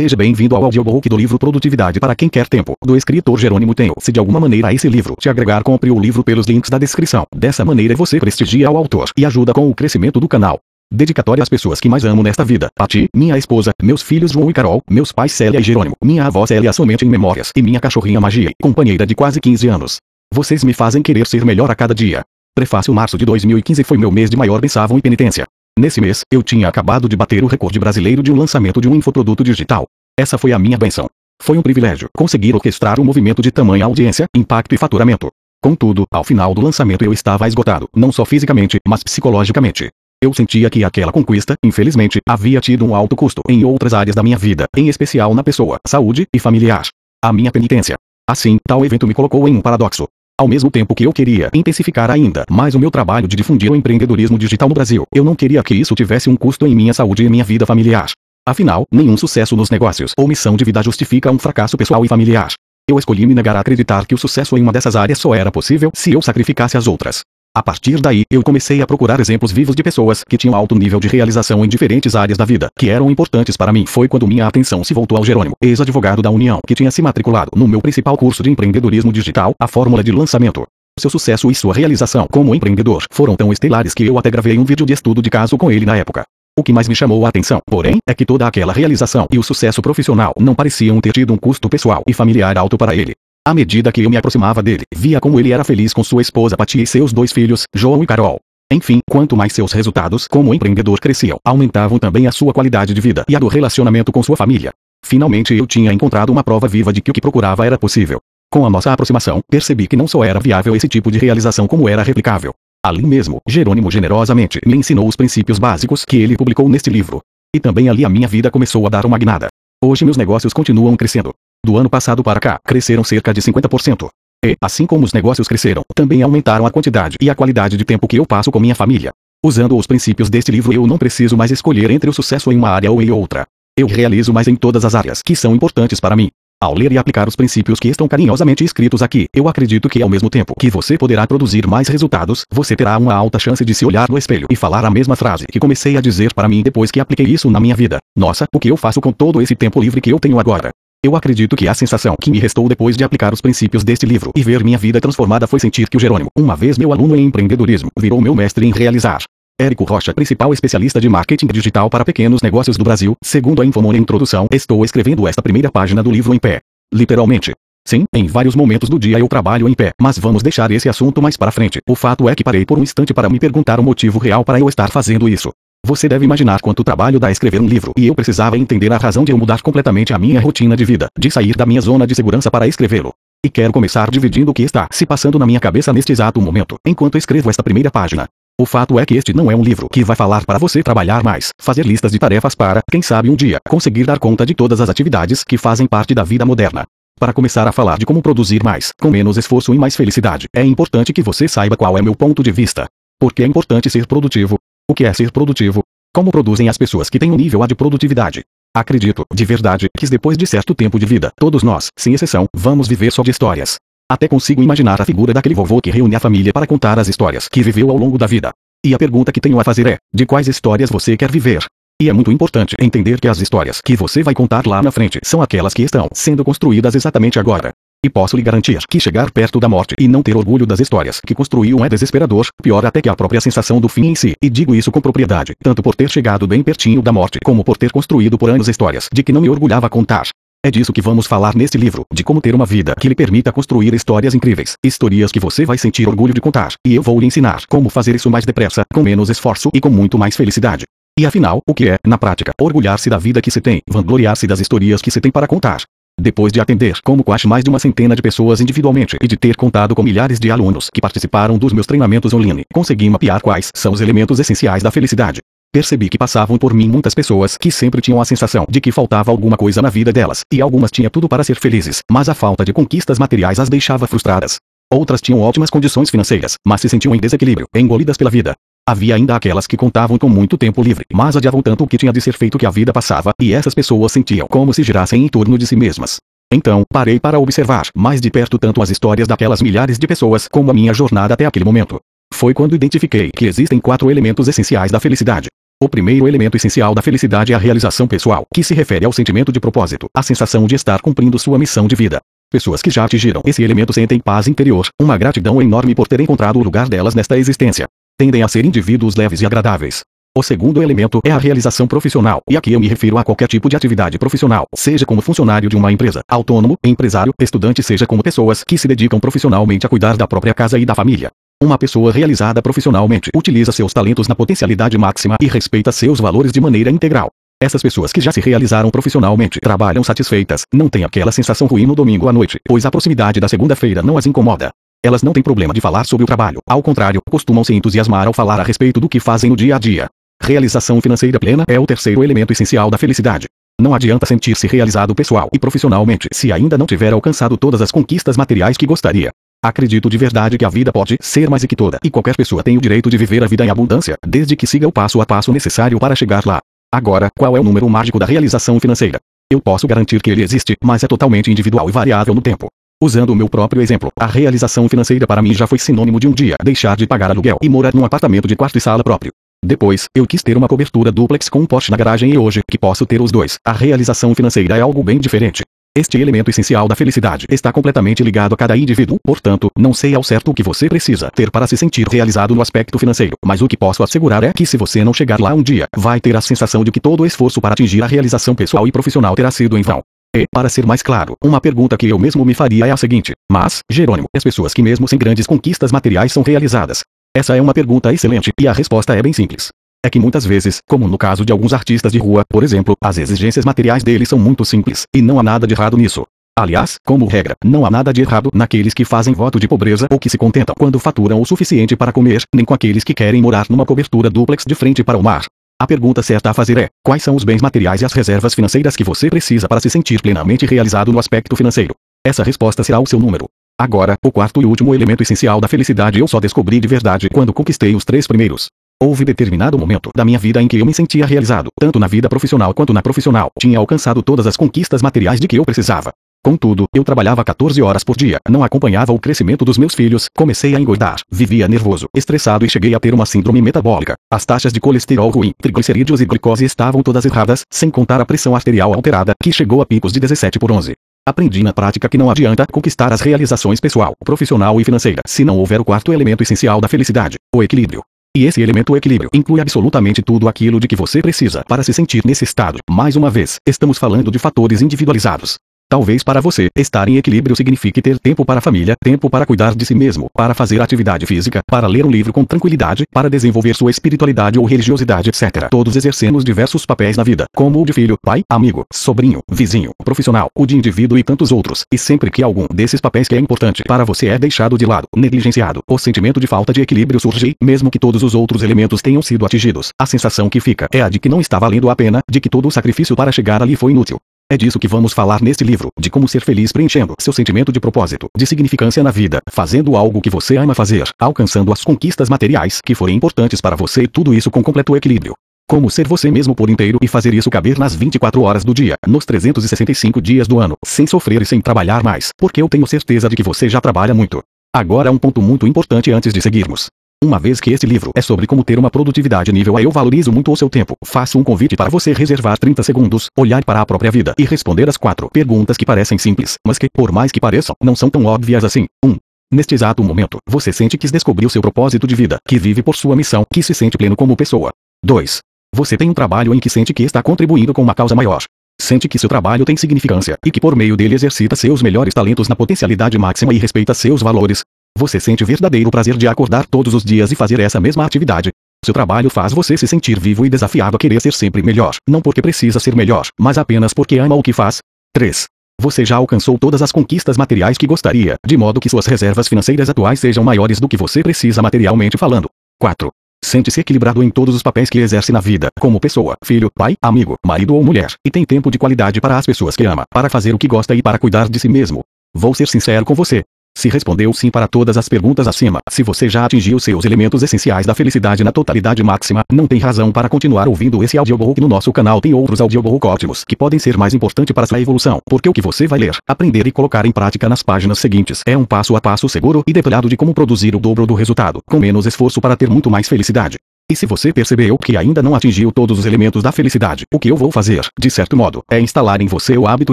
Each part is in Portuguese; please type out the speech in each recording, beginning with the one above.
Seja bem-vindo ao audiobook do livro Produtividade para quem quer tempo, do escritor Jerônimo Tenho. Se de alguma maneira esse livro te agregar, compre o livro pelos links da descrição. Dessa maneira você prestigia o autor e ajuda com o crescimento do canal. Dedicatória às pessoas que mais amo nesta vida. Pati, minha esposa, meus filhos João e Carol, meus pais Célia e Jerônimo, minha avó Célia somente em memórias e minha cachorrinha Magia, companheira de quase 15 anos. Vocês me fazem querer ser melhor a cada dia. Prefácio Março de 2015 foi meu mês de maior benção e penitência. Nesse mês, eu tinha acabado de bater o recorde brasileiro de um lançamento de um infoproduto digital. Essa foi a minha benção. Foi um privilégio conseguir orquestrar um movimento de tamanha audiência, impacto e faturamento. Contudo, ao final do lançamento eu estava esgotado, não só fisicamente, mas psicologicamente. Eu sentia que aquela conquista, infelizmente, havia tido um alto custo em outras áreas da minha vida, em especial na pessoa, saúde e familiar. A minha penitência. Assim, tal evento me colocou em um paradoxo. Ao mesmo tempo que eu queria intensificar ainda mais o meu trabalho de difundir o empreendedorismo digital no Brasil, eu não queria que isso tivesse um custo em minha saúde e minha vida familiar. Afinal, nenhum sucesso nos negócios ou missão de vida justifica um fracasso pessoal e familiar. Eu escolhi me negar a acreditar que o sucesso em uma dessas áreas só era possível se eu sacrificasse as outras. A partir daí, eu comecei a procurar exemplos vivos de pessoas que tinham alto nível de realização em diferentes áreas da vida, que eram importantes para mim. Foi quando minha atenção se voltou ao Jerônimo, ex-advogado da União, que tinha se matriculado no meu principal curso de empreendedorismo digital, a fórmula de lançamento. Seu sucesso e sua realização como empreendedor foram tão estelares que eu até gravei um vídeo de estudo de caso com ele na época. O que mais me chamou a atenção, porém, é que toda aquela realização e o sucesso profissional não pareciam ter tido um custo pessoal e familiar alto para ele. À medida que eu me aproximava dele, via como ele era feliz com sua esposa Paty e seus dois filhos, João e Carol. Enfim, quanto mais seus resultados como empreendedor cresciam, aumentavam também a sua qualidade de vida e a do relacionamento com sua família. Finalmente eu tinha encontrado uma prova viva de que o que procurava era possível. Com a nossa aproximação, percebi que não só era viável esse tipo de realização como era replicável. Ali mesmo, Jerônimo generosamente me ensinou os princípios básicos que ele publicou neste livro. E também ali a minha vida começou a dar uma guinada. Hoje meus negócios continuam crescendo. Do ano passado para cá, cresceram cerca de 50%. E, assim como os negócios cresceram, também aumentaram a quantidade e a qualidade de tempo que eu passo com minha família. Usando os princípios deste livro, eu não preciso mais escolher entre o sucesso em uma área ou em outra. Eu realizo mais em todas as áreas que são importantes para mim. Ao ler e aplicar os princípios que estão carinhosamente escritos aqui, eu acredito que ao mesmo tempo que você poderá produzir mais resultados, você terá uma alta chance de se olhar no espelho e falar a mesma frase que comecei a dizer para mim depois que apliquei isso na minha vida. Nossa, o que eu faço com todo esse tempo livre que eu tenho agora? Eu acredito que a sensação que me restou depois de aplicar os princípios deste livro e ver minha vida transformada foi sentir que o Jerônimo, uma vez meu aluno em empreendedorismo, virou meu mestre em realizar. Érico Rocha, principal especialista de marketing digital para pequenos negócios do Brasil, segundo a Infomone Introdução, estou escrevendo esta primeira página do livro em pé. Literalmente. Sim, em vários momentos do dia eu trabalho em pé, mas vamos deixar esse assunto mais para frente. O fato é que parei por um instante para me perguntar o motivo real para eu estar fazendo isso. Você deve imaginar quanto trabalho dá escrever um livro e eu precisava entender a razão de eu mudar completamente a minha rotina de vida, de sair da minha zona de segurança para escrevê-lo. E quero começar dividindo o que está se passando na minha cabeça neste exato momento, enquanto escrevo esta primeira página. O fato é que este não é um livro que vai falar para você trabalhar mais, fazer listas de tarefas para, quem sabe um dia, conseguir dar conta de todas as atividades que fazem parte da vida moderna. Para começar a falar de como produzir mais, com menos esforço e mais felicidade, é importante que você saiba qual é meu ponto de vista. Porque é importante ser produtivo, o que é ser produtivo? Como produzem as pessoas que têm um nível A de produtividade? Acredito, de verdade, que depois de certo tempo de vida, todos nós, sem exceção, vamos viver só de histórias. Até consigo imaginar a figura daquele vovô que reúne a família para contar as histórias que viveu ao longo da vida. E a pergunta que tenho a fazer é: de quais histórias você quer viver? E é muito importante entender que as histórias que você vai contar lá na frente são aquelas que estão sendo construídas exatamente agora. E posso lhe garantir que chegar perto da morte e não ter orgulho das histórias que construiu é desesperador, pior até que a própria sensação do fim em si. E digo isso com propriedade, tanto por ter chegado bem pertinho da morte, como por ter construído por anos histórias de que não me orgulhava contar. É disso que vamos falar neste livro, de como ter uma vida que lhe permita construir histórias incríveis, histórias que você vai sentir orgulho de contar, e eu vou lhe ensinar como fazer isso mais depressa, com menos esforço e com muito mais felicidade. E afinal, o que é, na prática, orgulhar-se da vida que se tem, vangloriar-se das histórias que se tem para contar. Depois de atender como quase mais de uma centena de pessoas individualmente e de ter contado com milhares de alunos que participaram dos meus treinamentos online, consegui mapear quais são os elementos essenciais da felicidade. Percebi que passavam por mim muitas pessoas que sempre tinham a sensação de que faltava alguma coisa na vida delas, e algumas tinham tudo para ser felizes, mas a falta de conquistas materiais as deixava frustradas. Outras tinham ótimas condições financeiras, mas se sentiam em desequilíbrio, engolidas pela vida. Havia ainda aquelas que contavam com muito tempo livre, mas adiavam tanto o que tinha de ser feito que a vida passava, e essas pessoas sentiam como se girassem em torno de si mesmas. Então, parei para observar mais de perto tanto as histórias daquelas milhares de pessoas como a minha jornada até aquele momento. Foi quando identifiquei que existem quatro elementos essenciais da felicidade. O primeiro elemento essencial da felicidade é a realização pessoal, que se refere ao sentimento de propósito, a sensação de estar cumprindo sua missão de vida. Pessoas que já atingiram esse elemento sentem paz interior, uma gratidão enorme por ter encontrado o lugar delas nesta existência. Tendem a ser indivíduos leves e agradáveis. O segundo elemento é a realização profissional, e aqui eu me refiro a qualquer tipo de atividade profissional, seja como funcionário de uma empresa, autônomo, empresário, estudante, seja como pessoas que se dedicam profissionalmente a cuidar da própria casa e da família. Uma pessoa realizada profissionalmente utiliza seus talentos na potencialidade máxima e respeita seus valores de maneira integral. Essas pessoas que já se realizaram profissionalmente trabalham satisfeitas, não têm aquela sensação ruim no domingo à noite, pois a proximidade da segunda-feira não as incomoda. Elas não têm problema de falar sobre o trabalho, ao contrário, costumam se entusiasmar ao falar a respeito do que fazem no dia a dia. Realização financeira plena é o terceiro elemento essencial da felicidade. Não adianta sentir-se realizado pessoal e profissionalmente se ainda não tiver alcançado todas as conquistas materiais que gostaria. Acredito de verdade que a vida pode ser mais e que toda e qualquer pessoa tem o direito de viver a vida em abundância, desde que siga o passo a passo necessário para chegar lá. Agora, qual é o número mágico da realização financeira? Eu posso garantir que ele existe, mas é totalmente individual e variável no tempo. Usando o meu próprio exemplo, a realização financeira para mim já foi sinônimo de um dia deixar de pagar aluguel e morar num apartamento de quarto e sala próprio. Depois, eu quis ter uma cobertura duplex com um poste na garagem e hoje, que posso ter os dois, a realização financeira é algo bem diferente. Este elemento essencial da felicidade está completamente ligado a cada indivíduo, portanto, não sei ao certo o que você precisa ter para se sentir realizado no aspecto financeiro, mas o que posso assegurar é que se você não chegar lá um dia, vai ter a sensação de que todo o esforço para atingir a realização pessoal e profissional terá sido em vão. E, para ser mais claro, uma pergunta que eu mesmo me faria é a seguinte: Mas, Jerônimo, as pessoas que mesmo sem grandes conquistas materiais são realizadas? Essa é uma pergunta excelente, e a resposta é bem simples. É que muitas vezes, como no caso de alguns artistas de rua, por exemplo, as exigências materiais deles são muito simples, e não há nada de errado nisso. Aliás, como regra, não há nada de errado naqueles que fazem voto de pobreza ou que se contentam quando faturam o suficiente para comer, nem com aqueles que querem morar numa cobertura duplex de frente para o mar. A pergunta certa a fazer é: quais são os bens materiais e as reservas financeiras que você precisa para se sentir plenamente realizado no aspecto financeiro? Essa resposta será o seu número. Agora, o quarto e último elemento essencial da felicidade eu só descobri de verdade quando conquistei os três primeiros. Houve determinado momento da minha vida em que eu me sentia realizado, tanto na vida profissional quanto na profissional. Tinha alcançado todas as conquistas materiais de que eu precisava. Contudo, eu trabalhava 14 horas por dia, não acompanhava o crescimento dos meus filhos, comecei a engordar, vivia nervoso, estressado e cheguei a ter uma síndrome metabólica. As taxas de colesterol ruim, triglicerídeos e glicose estavam todas erradas, sem contar a pressão arterial alterada, que chegou a picos de 17 por 11. Aprendi na prática que não adianta conquistar as realizações pessoal, profissional e financeira se não houver o quarto elemento essencial da felicidade, o equilíbrio. E esse elemento equilíbrio inclui absolutamente tudo aquilo de que você precisa para se sentir nesse estado. Mais uma vez, estamos falando de fatores individualizados. Talvez para você, estar em equilíbrio signifique ter tempo para a família, tempo para cuidar de si mesmo, para fazer atividade física, para ler um livro com tranquilidade, para desenvolver sua espiritualidade ou religiosidade, etc. Todos exercemos diversos papéis na vida, como o de filho, pai, amigo, sobrinho, vizinho, profissional, o de indivíduo e tantos outros. E sempre que algum desses papéis que é importante para você é deixado de lado, negligenciado, o sentimento de falta de equilíbrio surge, mesmo que todos os outros elementos tenham sido atingidos. A sensação que fica é a de que não está valendo a pena, de que todo o sacrifício para chegar ali foi inútil. É disso que vamos falar neste livro, de como ser feliz preenchendo seu sentimento de propósito, de significância na vida, fazendo algo que você ama fazer, alcançando as conquistas materiais que forem importantes para você e tudo isso com completo equilíbrio. Como ser você mesmo por inteiro e fazer isso caber nas 24 horas do dia, nos 365 dias do ano, sem sofrer e sem trabalhar mais, porque eu tenho certeza de que você já trabalha muito. Agora um ponto muito importante antes de seguirmos. Uma vez que este livro é sobre como ter uma produtividade nível A, eu valorizo muito o seu tempo. Faço um convite para você reservar 30 segundos, olhar para a própria vida e responder as quatro perguntas que parecem simples, mas que, por mais que pareçam, não são tão óbvias assim. 1. Um, Neste exato momento, você sente que descobriu seu propósito de vida, que vive por sua missão, que se sente pleno como pessoa. 2. Você tem um trabalho em que sente que está contribuindo com uma causa maior. Sente que seu trabalho tem significância e que por meio dele exercita seus melhores talentos na potencialidade máxima e respeita seus valores. Você sente verdadeiro prazer de acordar todos os dias e fazer essa mesma atividade. Seu trabalho faz você se sentir vivo e desafiado a querer ser sempre melhor, não porque precisa ser melhor, mas apenas porque ama o que faz. 3. Você já alcançou todas as conquistas materiais que gostaria, de modo que suas reservas financeiras atuais sejam maiores do que você precisa materialmente falando. 4. Sente-se equilibrado em todos os papéis que exerce na vida, como pessoa, filho, pai, amigo, marido ou mulher, e tem tempo de qualidade para as pessoas que ama, para fazer o que gosta e para cuidar de si mesmo. Vou ser sincero com você. Se respondeu sim para todas as perguntas acima, se você já atingiu seus elementos essenciais da felicidade na totalidade máxima, não tem razão para continuar ouvindo esse audiobook no nosso canal. Tem outros audiobook ótimos que podem ser mais importantes para sua evolução, porque o que você vai ler, aprender e colocar em prática nas páginas seguintes é um passo a passo seguro e detalhado de como produzir o dobro do resultado, com menos esforço para ter muito mais felicidade. E se você percebeu que ainda não atingiu todos os elementos da felicidade, o que eu vou fazer, de certo modo, é instalar em você o hábito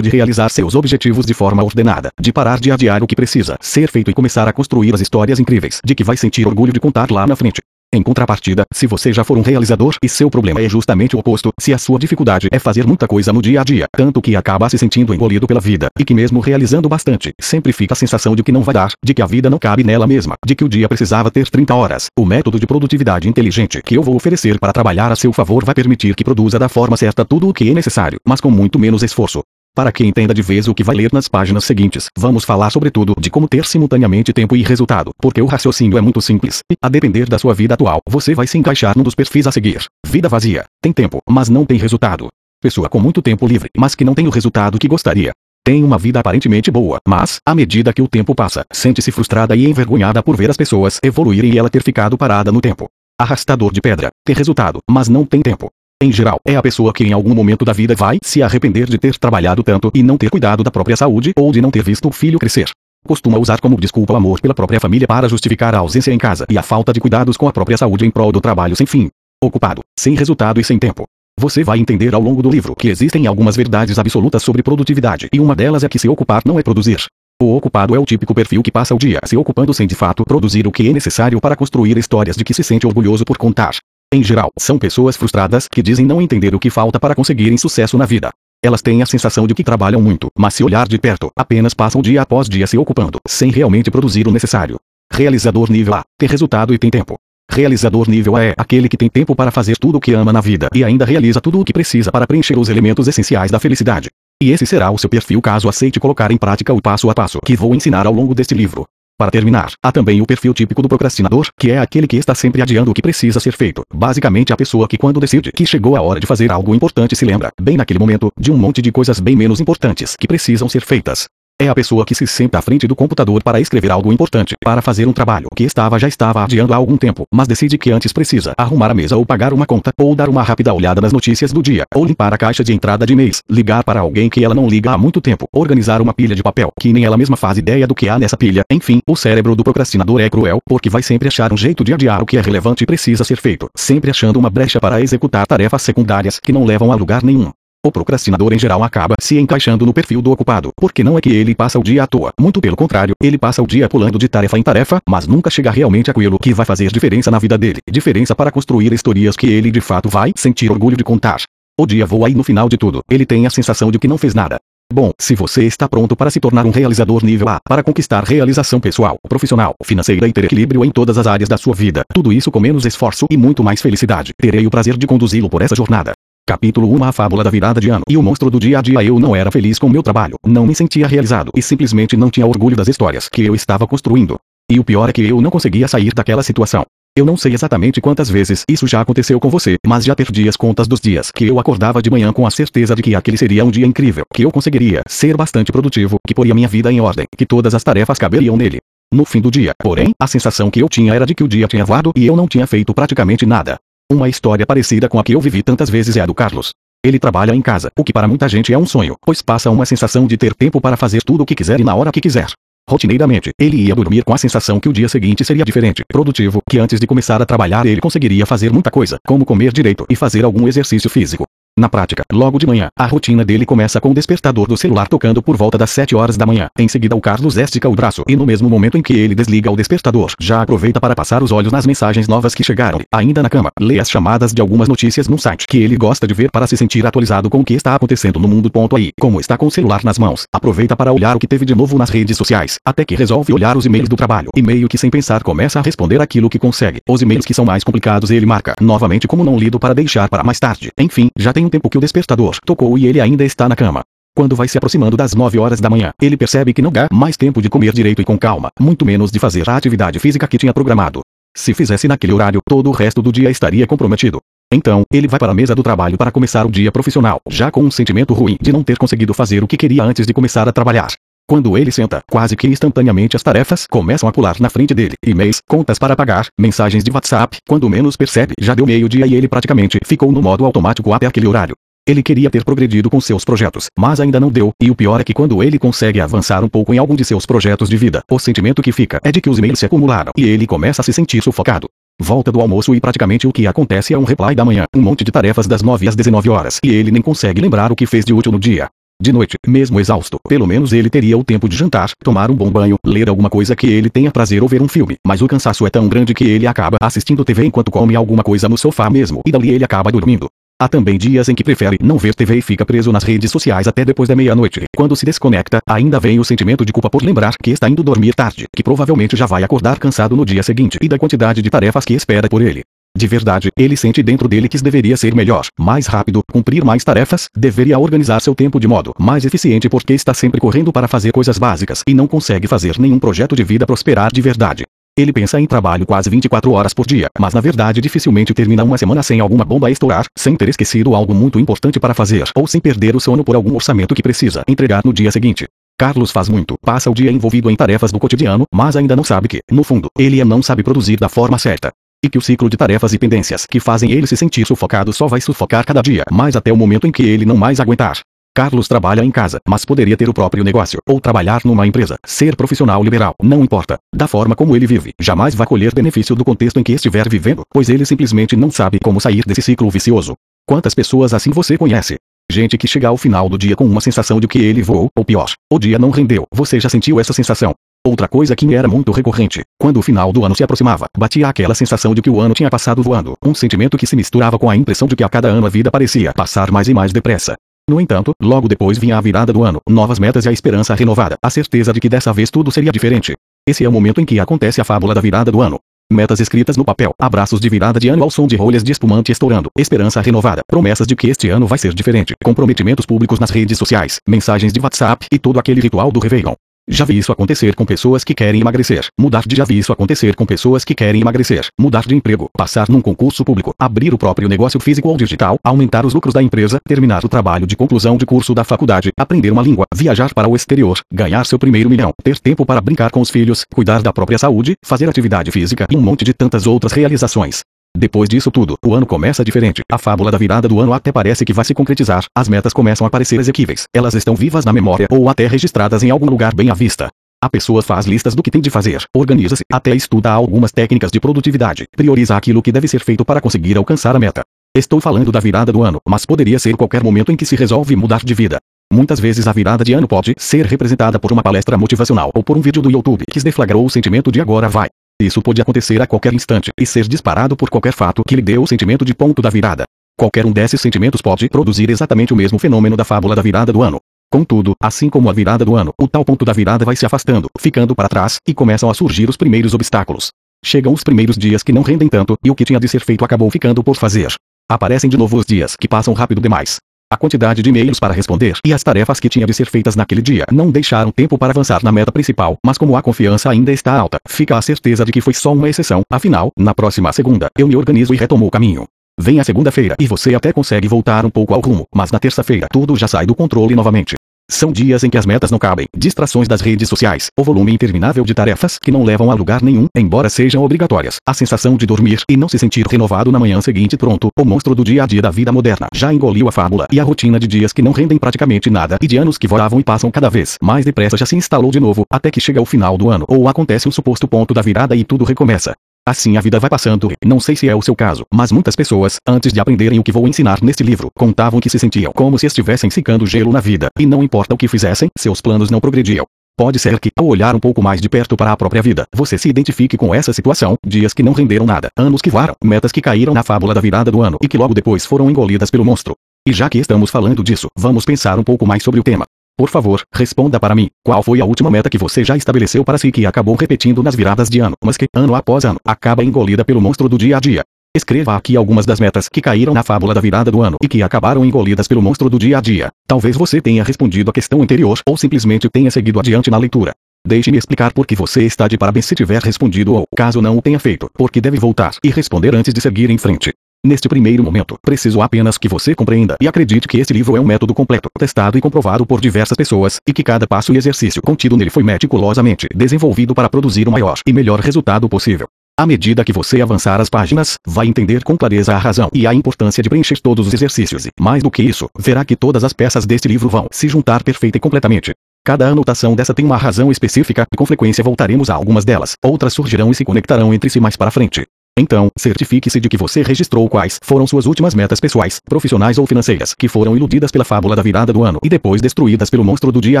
de realizar seus objetivos de forma ordenada, de parar de adiar o que precisa ser feito e começar a construir as histórias incríveis de que vai sentir orgulho de contar lá na frente. Em contrapartida, se você já for um realizador e seu problema é justamente o oposto, se a sua dificuldade é fazer muita coisa no dia a dia, tanto que acaba se sentindo engolido pela vida, e que mesmo realizando bastante, sempre fica a sensação de que não vai dar, de que a vida não cabe nela mesma, de que o dia precisava ter 30 horas, o método de produtividade inteligente que eu vou oferecer para trabalhar a seu favor vai permitir que produza da forma certa tudo o que é necessário, mas com muito menos esforço. Para que entenda de vez o que vai ler nas páginas seguintes, vamos falar sobretudo de como ter simultaneamente tempo e resultado, porque o raciocínio é muito simples, e, a depender da sua vida atual, você vai se encaixar num dos perfis a seguir. Vida vazia. Tem tempo, mas não tem resultado. Pessoa com muito tempo livre, mas que não tem o resultado que gostaria. Tem uma vida aparentemente boa, mas, à medida que o tempo passa, sente-se frustrada e envergonhada por ver as pessoas evoluírem e ela ter ficado parada no tempo. Arrastador de pedra. Tem resultado, mas não tem tempo. Em geral, é a pessoa que em algum momento da vida vai se arrepender de ter trabalhado tanto e não ter cuidado da própria saúde ou de não ter visto o filho crescer. Costuma usar como desculpa o amor pela própria família para justificar a ausência em casa e a falta de cuidados com a própria saúde em prol do trabalho sem fim. Ocupado, sem resultado e sem tempo. Você vai entender ao longo do livro que existem algumas verdades absolutas sobre produtividade e uma delas é que se ocupar não é produzir. O ocupado é o típico perfil que passa o dia se ocupando sem de fato produzir o que é necessário para construir histórias de que se sente orgulhoso por contar. Em geral, são pessoas frustradas que dizem não entender o que falta para conseguirem sucesso na vida. Elas têm a sensação de que trabalham muito, mas se olhar de perto, apenas passam dia após dia se ocupando, sem realmente produzir o necessário. Realizador nível A, tem resultado e tem tempo. Realizador nível A é aquele que tem tempo para fazer tudo o que ama na vida e ainda realiza tudo o que precisa para preencher os elementos essenciais da felicidade. E esse será o seu perfil caso aceite colocar em prática o passo a passo que vou ensinar ao longo deste livro. Para terminar, há também o perfil típico do procrastinador, que é aquele que está sempre adiando o que precisa ser feito. Basicamente a pessoa que quando decide que chegou a hora de fazer algo importante se lembra, bem naquele momento, de um monte de coisas bem menos importantes que precisam ser feitas. É a pessoa que se senta à frente do computador para escrever algo importante, para fazer um trabalho que estava já estava adiando há algum tempo, mas decide que antes precisa arrumar a mesa ou pagar uma conta, ou dar uma rápida olhada nas notícias do dia, ou limpar a caixa de entrada de e-mails, ligar para alguém que ela não liga há muito tempo, organizar uma pilha de papel, que nem ela mesma faz ideia do que há nessa pilha. Enfim, o cérebro do procrastinador é cruel, porque vai sempre achar um jeito de adiar o que é relevante e precisa ser feito, sempre achando uma brecha para executar tarefas secundárias que não levam a lugar nenhum. O procrastinador em geral acaba se encaixando no perfil do ocupado, porque não é que ele passa o dia à toa, muito pelo contrário, ele passa o dia pulando de tarefa em tarefa, mas nunca chega realmente àquilo que vai fazer diferença na vida dele, diferença para construir histórias que ele de fato vai sentir orgulho de contar. O dia voa e no final de tudo, ele tem a sensação de que não fez nada. Bom, se você está pronto para se tornar um realizador nível A, para conquistar realização pessoal, profissional, financeira e ter equilíbrio em todas as áreas da sua vida, tudo isso com menos esforço e muito mais felicidade, terei o prazer de conduzi-lo por essa jornada. Capítulo 1 A fábula da virada de ano e o monstro do dia a dia Eu não era feliz com meu trabalho, não me sentia realizado e simplesmente não tinha orgulho das histórias que eu estava construindo. E o pior é que eu não conseguia sair daquela situação. Eu não sei exatamente quantas vezes isso já aconteceu com você, mas já perdi as contas dos dias que eu acordava de manhã com a certeza de que aquele seria um dia incrível, que eu conseguiria ser bastante produtivo, que poria minha vida em ordem, que todas as tarefas caberiam nele. No fim do dia, porém, a sensação que eu tinha era de que o dia tinha voado e eu não tinha feito praticamente nada. Uma história parecida com a que eu vivi tantas vezes é a do Carlos. Ele trabalha em casa, o que para muita gente é um sonho, pois passa uma sensação de ter tempo para fazer tudo o que quiser e na hora que quiser. Rotineiramente, ele ia dormir com a sensação que o dia seguinte seria diferente, produtivo, que antes de começar a trabalhar ele conseguiria fazer muita coisa, como comer direito e fazer algum exercício físico. Na prática, logo de manhã, a rotina dele começa com o despertador do celular tocando por volta das 7 horas da manhã. Em seguida, o Carlos estica o braço e no mesmo momento em que ele desliga o despertador, já aproveita para passar os olhos nas mensagens novas que chegaram. Ainda na cama, lê as chamadas de algumas notícias num site que ele gosta de ver para se sentir atualizado com o que está acontecendo no mundo. Ponto aí, como está com o celular nas mãos, aproveita para olhar o que teve de novo nas redes sociais, até que resolve olhar os e-mails do trabalho. E meio que sem pensar começa a responder aquilo que consegue. Os e-mails que são mais complicados ele marca novamente como não lido para deixar para mais tarde. Enfim, já tem tempo que o despertador tocou e ele ainda está na cama. Quando vai se aproximando das 9 horas da manhã, ele percebe que não dá mais tempo de comer direito e com calma, muito menos de fazer a atividade física que tinha programado. Se fizesse naquele horário, todo o resto do dia estaria comprometido. Então, ele vai para a mesa do trabalho para começar o dia profissional, já com um sentimento ruim de não ter conseguido fazer o que queria antes de começar a trabalhar. Quando ele senta, quase que instantaneamente as tarefas começam a pular na frente dele. E-mails, contas para pagar, mensagens de WhatsApp. Quando menos percebe, já deu meio-dia e ele praticamente ficou no modo automático até aquele horário. Ele queria ter progredido com seus projetos, mas ainda não deu, e o pior é que quando ele consegue avançar um pouco em algum de seus projetos de vida, o sentimento que fica é de que os e-mails se acumularam e ele começa a se sentir sufocado. Volta do almoço e praticamente o que acontece é um reply da manhã, um monte de tarefas das 9 às 19 horas e ele nem consegue lembrar o que fez de útil no dia. De noite, mesmo exausto, pelo menos ele teria o tempo de jantar, tomar um bom banho, ler alguma coisa que ele tenha prazer ou ver um filme, mas o cansaço é tão grande que ele acaba assistindo TV enquanto come alguma coisa no sofá mesmo e dali ele acaba dormindo. Há também dias em que prefere não ver TV e fica preso nas redes sociais até depois da meia-noite. Quando se desconecta, ainda vem o sentimento de culpa por lembrar que está indo dormir tarde, que provavelmente já vai acordar cansado no dia seguinte e da quantidade de tarefas que espera por ele. De verdade, ele sente dentro dele que deveria ser melhor, mais rápido, cumprir mais tarefas, deveria organizar seu tempo de modo mais eficiente porque está sempre correndo para fazer coisas básicas e não consegue fazer nenhum projeto de vida prosperar de verdade. Ele pensa em trabalho quase 24 horas por dia, mas na verdade dificilmente termina uma semana sem alguma bomba estourar, sem ter esquecido algo muito importante para fazer, ou sem perder o sono por algum orçamento que precisa entregar no dia seguinte. Carlos faz muito, passa o dia envolvido em tarefas do cotidiano, mas ainda não sabe que, no fundo, ele não sabe produzir da forma certa. E que o ciclo de tarefas e pendências que fazem ele se sentir sufocado só vai sufocar cada dia mais até o momento em que ele não mais aguentar. Carlos trabalha em casa, mas poderia ter o próprio negócio, ou trabalhar numa empresa, ser profissional liberal, não importa. Da forma como ele vive, jamais vai colher benefício do contexto em que estiver vivendo, pois ele simplesmente não sabe como sair desse ciclo vicioso. Quantas pessoas assim você conhece? Gente que chega ao final do dia com uma sensação de que ele voou, ou pior, o dia não rendeu. Você já sentiu essa sensação? Outra coisa que me era muito recorrente, quando o final do ano se aproximava, batia aquela sensação de que o ano tinha passado voando, um sentimento que se misturava com a impressão de que a cada ano a vida parecia passar mais e mais depressa. No entanto, logo depois vinha a virada do ano, novas metas e a esperança renovada, a certeza de que dessa vez tudo seria diferente. Esse é o momento em que acontece a fábula da virada do ano. Metas escritas no papel, abraços de virada de ano ao som de rolhas de espumante estourando, esperança renovada, promessas de que este ano vai ser diferente, comprometimentos públicos nas redes sociais, mensagens de WhatsApp e todo aquele ritual do Réveillon. Já vi isso acontecer com pessoas que querem emagrecer. Mudar de já vi isso acontecer com pessoas que querem emagrecer. Mudar de emprego, passar num concurso público, abrir o próprio negócio físico ou digital, aumentar os lucros da empresa, terminar o trabalho de conclusão de curso da faculdade, aprender uma língua, viajar para o exterior, ganhar seu primeiro milhão, ter tempo para brincar com os filhos, cuidar da própria saúde, fazer atividade física. E um monte de tantas outras realizações. Depois disso tudo, o ano começa diferente. A fábula da virada do ano até parece que vai se concretizar. As metas começam a parecer exequíveis. Elas estão vivas na memória ou até registradas em algum lugar bem à vista. A pessoa faz listas do que tem de fazer, organiza-se, até estuda algumas técnicas de produtividade, prioriza aquilo que deve ser feito para conseguir alcançar a meta. Estou falando da virada do ano, mas poderia ser qualquer momento em que se resolve mudar de vida. Muitas vezes a virada de ano pode ser representada por uma palestra motivacional ou por um vídeo do YouTube que deflagrou o sentimento de agora vai. Isso pode acontecer a qualquer instante e ser disparado por qualquer fato que lhe dê o sentimento de ponto da virada. Qualquer um desses sentimentos pode produzir exatamente o mesmo fenômeno da fábula da virada do ano. Contudo, assim como a virada do ano, o tal ponto da virada vai se afastando, ficando para trás, e começam a surgir os primeiros obstáculos. Chegam os primeiros dias que não rendem tanto, e o que tinha de ser feito acabou ficando por fazer. Aparecem de novo os dias que passam rápido demais. A quantidade de e-mails para responder e as tarefas que tinha de ser feitas naquele dia não deixaram tempo para avançar na meta principal, mas como a confiança ainda está alta, fica a certeza de que foi só uma exceção, afinal, na próxima segunda, eu me organizo e retomo o caminho. Vem a segunda-feira e você até consegue voltar um pouco ao rumo, mas na terça-feira tudo já sai do controle novamente. São dias em que as metas não cabem, distrações das redes sociais, o volume interminável de tarefas que não levam a lugar nenhum, embora sejam obrigatórias, a sensação de dormir e não se sentir renovado na manhã seguinte pronto, o monstro do dia a dia da vida moderna. Já engoliu a fábula e a rotina de dias que não rendem praticamente nada e de anos que voavam e passam cada vez mais depressa já se instalou de novo, até que chega o final do ano. Ou acontece um suposto ponto da virada e tudo recomeça. Assim a vida vai passando, não sei se é o seu caso, mas muitas pessoas, antes de aprenderem o que vou ensinar neste livro, contavam que se sentiam como se estivessem secando gelo na vida, e não importa o que fizessem, seus planos não progrediam. Pode ser que, ao olhar um pouco mais de perto para a própria vida, você se identifique com essa situação, dias que não renderam nada, anos que voaram, metas que caíram na fábula da virada do ano e que logo depois foram engolidas pelo monstro. E já que estamos falando disso, vamos pensar um pouco mais sobre o tema. Por favor, responda para mim, qual foi a última meta que você já estabeleceu para si que acabou repetindo nas viradas de ano, mas que, ano após ano, acaba engolida pelo monstro do dia a dia? Escreva aqui algumas das metas que caíram na fábula da virada do ano e que acabaram engolidas pelo monstro do dia a dia. Talvez você tenha respondido a questão anterior ou simplesmente tenha seguido adiante na leitura. Deixe-me explicar por que você está de parabéns se tiver respondido ou, caso não o tenha feito, porque deve voltar e responder antes de seguir em frente. Neste primeiro momento, preciso apenas que você compreenda e acredite que este livro é um método completo, testado e comprovado por diversas pessoas, e que cada passo e exercício contido nele foi meticulosamente desenvolvido para produzir o maior e melhor resultado possível. À medida que você avançar as páginas, vai entender com clareza a razão e a importância de preencher todos os exercícios e, mais do que isso, verá que todas as peças deste livro vão se juntar perfeita e completamente. Cada anotação dessa tem uma razão específica e com frequência voltaremos a algumas delas, outras surgirão e se conectarão entre si mais para frente. Então, certifique-se de que você registrou quais foram suas últimas metas pessoais, profissionais ou financeiras que foram iludidas pela fábula da virada do ano e depois destruídas pelo monstro do dia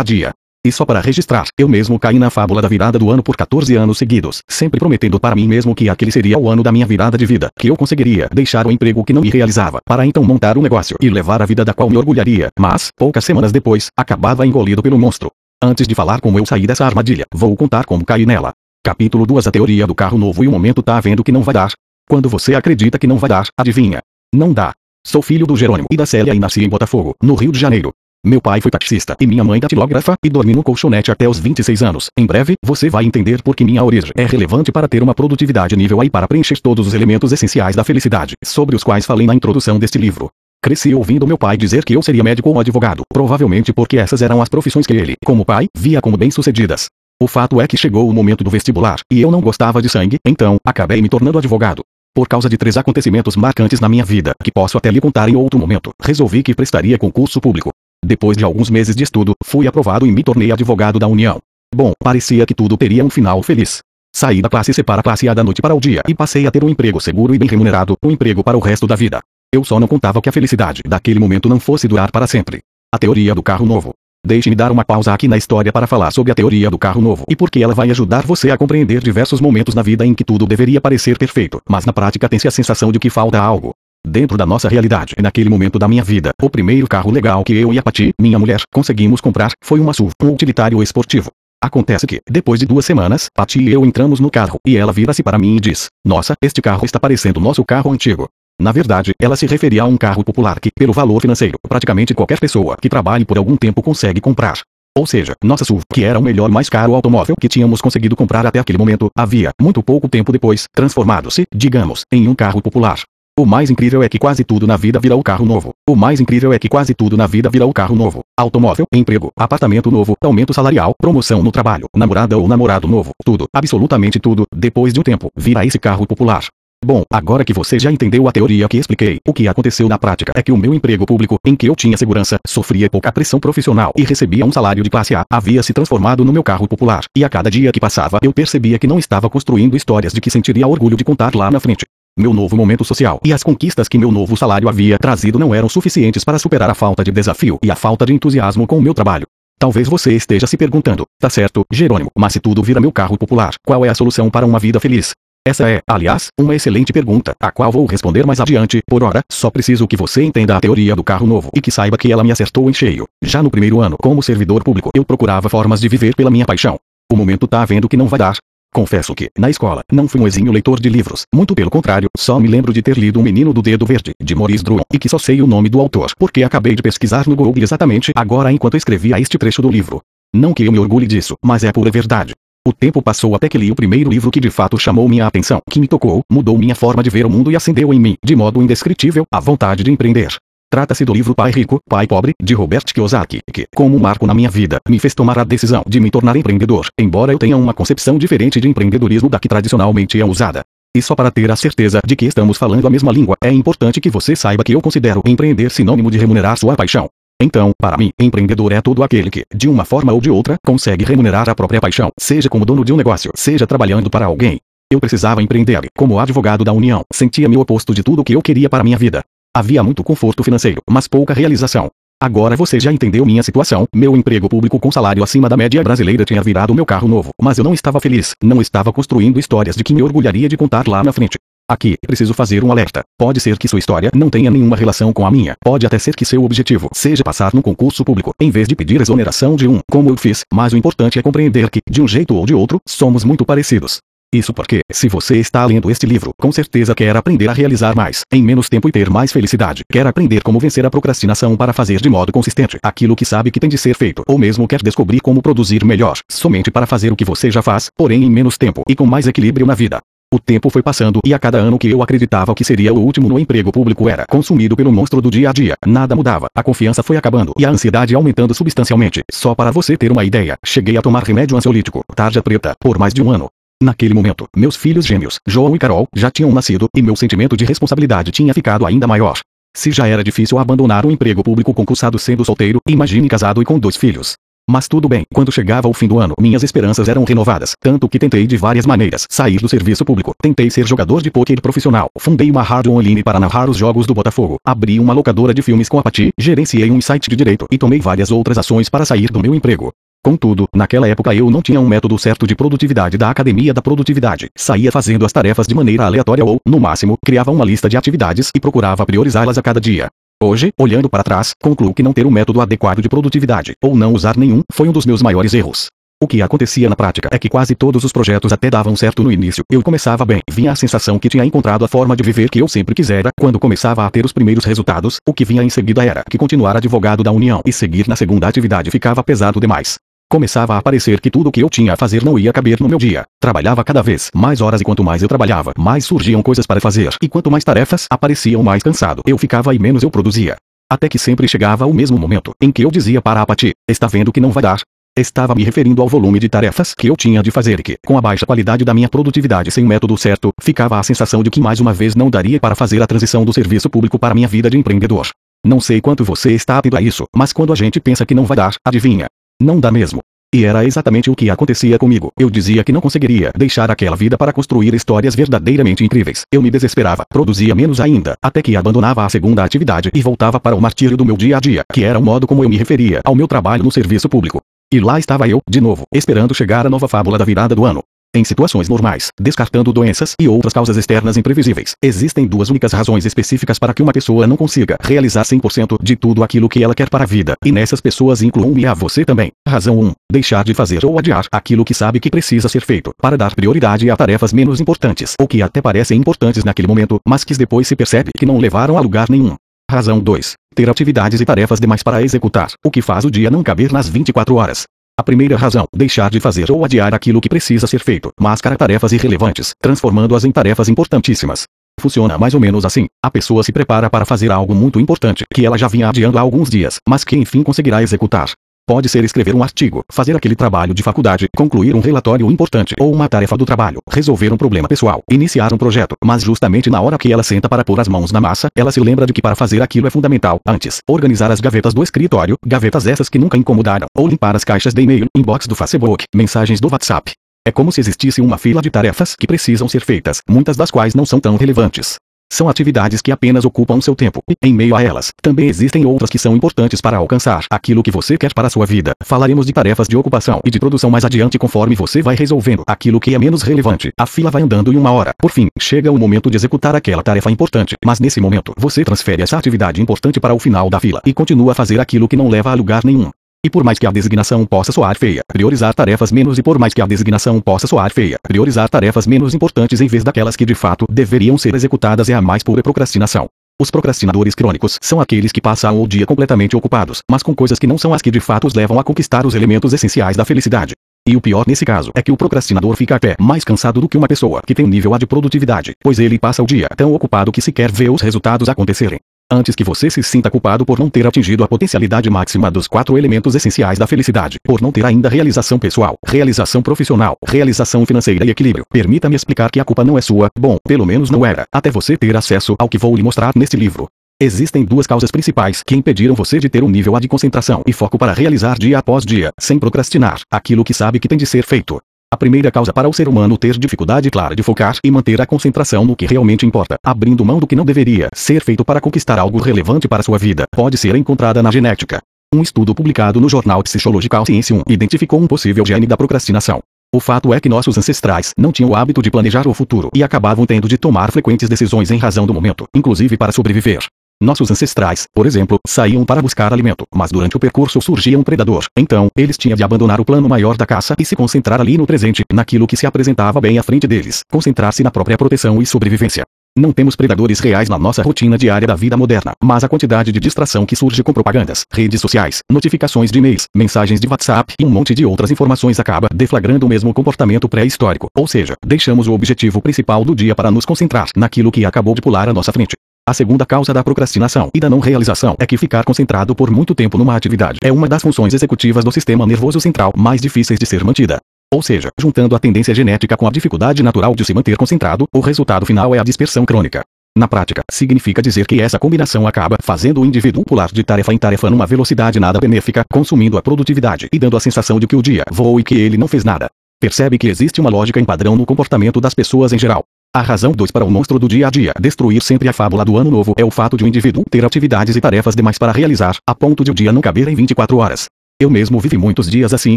a dia. E só para registrar, eu mesmo caí na fábula da virada do ano por 14 anos seguidos, sempre prometendo para mim mesmo que aquele seria o ano da minha virada de vida, que eu conseguiria deixar o emprego que não me realizava, para então montar um negócio e levar a vida da qual me orgulharia. Mas, poucas semanas depois, acabava engolido pelo monstro. Antes de falar como eu saí dessa armadilha, vou contar como caí nela. Capítulo 2 A teoria do carro novo e o momento tá vendo que não vai dar. Quando você acredita que não vai dar, adivinha? Não dá. Sou filho do Jerônimo e da Célia e nasci em Botafogo, no Rio de Janeiro. Meu pai foi taxista e minha mãe datilógrafa e dormi no colchonete até os 26 anos. Em breve, você vai entender por que minha origem é relevante para ter uma produtividade nível A e para preencher todos os elementos essenciais da felicidade, sobre os quais falei na introdução deste livro. Cresci ouvindo meu pai dizer que eu seria médico ou advogado, provavelmente porque essas eram as profissões que ele, como pai, via como bem-sucedidas. O fato é que chegou o momento do vestibular, e eu não gostava de sangue, então, acabei me tornando advogado. Por causa de três acontecimentos marcantes na minha vida, que posso até lhe contar em outro momento, resolvi que prestaria concurso público. Depois de alguns meses de estudo, fui aprovado e me tornei advogado da União. Bom, parecia que tudo teria um final feliz. Saí da classe C para a classe A da noite para o dia e passei a ter um emprego seguro e bem remunerado, um emprego para o resto da vida. Eu só não contava que a felicidade daquele momento não fosse durar para sempre. A teoria do carro novo. Deixe-me dar uma pausa aqui na história para falar sobre a teoria do carro novo e porque ela vai ajudar você a compreender diversos momentos na vida em que tudo deveria parecer perfeito, mas na prática tem-se a sensação de que falta algo. Dentro da nossa realidade, naquele momento da minha vida, o primeiro carro legal que eu e a Pati, minha mulher, conseguimos comprar foi uma SUV, um utilitário esportivo. Acontece que, depois de duas semanas, Pati e eu entramos no carro e ela vira-se para mim e diz: Nossa, este carro está parecendo nosso carro antigo. Na verdade, ela se referia a um carro popular que, pelo valor financeiro, praticamente qualquer pessoa que trabalhe por algum tempo consegue comprar. Ou seja, nossa SUV, que era o melhor mais caro automóvel que tínhamos conseguido comprar até aquele momento, havia, muito pouco tempo depois, transformado-se, digamos, em um carro popular. O mais incrível é que quase tudo na vida vira o carro novo. O mais incrível é que quase tudo na vida vira o carro novo. Automóvel, emprego, apartamento novo, aumento salarial, promoção no trabalho, namorada ou namorado novo, tudo, absolutamente tudo, depois de um tempo, vira esse carro popular. Bom, agora que você já entendeu a teoria que expliquei, o que aconteceu na prática é que o meu emprego público, em que eu tinha segurança, sofria pouca pressão profissional e recebia um salário de classe A, havia se transformado no meu carro popular, e a cada dia que passava eu percebia que não estava construindo histórias de que sentiria orgulho de contar lá na frente. Meu novo momento social e as conquistas que meu novo salário havia trazido não eram suficientes para superar a falta de desafio e a falta de entusiasmo com o meu trabalho. Talvez você esteja se perguntando, tá certo, Jerônimo, mas se tudo vira meu carro popular, qual é a solução para uma vida feliz? Essa é, aliás, uma excelente pergunta, a qual vou responder mais adiante. Por ora, só preciso que você entenda a teoria do carro novo e que saiba que ela me acertou em cheio. Já no primeiro ano, como servidor público, eu procurava formas de viver pela minha paixão. O momento tá vendo que não vai dar, Confesso que, na escola, não fui um exímio leitor de livros, muito pelo contrário, só me lembro de ter lido Um Menino do Dedo Verde, de Maurice Druon, e que só sei o nome do autor, porque acabei de pesquisar no Google exatamente agora enquanto escrevia este trecho do livro. Não que eu me orgulhe disso, mas é pura verdade. O tempo passou até que li o primeiro livro que de fato chamou minha atenção, que me tocou, mudou minha forma de ver o mundo e acendeu em mim, de modo indescritível, a vontade de empreender. Trata-se do livro Pai Rico, Pai Pobre, de Robert Kiyosaki, que, como marco na minha vida, me fez tomar a decisão de me tornar empreendedor, embora eu tenha uma concepção diferente de empreendedorismo da que tradicionalmente é usada. E só para ter a certeza de que estamos falando a mesma língua, é importante que você saiba que eu considero empreender sinônimo de remunerar sua paixão. Então, para mim, empreendedor é todo aquele que, de uma forma ou de outra, consegue remunerar a própria paixão, seja como dono de um negócio, seja trabalhando para alguém. Eu precisava empreender, como advogado da União, sentia-me o oposto de tudo o que eu queria para minha vida. Havia muito conforto financeiro, mas pouca realização. Agora você já entendeu minha situação. Meu emprego público com salário acima da média brasileira tinha virado meu carro novo, mas eu não estava feliz, não estava construindo histórias de que me orgulharia de contar lá na frente. Aqui, preciso fazer um alerta. Pode ser que sua história não tenha nenhuma relação com a minha. Pode até ser que seu objetivo seja passar no concurso público, em vez de pedir exoneração de um, como eu fiz, mas o importante é compreender que, de um jeito ou de outro, somos muito parecidos. Isso porque, se você está lendo este livro, com certeza quer aprender a realizar mais, em menos tempo e ter mais felicidade. Quer aprender como vencer a procrastinação para fazer de modo consistente aquilo que sabe que tem de ser feito, ou mesmo quer descobrir como produzir melhor, somente para fazer o que você já faz, porém em menos tempo e com mais equilíbrio na vida. O tempo foi passando e a cada ano que eu acreditava que seria o último no emprego público era consumido pelo monstro do dia a dia. Nada mudava, a confiança foi acabando e a ansiedade aumentando substancialmente. Só para você ter uma ideia, cheguei a tomar remédio ansiolítico, tarja preta, por mais de um ano. Naquele momento, meus filhos gêmeos, João e Carol, já tinham nascido, e meu sentimento de responsabilidade tinha ficado ainda maior. Se já era difícil abandonar um emprego público concursado sendo solteiro, imagine casado e com dois filhos. Mas tudo bem, quando chegava o fim do ano, minhas esperanças eram renovadas, tanto que tentei de várias maneiras sair do serviço público. Tentei ser jogador de pôquer profissional, fundei uma rádio online para narrar os jogos do Botafogo, abri uma locadora de filmes com a Pati, gerenciei um site de direito e tomei várias outras ações para sair do meu emprego. Contudo, naquela época eu não tinha um método certo de produtividade da academia da produtividade. Saía fazendo as tarefas de maneira aleatória ou, no máximo, criava uma lista de atividades e procurava priorizá-las a cada dia. Hoje, olhando para trás, concluo que não ter um método adequado de produtividade, ou não usar nenhum, foi um dos meus maiores erros. O que acontecia na prática é que quase todos os projetos até davam certo no início. Eu começava bem, vinha a sensação que tinha encontrado a forma de viver que eu sempre quisera. Quando começava a ter os primeiros resultados, o que vinha em seguida era que continuar advogado da União e seguir na segunda atividade ficava pesado demais. Começava a parecer que tudo o que eu tinha a fazer não ia caber no meu dia. Trabalhava cada vez mais horas e quanto mais eu trabalhava, mais surgiam coisas para fazer. E quanto mais tarefas apareciam, mais cansado eu ficava e menos eu produzia. Até que sempre chegava o mesmo momento em que eu dizia para a Pati: Está vendo que não vai dar? Estava me referindo ao volume de tarefas que eu tinha de fazer e que, com a baixa qualidade da minha produtividade sem o método certo, ficava a sensação de que mais uma vez não daria para fazer a transição do serviço público para minha vida de empreendedor. Não sei quanto você está atento a isso, mas quando a gente pensa que não vai dar, adivinha? Não dá mesmo. E era exatamente o que acontecia comigo. Eu dizia que não conseguiria deixar aquela vida para construir histórias verdadeiramente incríveis. Eu me desesperava, produzia menos ainda, até que abandonava a segunda atividade e voltava para o martírio do meu dia a dia, que era o modo como eu me referia ao meu trabalho no serviço público. E lá estava eu, de novo, esperando chegar a nova fábula da virada do ano. Em situações normais, descartando doenças e outras causas externas imprevisíveis, existem duas únicas razões específicas para que uma pessoa não consiga realizar 100% de tudo aquilo que ela quer para a vida, e nessas pessoas incluam-me a você também. Razão 1. Deixar de fazer ou adiar aquilo que sabe que precisa ser feito, para dar prioridade a tarefas menos importantes, ou que até parecem importantes naquele momento, mas que depois se percebe que não levaram a lugar nenhum. Razão 2. Ter atividades e tarefas demais para executar, o que faz o dia não caber nas 24 horas. A primeira razão, deixar de fazer ou adiar aquilo que precisa ser feito, mascara tarefas irrelevantes, transformando-as em tarefas importantíssimas. Funciona mais ou menos assim. A pessoa se prepara para fazer algo muito importante, que ela já vinha adiando há alguns dias, mas que enfim conseguirá executar. Pode ser escrever um artigo, fazer aquele trabalho de faculdade, concluir um relatório importante ou uma tarefa do trabalho, resolver um problema pessoal, iniciar um projeto, mas justamente na hora que ela senta para pôr as mãos na massa, ela se lembra de que para fazer aquilo é fundamental, antes, organizar as gavetas do escritório, gavetas essas que nunca incomodaram, ou limpar as caixas de e-mail, inbox do Facebook, mensagens do WhatsApp. É como se existisse uma fila de tarefas que precisam ser feitas, muitas das quais não são tão relevantes. São atividades que apenas ocupam seu tempo, e, em meio a elas, também existem outras que são importantes para alcançar aquilo que você quer para a sua vida. Falaremos de tarefas de ocupação e de produção mais adiante conforme você vai resolvendo aquilo que é menos relevante. A fila vai andando em uma hora. Por fim, chega o momento de executar aquela tarefa importante, mas nesse momento, você transfere essa atividade importante para o final da fila e continua a fazer aquilo que não leva a lugar nenhum. E por mais que a designação possa soar feia, priorizar tarefas menos e por mais que a designação possa soar feia, priorizar tarefas menos importantes em vez daquelas que de fato deveriam ser executadas é a mais pura procrastinação. Os procrastinadores crônicos são aqueles que passam o dia completamente ocupados, mas com coisas que não são as que de fato os levam a conquistar os elementos essenciais da felicidade. E o pior nesse caso é que o procrastinador fica até mais cansado do que uma pessoa que tem um nível A de produtividade, pois ele passa o dia tão ocupado que sequer vê os resultados acontecerem. Antes que você se sinta culpado por não ter atingido a potencialidade máxima dos quatro elementos essenciais da felicidade, por não ter ainda realização pessoal, realização profissional, realização financeira e equilíbrio, permita-me explicar que a culpa não é sua, bom, pelo menos não era, até você ter acesso ao que vou lhe mostrar neste livro. Existem duas causas principais que impediram você de ter um nível A de concentração e foco para realizar dia após dia, sem procrastinar, aquilo que sabe que tem de ser feito. A primeira causa para o ser humano ter dificuldade clara de focar e manter a concentração no que realmente importa, abrindo mão do que não deveria ser feito para conquistar algo relevante para sua vida, pode ser encontrada na genética. Um estudo publicado no jornal Psychological Science 1 identificou um possível gene da procrastinação. O fato é que nossos ancestrais não tinham o hábito de planejar o futuro e acabavam tendo de tomar frequentes decisões em razão do momento, inclusive para sobreviver. Nossos ancestrais, por exemplo, saíam para buscar alimento, mas durante o percurso surgia um predador. Então, eles tinham de abandonar o plano maior da caça e se concentrar ali no presente, naquilo que se apresentava bem à frente deles, concentrar-se na própria proteção e sobrevivência. Não temos predadores reais na nossa rotina diária da vida moderna, mas a quantidade de distração que surge com propagandas, redes sociais, notificações de e-mails, mensagens de WhatsApp e um monte de outras informações acaba deflagrando o mesmo comportamento pré-histórico, ou seja, deixamos o objetivo principal do dia para nos concentrar naquilo que acabou de pular à nossa frente. A segunda causa da procrastinação e da não realização é que ficar concentrado por muito tempo numa atividade é uma das funções executivas do sistema nervoso central mais difíceis de ser mantida. Ou seja, juntando a tendência genética com a dificuldade natural de se manter concentrado, o resultado final é a dispersão crônica. Na prática, significa dizer que essa combinação acaba fazendo o indivíduo pular de tarefa em tarefa numa velocidade nada benéfica, consumindo a produtividade e dando a sensação de que o dia voou e que ele não fez nada. Percebe que existe uma lógica em padrão no comportamento das pessoas em geral. A razão 2 para o monstro do dia a dia destruir sempre a fábula do ano novo é o fato de um indivíduo ter atividades e tarefas demais para realizar, a ponto de o dia não caber em 24 horas. Eu mesmo vivi muitos dias assim,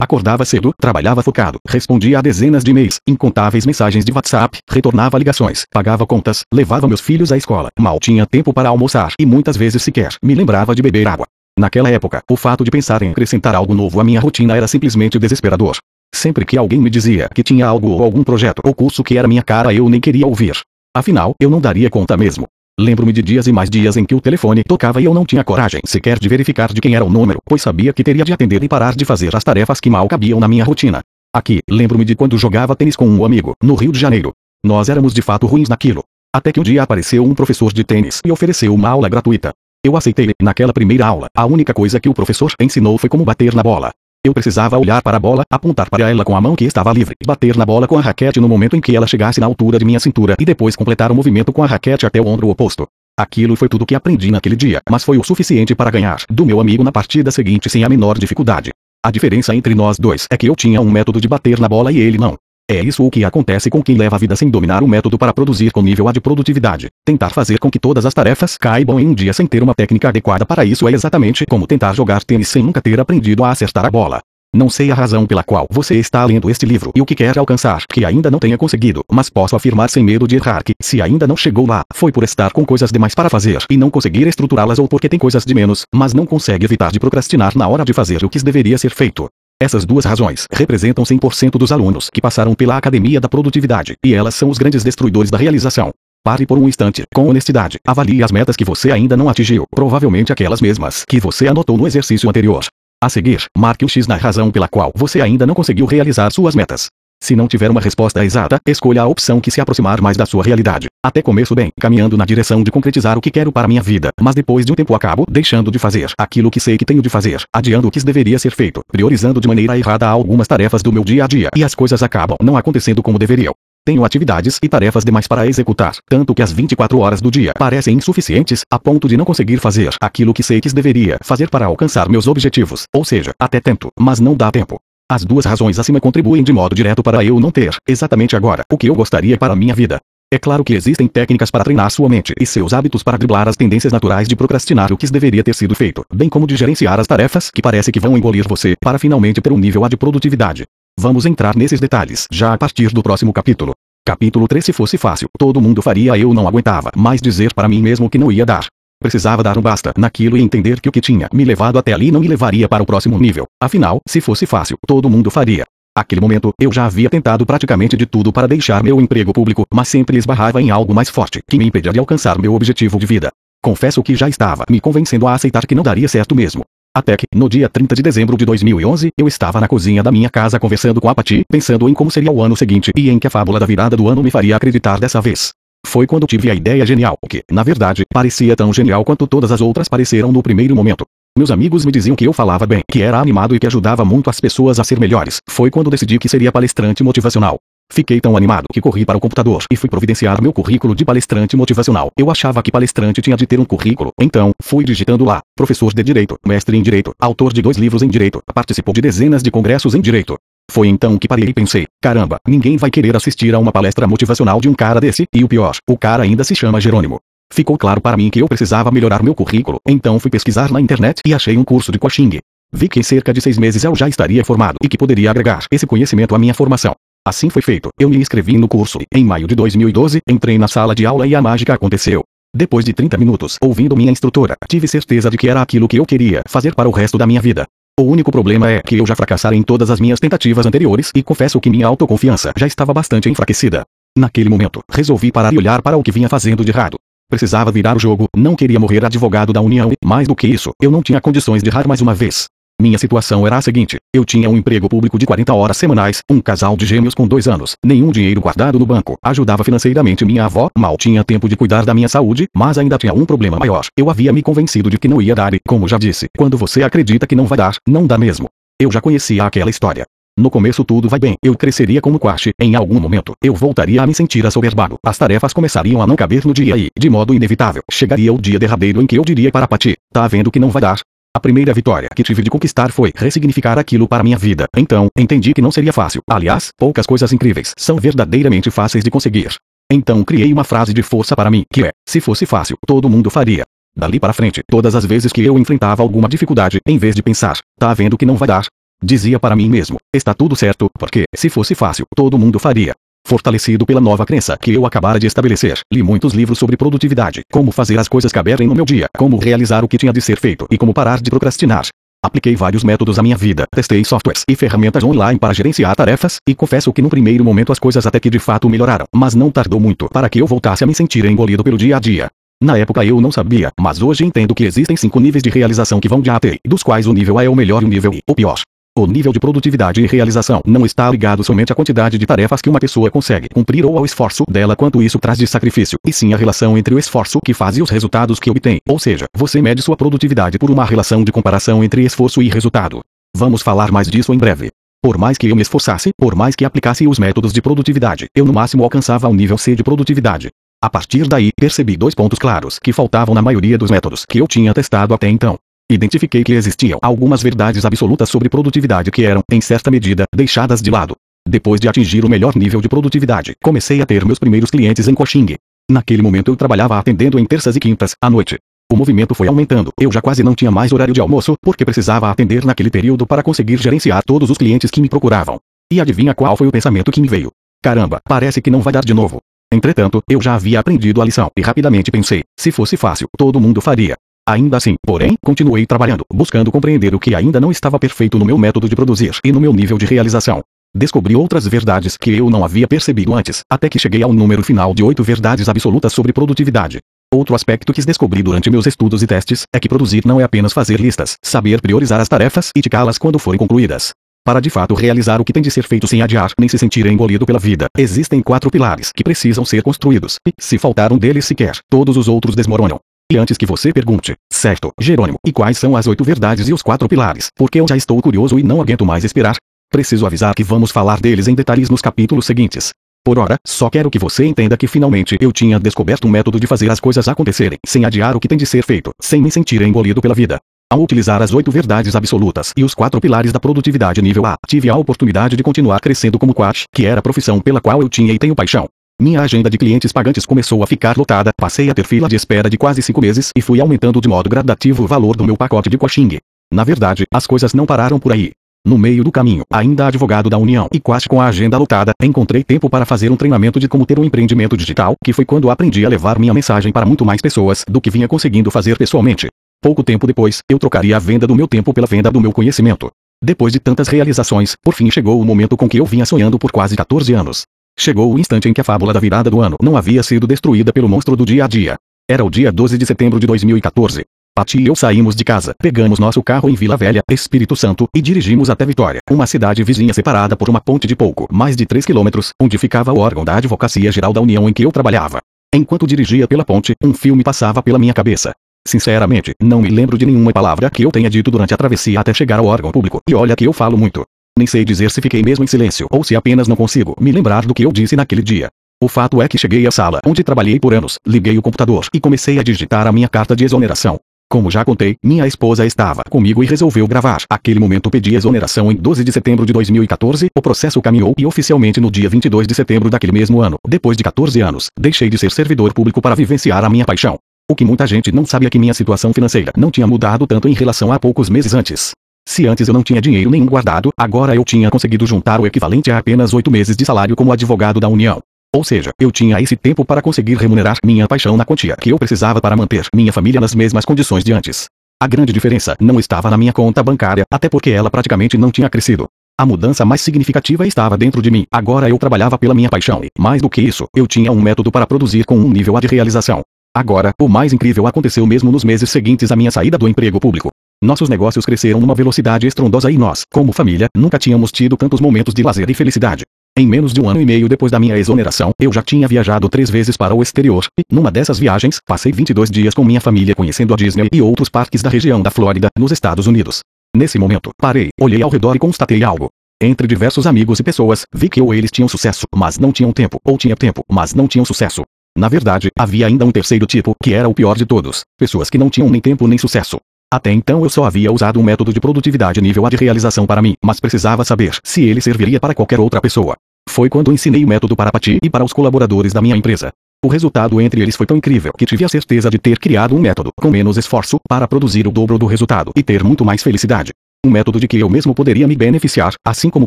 acordava cedo, trabalhava focado, respondia a dezenas de e-mails, incontáveis mensagens de WhatsApp, retornava ligações, pagava contas, levava meus filhos à escola, mal tinha tempo para almoçar e muitas vezes sequer me lembrava de beber água. Naquela época, o fato de pensar em acrescentar algo novo à minha rotina era simplesmente desesperador. Sempre que alguém me dizia que tinha algo ou algum projeto ou curso que era minha cara eu nem queria ouvir. Afinal, eu não daria conta mesmo. Lembro-me de dias e mais dias em que o telefone tocava e eu não tinha coragem sequer de verificar de quem era o número, pois sabia que teria de atender e parar de fazer as tarefas que mal cabiam na minha rotina. Aqui, lembro-me de quando jogava tênis com um amigo, no Rio de Janeiro. Nós éramos de fato ruins naquilo. Até que um dia apareceu um professor de tênis e ofereceu uma aula gratuita. Eu aceitei. Naquela primeira aula, a única coisa que o professor ensinou foi como bater na bola. Eu precisava olhar para a bola, apontar para ela com a mão que estava livre, bater na bola com a raquete no momento em que ela chegasse na altura de minha cintura e depois completar o movimento com a raquete até o ombro oposto. Aquilo foi tudo que aprendi naquele dia, mas foi o suficiente para ganhar do meu amigo na partida seguinte sem a menor dificuldade. A diferença entre nós dois é que eu tinha um método de bater na bola e ele não. É isso o que acontece com quem leva a vida sem dominar o método para produzir com nível A de produtividade. Tentar fazer com que todas as tarefas caibam em um dia sem ter uma técnica adequada para isso é exatamente como tentar jogar tênis sem nunca ter aprendido a acertar a bola. Não sei a razão pela qual você está lendo este livro e o que quer alcançar que ainda não tenha conseguido, mas posso afirmar sem medo de errar que, se ainda não chegou lá, foi por estar com coisas demais para fazer e não conseguir estruturá-las ou porque tem coisas de menos, mas não consegue evitar de procrastinar na hora de fazer o que deveria ser feito. Essas duas razões representam 100% dos alunos que passaram pela Academia da Produtividade, e elas são os grandes destruidores da realização. Pare por um instante, com honestidade, avalie as metas que você ainda não atingiu, provavelmente aquelas mesmas que você anotou no exercício anterior. A seguir, marque o X na razão pela qual você ainda não conseguiu realizar suas metas. Se não tiver uma resposta exata, escolha a opção que se aproximar mais da sua realidade. Até começo bem, caminhando na direção de concretizar o que quero para minha vida, mas depois de um tempo acabo deixando de fazer aquilo que sei que tenho de fazer, adiando o que deveria ser feito, priorizando de maneira errada algumas tarefas do meu dia a dia, e as coisas acabam não acontecendo como deveriam. Tenho atividades e tarefas demais para executar, tanto que as 24 horas do dia parecem insuficientes, a ponto de não conseguir fazer aquilo que sei que deveria fazer para alcançar meus objetivos. Ou seja, até tento, mas não dá tempo. As duas razões acima contribuem de modo direto para eu não ter, exatamente agora, o que eu gostaria para minha vida. É claro que existem técnicas para treinar sua mente e seus hábitos para driblar as tendências naturais de procrastinar o que deveria ter sido feito, bem como de gerenciar as tarefas que parece que vão engolir você para finalmente ter um nível A de produtividade. Vamos entrar nesses detalhes já a partir do próximo capítulo. Capítulo 3 Se fosse fácil, todo mundo faria eu não aguentava mais dizer para mim mesmo que não ia dar. Precisava dar um basta naquilo e entender que o que tinha me levado até ali não me levaria para o próximo nível. Afinal, se fosse fácil, todo mundo faria. Aquele momento, eu já havia tentado praticamente de tudo para deixar meu emprego público, mas sempre esbarrava em algo mais forte, que me impedia de alcançar meu objetivo de vida. Confesso que já estava me convencendo a aceitar que não daria certo mesmo. Até que, no dia 30 de dezembro de 2011, eu estava na cozinha da minha casa conversando com a Pati, pensando em como seria o ano seguinte e em que a fábula da virada do ano me faria acreditar dessa vez. Foi quando tive a ideia genial, que, na verdade, parecia tão genial quanto todas as outras pareceram no primeiro momento. Meus amigos me diziam que eu falava bem, que era animado e que ajudava muito as pessoas a ser melhores. Foi quando decidi que seria palestrante motivacional. Fiquei tão animado que corri para o computador e fui providenciar meu currículo de palestrante motivacional. Eu achava que palestrante tinha de ter um currículo, então, fui digitando lá. Professor de Direito, mestre em Direito, autor de dois livros em Direito, participou de dezenas de congressos em Direito. Foi então que parei e pensei, caramba, ninguém vai querer assistir a uma palestra motivacional de um cara desse, e o pior, o cara ainda se chama Jerônimo. Ficou claro para mim que eu precisava melhorar meu currículo, então fui pesquisar na internet e achei um curso de coaching. Vi que em cerca de seis meses eu já estaria formado e que poderia agregar esse conhecimento à minha formação. Assim foi feito. Eu me inscrevi no curso e, em maio de 2012, entrei na sala de aula e a mágica aconteceu. Depois de 30 minutos ouvindo minha instrutora, tive certeza de que era aquilo que eu queria fazer para o resto da minha vida. O único problema é que eu já fracassara em todas as minhas tentativas anteriores e confesso que minha autoconfiança já estava bastante enfraquecida. Naquele momento, resolvi parar e olhar para o que vinha fazendo de errado. Precisava virar o jogo, não queria morrer advogado da União e, mais do que isso, eu não tinha condições de errar mais uma vez. Minha situação era a seguinte: eu tinha um emprego público de 40 horas semanais, um casal de gêmeos com dois anos, nenhum dinheiro guardado no banco, ajudava financeiramente minha avó, mal tinha tempo de cuidar da minha saúde, mas ainda tinha um problema maior. Eu havia me convencido de que não ia dar e, como já disse, quando você acredita que não vai dar, não dá mesmo. Eu já conhecia aquela história. No começo tudo vai bem, eu cresceria como Quash, em algum momento, eu voltaria a me sentir assoberbado, as tarefas começariam a não caber no dia e, de modo inevitável, chegaria o dia derradeiro em que eu diria para Pati, tá vendo que não vai dar? A primeira vitória que tive de conquistar foi ressignificar aquilo para minha vida. Então, entendi que não seria fácil. Aliás, poucas coisas incríveis são verdadeiramente fáceis de conseguir. Então criei uma frase de força para mim, que é: se fosse fácil, todo mundo faria. Dali para frente, todas as vezes que eu enfrentava alguma dificuldade, em vez de pensar, tá vendo que não vai dar, dizia para mim mesmo, está tudo certo, porque, se fosse fácil, todo mundo faria. Fortalecido pela nova crença que eu acabara de estabelecer, li muitos livros sobre produtividade, como fazer as coisas caberem no meu dia, como realizar o que tinha de ser feito e como parar de procrastinar. Apliquei vários métodos à minha vida, testei softwares e ferramentas online para gerenciar tarefas, e confesso que no primeiro momento as coisas até que de fato melhoraram, mas não tardou muito para que eu voltasse a me sentir engolido pelo dia a dia. Na época eu não sabia, mas hoje entendo que existem cinco níveis de realização que vão de A a T, dos quais o nível A é o melhor e o nível I, o pior. O nível de produtividade e realização não está ligado somente à quantidade de tarefas que uma pessoa consegue cumprir ou ao esforço dela quanto isso traz de sacrifício, e sim a relação entre o esforço que faz e os resultados que obtém. Ou seja, você mede sua produtividade por uma relação de comparação entre esforço e resultado. Vamos falar mais disso em breve. Por mais que eu me esforçasse, por mais que aplicasse os métodos de produtividade, eu no máximo alcançava o nível C de produtividade. A partir daí, percebi dois pontos claros que faltavam na maioria dos métodos que eu tinha testado até então. Identifiquei que existiam algumas verdades absolutas sobre produtividade que eram, em certa medida, deixadas de lado. Depois de atingir o melhor nível de produtividade, comecei a ter meus primeiros clientes em Coxing. Naquele momento eu trabalhava atendendo em terças e quintas, à noite. O movimento foi aumentando, eu já quase não tinha mais horário de almoço, porque precisava atender naquele período para conseguir gerenciar todos os clientes que me procuravam. E adivinha qual foi o pensamento que me veio? Caramba, parece que não vai dar de novo. Entretanto, eu já havia aprendido a lição e rapidamente pensei: se fosse fácil, todo mundo faria. Ainda assim, porém, continuei trabalhando, buscando compreender o que ainda não estava perfeito no meu método de produzir e no meu nível de realização. Descobri outras verdades que eu não havia percebido antes, até que cheguei ao número final de oito verdades absolutas sobre produtividade. Outro aspecto que descobri durante meus estudos e testes é que produzir não é apenas fazer listas, saber priorizar as tarefas e ticá-las quando forem concluídas. Para de fato realizar o que tem de ser feito sem adiar nem se sentir engolido pela vida, existem quatro pilares que precisam ser construídos, e, se faltar um deles sequer, todos os outros desmoronam. E antes que você pergunte, certo, Jerônimo, e quais são as oito verdades e os quatro pilares, porque eu já estou curioso e não aguento mais esperar, preciso avisar que vamos falar deles em detalhes nos capítulos seguintes. Por ora, só quero que você entenda que finalmente eu tinha descoberto um método de fazer as coisas acontecerem, sem adiar o que tem de ser feito, sem me sentir engolido pela vida. Ao utilizar as oito verdades absolutas e os quatro pilares da produtividade nível A, tive a oportunidade de continuar crescendo como quat, que era a profissão pela qual eu tinha e tenho paixão. Minha agenda de clientes pagantes começou a ficar lotada, passei a ter fila de espera de quase cinco meses e fui aumentando de modo gradativo o valor do meu pacote de coaching. Na verdade, as coisas não pararam por aí. No meio do caminho, ainda advogado da União e quase com a agenda lotada, encontrei tempo para fazer um treinamento de como ter um empreendimento digital, que foi quando aprendi a levar minha mensagem para muito mais pessoas do que vinha conseguindo fazer pessoalmente. Pouco tempo depois, eu trocaria a venda do meu tempo pela venda do meu conhecimento. Depois de tantas realizações, por fim chegou o momento com que eu vinha sonhando por quase 14 anos. Chegou o instante em que a fábula da virada do ano não havia sido destruída pelo monstro do dia a dia. Era o dia 12 de setembro de 2014. Pati e eu saímos de casa, pegamos nosso carro em Vila Velha, Espírito Santo, e dirigimos até Vitória, uma cidade vizinha separada por uma ponte de pouco mais de 3 quilômetros, onde ficava o órgão da Advocacia Geral da União em que eu trabalhava. Enquanto dirigia pela ponte, um filme passava pela minha cabeça. Sinceramente, não me lembro de nenhuma palavra que eu tenha dito durante a travessia até chegar ao órgão público, e olha que eu falo muito. Nem sei dizer se fiquei mesmo em silêncio ou se apenas não consigo me lembrar do que eu disse naquele dia. O fato é que cheguei à sala onde trabalhei por anos, liguei o computador e comecei a digitar a minha carta de exoneração. Como já contei, minha esposa estava comigo e resolveu gravar. Aquele momento pedi exoneração em 12 de setembro de 2014, o processo caminhou e oficialmente no dia 22 de setembro daquele mesmo ano, depois de 14 anos, deixei de ser servidor público para vivenciar a minha paixão. O que muita gente não sabe é que minha situação financeira não tinha mudado tanto em relação a poucos meses antes. Se antes eu não tinha dinheiro nenhum guardado, agora eu tinha conseguido juntar o equivalente a apenas oito meses de salário como advogado da União. Ou seja, eu tinha esse tempo para conseguir remunerar minha paixão na quantia que eu precisava para manter minha família nas mesmas condições de antes. A grande diferença não estava na minha conta bancária, até porque ela praticamente não tinha crescido. A mudança mais significativa estava dentro de mim. Agora eu trabalhava pela minha paixão e, mais do que isso, eu tinha um método para produzir com um nível A de realização. Agora, o mais incrível aconteceu mesmo nos meses seguintes à minha saída do emprego público. Nossos negócios cresceram numa velocidade estrondosa e nós, como família, nunca tínhamos tido tantos momentos de lazer e felicidade. Em menos de um ano e meio depois da minha exoneração, eu já tinha viajado três vezes para o exterior, e, numa dessas viagens, passei 22 dias com minha família conhecendo a Disney e outros parques da região da Flórida, nos Estados Unidos. Nesse momento, parei, olhei ao redor e constatei algo. Entre diversos amigos e pessoas, vi que ou eles tinham sucesso, mas não tinham tempo, ou tinha tempo, mas não tinham sucesso. Na verdade, havia ainda um terceiro tipo, que era o pior de todos: pessoas que não tinham nem tempo nem sucesso. Até então eu só havia usado um método de produtividade nível A de realização para mim, mas precisava saber se ele serviria para qualquer outra pessoa. Foi quando ensinei o método para Pati e para os colaboradores da minha empresa. O resultado entre eles foi tão incrível que tive a certeza de ter criado um método com menos esforço para produzir o dobro do resultado e ter muito mais felicidade. Um método de que eu mesmo poderia me beneficiar, assim como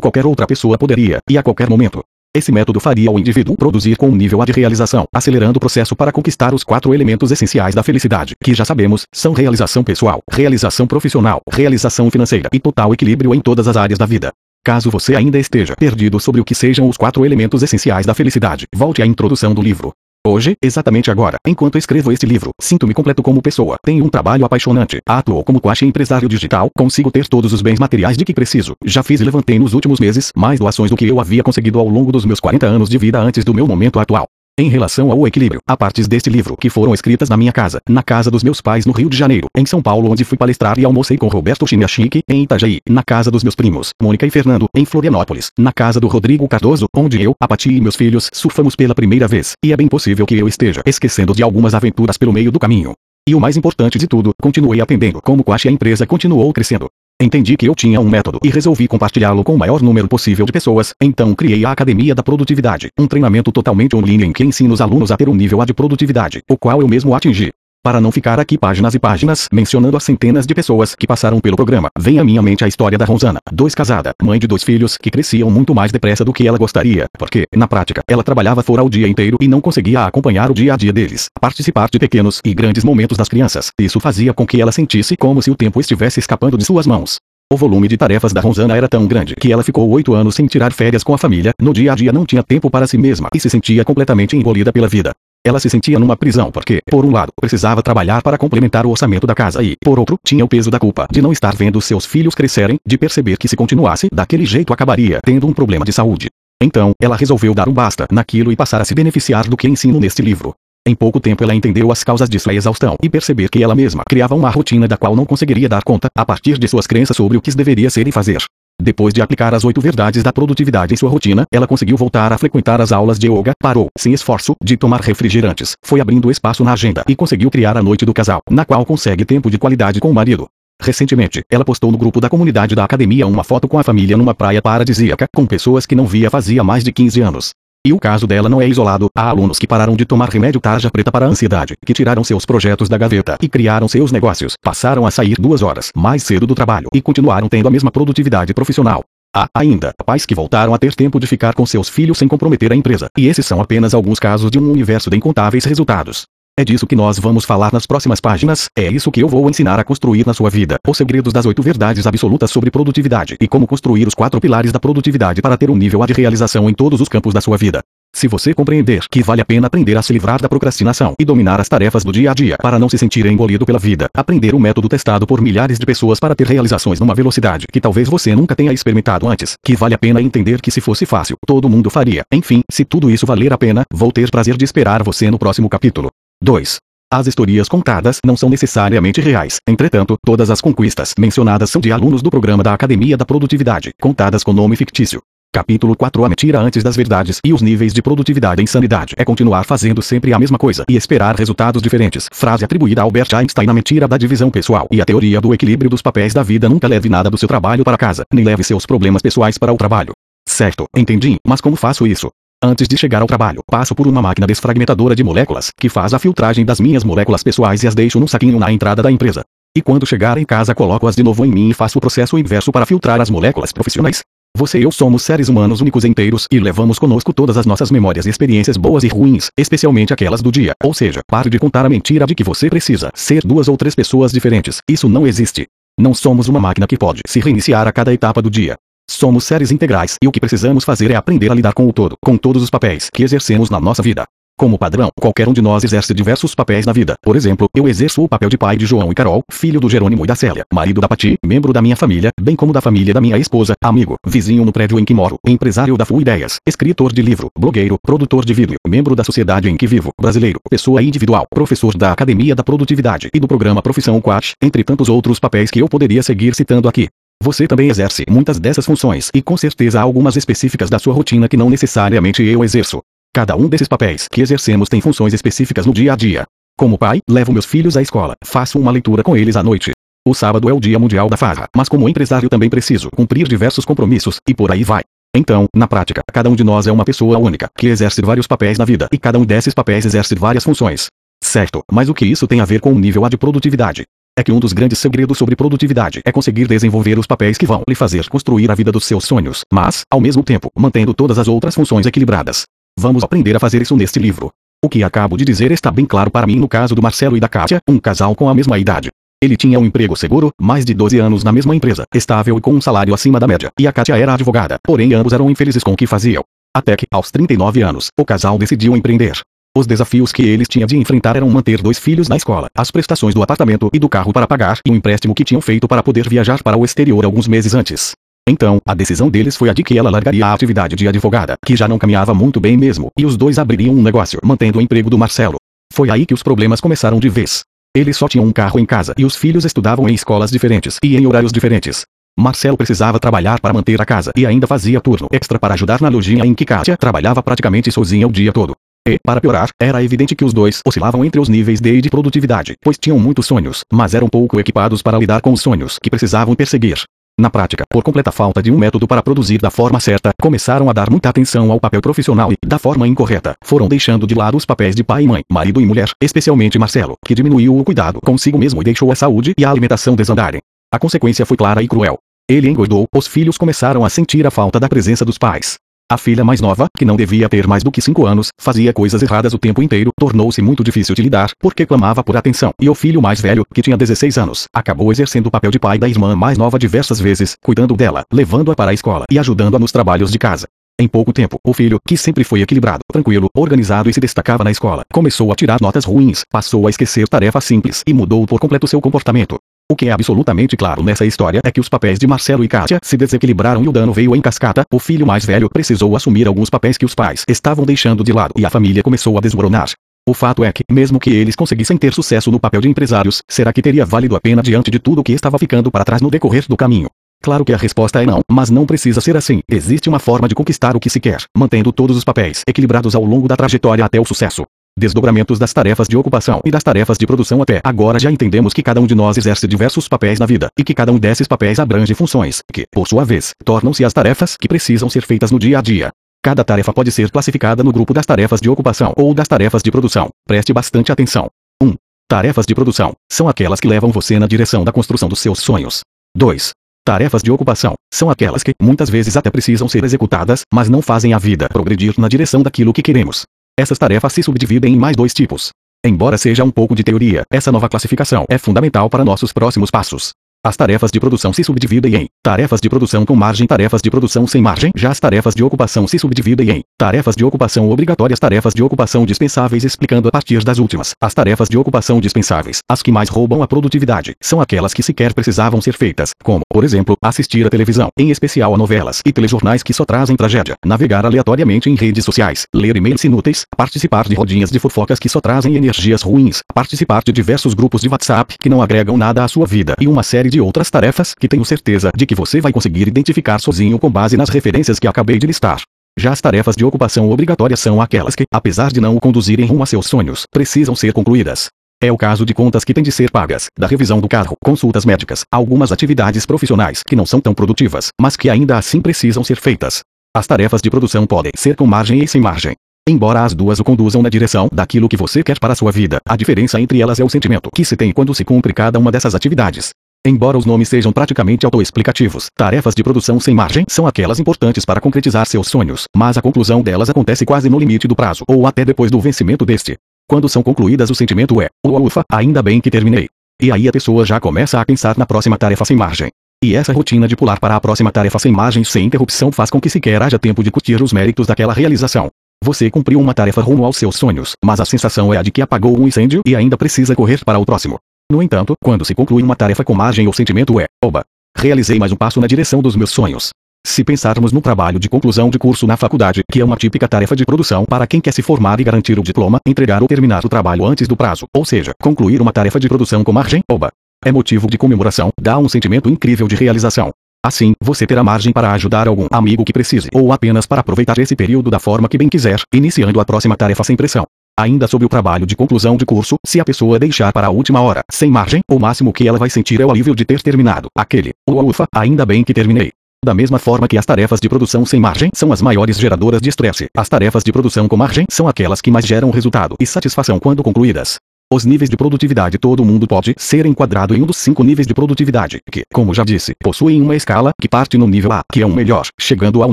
qualquer outra pessoa poderia, e a qualquer momento. Esse método faria o indivíduo produzir com um nível A de realização, acelerando o processo para conquistar os quatro elementos essenciais da felicidade, que já sabemos, são realização pessoal, realização profissional, realização financeira e total equilíbrio em todas as áreas da vida. Caso você ainda esteja perdido sobre o que sejam os quatro elementos essenciais da felicidade, volte à introdução do livro. Hoje, exatamente agora, enquanto escrevo este livro, sinto-me completo como pessoa. Tenho um trabalho apaixonante. Atuo como quase empresário digital. Consigo ter todos os bens materiais de que preciso. Já fiz e levantei nos últimos meses mais doações do que eu havia conseguido ao longo dos meus 40 anos de vida antes do meu momento atual. Em relação ao equilíbrio, há partes deste livro que foram escritas na minha casa, na casa dos meus pais no Rio de Janeiro, em São Paulo onde fui palestrar e almocei com Roberto Chiniachique, em Itajaí, na casa dos meus primos, Mônica e Fernando, em Florianópolis, na casa do Rodrigo Cardoso, onde eu, a Pati e meus filhos surfamos pela primeira vez, e é bem possível que eu esteja esquecendo de algumas aventuras pelo meio do caminho. E o mais importante de tudo, continuei aprendendo como quase a empresa continuou crescendo. Entendi que eu tinha um método e resolvi compartilhá-lo com o maior número possível de pessoas, então criei a Academia da Produtividade, um treinamento totalmente online em que ensino os alunos a ter um nível A de produtividade, o qual eu mesmo atingi. Para não ficar aqui páginas e páginas mencionando as centenas de pessoas que passaram pelo programa, vem à minha mente a história da Rosana, dois casada, mãe de dois filhos que cresciam muito mais depressa do que ela gostaria, porque, na prática, ela trabalhava fora o dia inteiro e não conseguia acompanhar o dia a dia deles, participar de pequenos e grandes momentos das crianças. Isso fazia com que ela sentisse como se o tempo estivesse escapando de suas mãos. O volume de tarefas da Rosana era tão grande que ela ficou oito anos sem tirar férias com a família, no dia a dia não tinha tempo para si mesma e se sentia completamente envolvida pela vida. Ela se sentia numa prisão porque, por um lado, precisava trabalhar para complementar o orçamento da casa e, por outro, tinha o peso da culpa de não estar vendo seus filhos crescerem, de perceber que se continuasse daquele jeito acabaria tendo um problema de saúde. Então, ela resolveu dar um basta naquilo e passar a se beneficiar do que ensino neste livro. Em pouco tempo ela entendeu as causas de sua exaustão e perceber que ela mesma criava uma rotina da qual não conseguiria dar conta, a partir de suas crenças sobre o que deveria ser e fazer. Depois de aplicar as oito verdades da produtividade em sua rotina, ela conseguiu voltar a frequentar as aulas de yoga, parou, sem esforço, de tomar refrigerantes, foi abrindo espaço na agenda e conseguiu criar a noite do casal, na qual consegue tempo de qualidade com o marido. Recentemente, ela postou no grupo da comunidade da academia uma foto com a família numa praia paradisíaca, com pessoas que não via fazia mais de 15 anos. E o caso dela não é isolado. Há alunos que pararam de tomar remédio tarja preta para a ansiedade, que tiraram seus projetos da gaveta e criaram seus negócios, passaram a sair duas horas mais cedo do trabalho e continuaram tendo a mesma produtividade profissional. Há ainda pais que voltaram a ter tempo de ficar com seus filhos sem comprometer a empresa, e esses são apenas alguns casos de um universo de incontáveis resultados. É disso que nós vamos falar nas próximas páginas, é isso que eu vou ensinar a construir na sua vida. Os segredos das oito verdades absolutas sobre produtividade e como construir os quatro pilares da produtividade para ter um nível A de realização em todos os campos da sua vida. Se você compreender que vale a pena aprender a se livrar da procrastinação e dominar as tarefas do dia a dia para não se sentir engolido pela vida, aprender o método testado por milhares de pessoas para ter realizações numa velocidade que talvez você nunca tenha experimentado antes, que vale a pena entender que se fosse fácil, todo mundo faria. Enfim, se tudo isso valer a pena, vou ter prazer de esperar você no próximo capítulo. 2. As histórias contadas não são necessariamente reais. Entretanto, todas as conquistas mencionadas são de alunos do programa da Academia da Produtividade, contadas com nome fictício. Capítulo 4 A mentira antes das verdades e os níveis de produtividade e insanidade é continuar fazendo sempre a mesma coisa e esperar resultados diferentes. Frase atribuída a Albert Einstein na mentira da divisão pessoal e a teoria do equilíbrio dos papéis da vida nunca leve nada do seu trabalho para casa, nem leve seus problemas pessoais para o trabalho. Certo, entendi, mas como faço isso? Antes de chegar ao trabalho, passo por uma máquina desfragmentadora de moléculas, que faz a filtragem das minhas moléculas pessoais e as deixo num saquinho na entrada da empresa. E quando chegar em casa coloco-as de novo em mim e faço o processo inverso para filtrar as moléculas profissionais. Você e eu somos seres humanos únicos inteiros e levamos conosco todas as nossas memórias e experiências boas e ruins, especialmente aquelas do dia. Ou seja, pare de contar a mentira de que você precisa ser duas ou três pessoas diferentes. Isso não existe. Não somos uma máquina que pode se reiniciar a cada etapa do dia. Somos seres integrais e o que precisamos fazer é aprender a lidar com o todo, com todos os papéis que exercemos na nossa vida. Como padrão, qualquer um de nós exerce diversos papéis na vida. Por exemplo, eu exerço o papel de pai de João e Carol, filho do Jerônimo e da Célia, marido da Pati, membro da minha família, bem como da família da minha esposa, amigo, vizinho no prédio em que moro, empresário da Full Ideias, escritor de livro, blogueiro, produtor de vídeo, membro da sociedade em que vivo, brasileiro, pessoa individual, professor da Academia da Produtividade e do programa Profissão Quat, entre tantos outros papéis que eu poderia seguir citando aqui. Você também exerce muitas dessas funções e com certeza algumas específicas da sua rotina que não necessariamente eu exerço. Cada um desses papéis que exercemos tem funções específicas no dia a dia. Como pai, levo meus filhos à escola, faço uma leitura com eles à noite. O sábado é o dia mundial da farra, mas como empresário também preciso cumprir diversos compromissos, e por aí vai. Então, na prática, cada um de nós é uma pessoa única, que exerce vários papéis na vida, e cada um desses papéis exerce várias funções. Certo, mas o que isso tem a ver com o nível A de produtividade? É que um dos grandes segredos sobre produtividade é conseguir desenvolver os papéis que vão lhe fazer construir a vida dos seus sonhos, mas, ao mesmo tempo, mantendo todas as outras funções equilibradas. Vamos aprender a fazer isso neste livro. O que acabo de dizer está bem claro para mim no caso do Marcelo e da Kátia, um casal com a mesma idade. Ele tinha um emprego seguro, mais de 12 anos na mesma empresa, estável e com um salário acima da média, e a Kátia era advogada, porém ambos eram infelizes com o que faziam. Até que, aos 39 anos, o casal decidiu empreender. Os desafios que eles tinham de enfrentar eram manter dois filhos na escola, as prestações do apartamento e do carro para pagar e um empréstimo que tinham feito para poder viajar para o exterior alguns meses antes. Então, a decisão deles foi a de que ela largaria a atividade de advogada, que já não caminhava muito bem mesmo, e os dois abririam um negócio, mantendo o emprego do Marcelo. Foi aí que os problemas começaram de vez. Eles só tinham um carro em casa e os filhos estudavam em escolas diferentes e em horários diferentes. Marcelo precisava trabalhar para manter a casa e ainda fazia turno extra para ajudar na lojinha em que Kátia trabalhava praticamente sozinha o dia todo. E, para piorar, era evidente que os dois oscilavam entre os níveis de e de produtividade, pois tinham muitos sonhos, mas eram pouco equipados para lidar com os sonhos que precisavam perseguir. Na prática, por completa falta de um método para produzir da forma certa, começaram a dar muita atenção ao papel profissional e, da forma incorreta, foram deixando de lado os papéis de pai e mãe, marido e mulher, especialmente Marcelo, que diminuiu o cuidado consigo mesmo e deixou a saúde e a alimentação desandarem. A consequência foi clara e cruel. Ele engordou, os filhos começaram a sentir a falta da presença dos pais. A filha mais nova, que não devia ter mais do que 5 anos, fazia coisas erradas o tempo inteiro, tornou-se muito difícil de lidar, porque clamava por atenção. E o filho mais velho, que tinha 16 anos, acabou exercendo o papel de pai da irmã mais nova diversas vezes, cuidando dela, levando-a para a escola e ajudando-a nos trabalhos de casa. Em pouco tempo, o filho, que sempre foi equilibrado, tranquilo, organizado e se destacava na escola, começou a tirar notas ruins, passou a esquecer tarefas simples e mudou por completo seu comportamento. O que é absolutamente claro nessa história é que os papéis de Marcelo e Kátia se desequilibraram e o dano veio em cascata. O filho mais velho precisou assumir alguns papéis que os pais estavam deixando de lado e a família começou a desmoronar. O fato é que, mesmo que eles conseguissem ter sucesso no papel de empresários, será que teria valido a pena diante de tudo o que estava ficando para trás no decorrer do caminho? Claro que a resposta é não, mas não precisa ser assim. Existe uma forma de conquistar o que se quer, mantendo todos os papéis equilibrados ao longo da trajetória até o sucesso desdobramentos das tarefas de ocupação e das tarefas de produção até agora já entendemos que cada um de nós exerce diversos papéis na vida e que cada um desses papéis abrange funções que, por sua vez, tornam-se as tarefas que precisam ser feitas no dia a dia. Cada tarefa pode ser classificada no grupo das tarefas de ocupação ou das tarefas de produção. Preste bastante atenção. 1. Tarefas de produção são aquelas que levam você na direção da construção dos seus sonhos. 2. Tarefas de ocupação são aquelas que, muitas vezes, até precisam ser executadas, mas não fazem a vida progredir na direção daquilo que queremos. Essas tarefas se subdividem em mais dois tipos. Embora seja um pouco de teoria, essa nova classificação é fundamental para nossos próximos passos. As tarefas de produção se subdividem em tarefas de produção com margem, tarefas de produção sem margem. Já as tarefas de ocupação se subdividem em tarefas de ocupação obrigatórias, tarefas de ocupação dispensáveis, explicando a partir das últimas. As tarefas de ocupação dispensáveis, as que mais roubam a produtividade, são aquelas que sequer precisavam ser feitas, como, por exemplo, assistir a televisão, em especial a novelas e telejornais que só trazem tragédia, navegar aleatoriamente em redes sociais, ler e-mails inúteis, participar de rodinhas de fofocas que só trazem energias ruins, participar de diversos grupos de WhatsApp que não agregam nada à sua vida e uma série de outras tarefas que tenho certeza de que você vai conseguir identificar sozinho com base nas referências que acabei de listar. Já as tarefas de ocupação obrigatórias são aquelas que, apesar de não o conduzirem rumo a seus sonhos, precisam ser concluídas. É o caso de contas que têm de ser pagas, da revisão do carro, consultas médicas, algumas atividades profissionais que não são tão produtivas, mas que ainda assim precisam ser feitas. As tarefas de produção podem ser com margem e sem margem. Embora as duas o conduzam na direção daquilo que você quer para a sua vida, a diferença entre elas é o sentimento que se tem quando se cumpre cada uma dessas atividades. Embora os nomes sejam praticamente autoexplicativos, tarefas de produção sem margem são aquelas importantes para concretizar seus sonhos, mas a conclusão delas acontece quase no limite do prazo ou até depois do vencimento deste. Quando são concluídas, o sentimento é: ufa, ainda bem que terminei. E aí a pessoa já começa a pensar na próxima tarefa sem margem. E essa rotina de pular para a próxima tarefa sem margem sem interrupção faz com que sequer haja tempo de curtir os méritos daquela realização. Você cumpriu uma tarefa rumo aos seus sonhos, mas a sensação é a de que apagou um incêndio e ainda precisa correr para o próximo. No entanto, quando se conclui uma tarefa com margem o sentimento é, oba, realizei mais um passo na direção dos meus sonhos. Se pensarmos no trabalho de conclusão de curso na faculdade, que é uma típica tarefa de produção para quem quer se formar e garantir o diploma, entregar ou terminar o trabalho antes do prazo, ou seja, concluir uma tarefa de produção com margem, oba, é motivo de comemoração, dá um sentimento incrível de realização. Assim, você terá margem para ajudar algum amigo que precise ou apenas para aproveitar esse período da forma que bem quiser, iniciando a próxima tarefa sem pressão. Ainda sobre o trabalho de conclusão de curso, se a pessoa deixar para a última hora, sem margem, o máximo que ela vai sentir é o alívio de ter terminado aquele, ou ufa, ainda bem que terminei. Da mesma forma que as tarefas de produção sem margem são as maiores geradoras de estresse, as tarefas de produção com margem são aquelas que mais geram resultado e satisfação quando concluídas. Os níveis de produtividade todo mundo pode ser enquadrado em um dos cinco níveis de produtividade, que, como já disse, possuem uma escala que parte no nível A, que é o melhor, chegando ao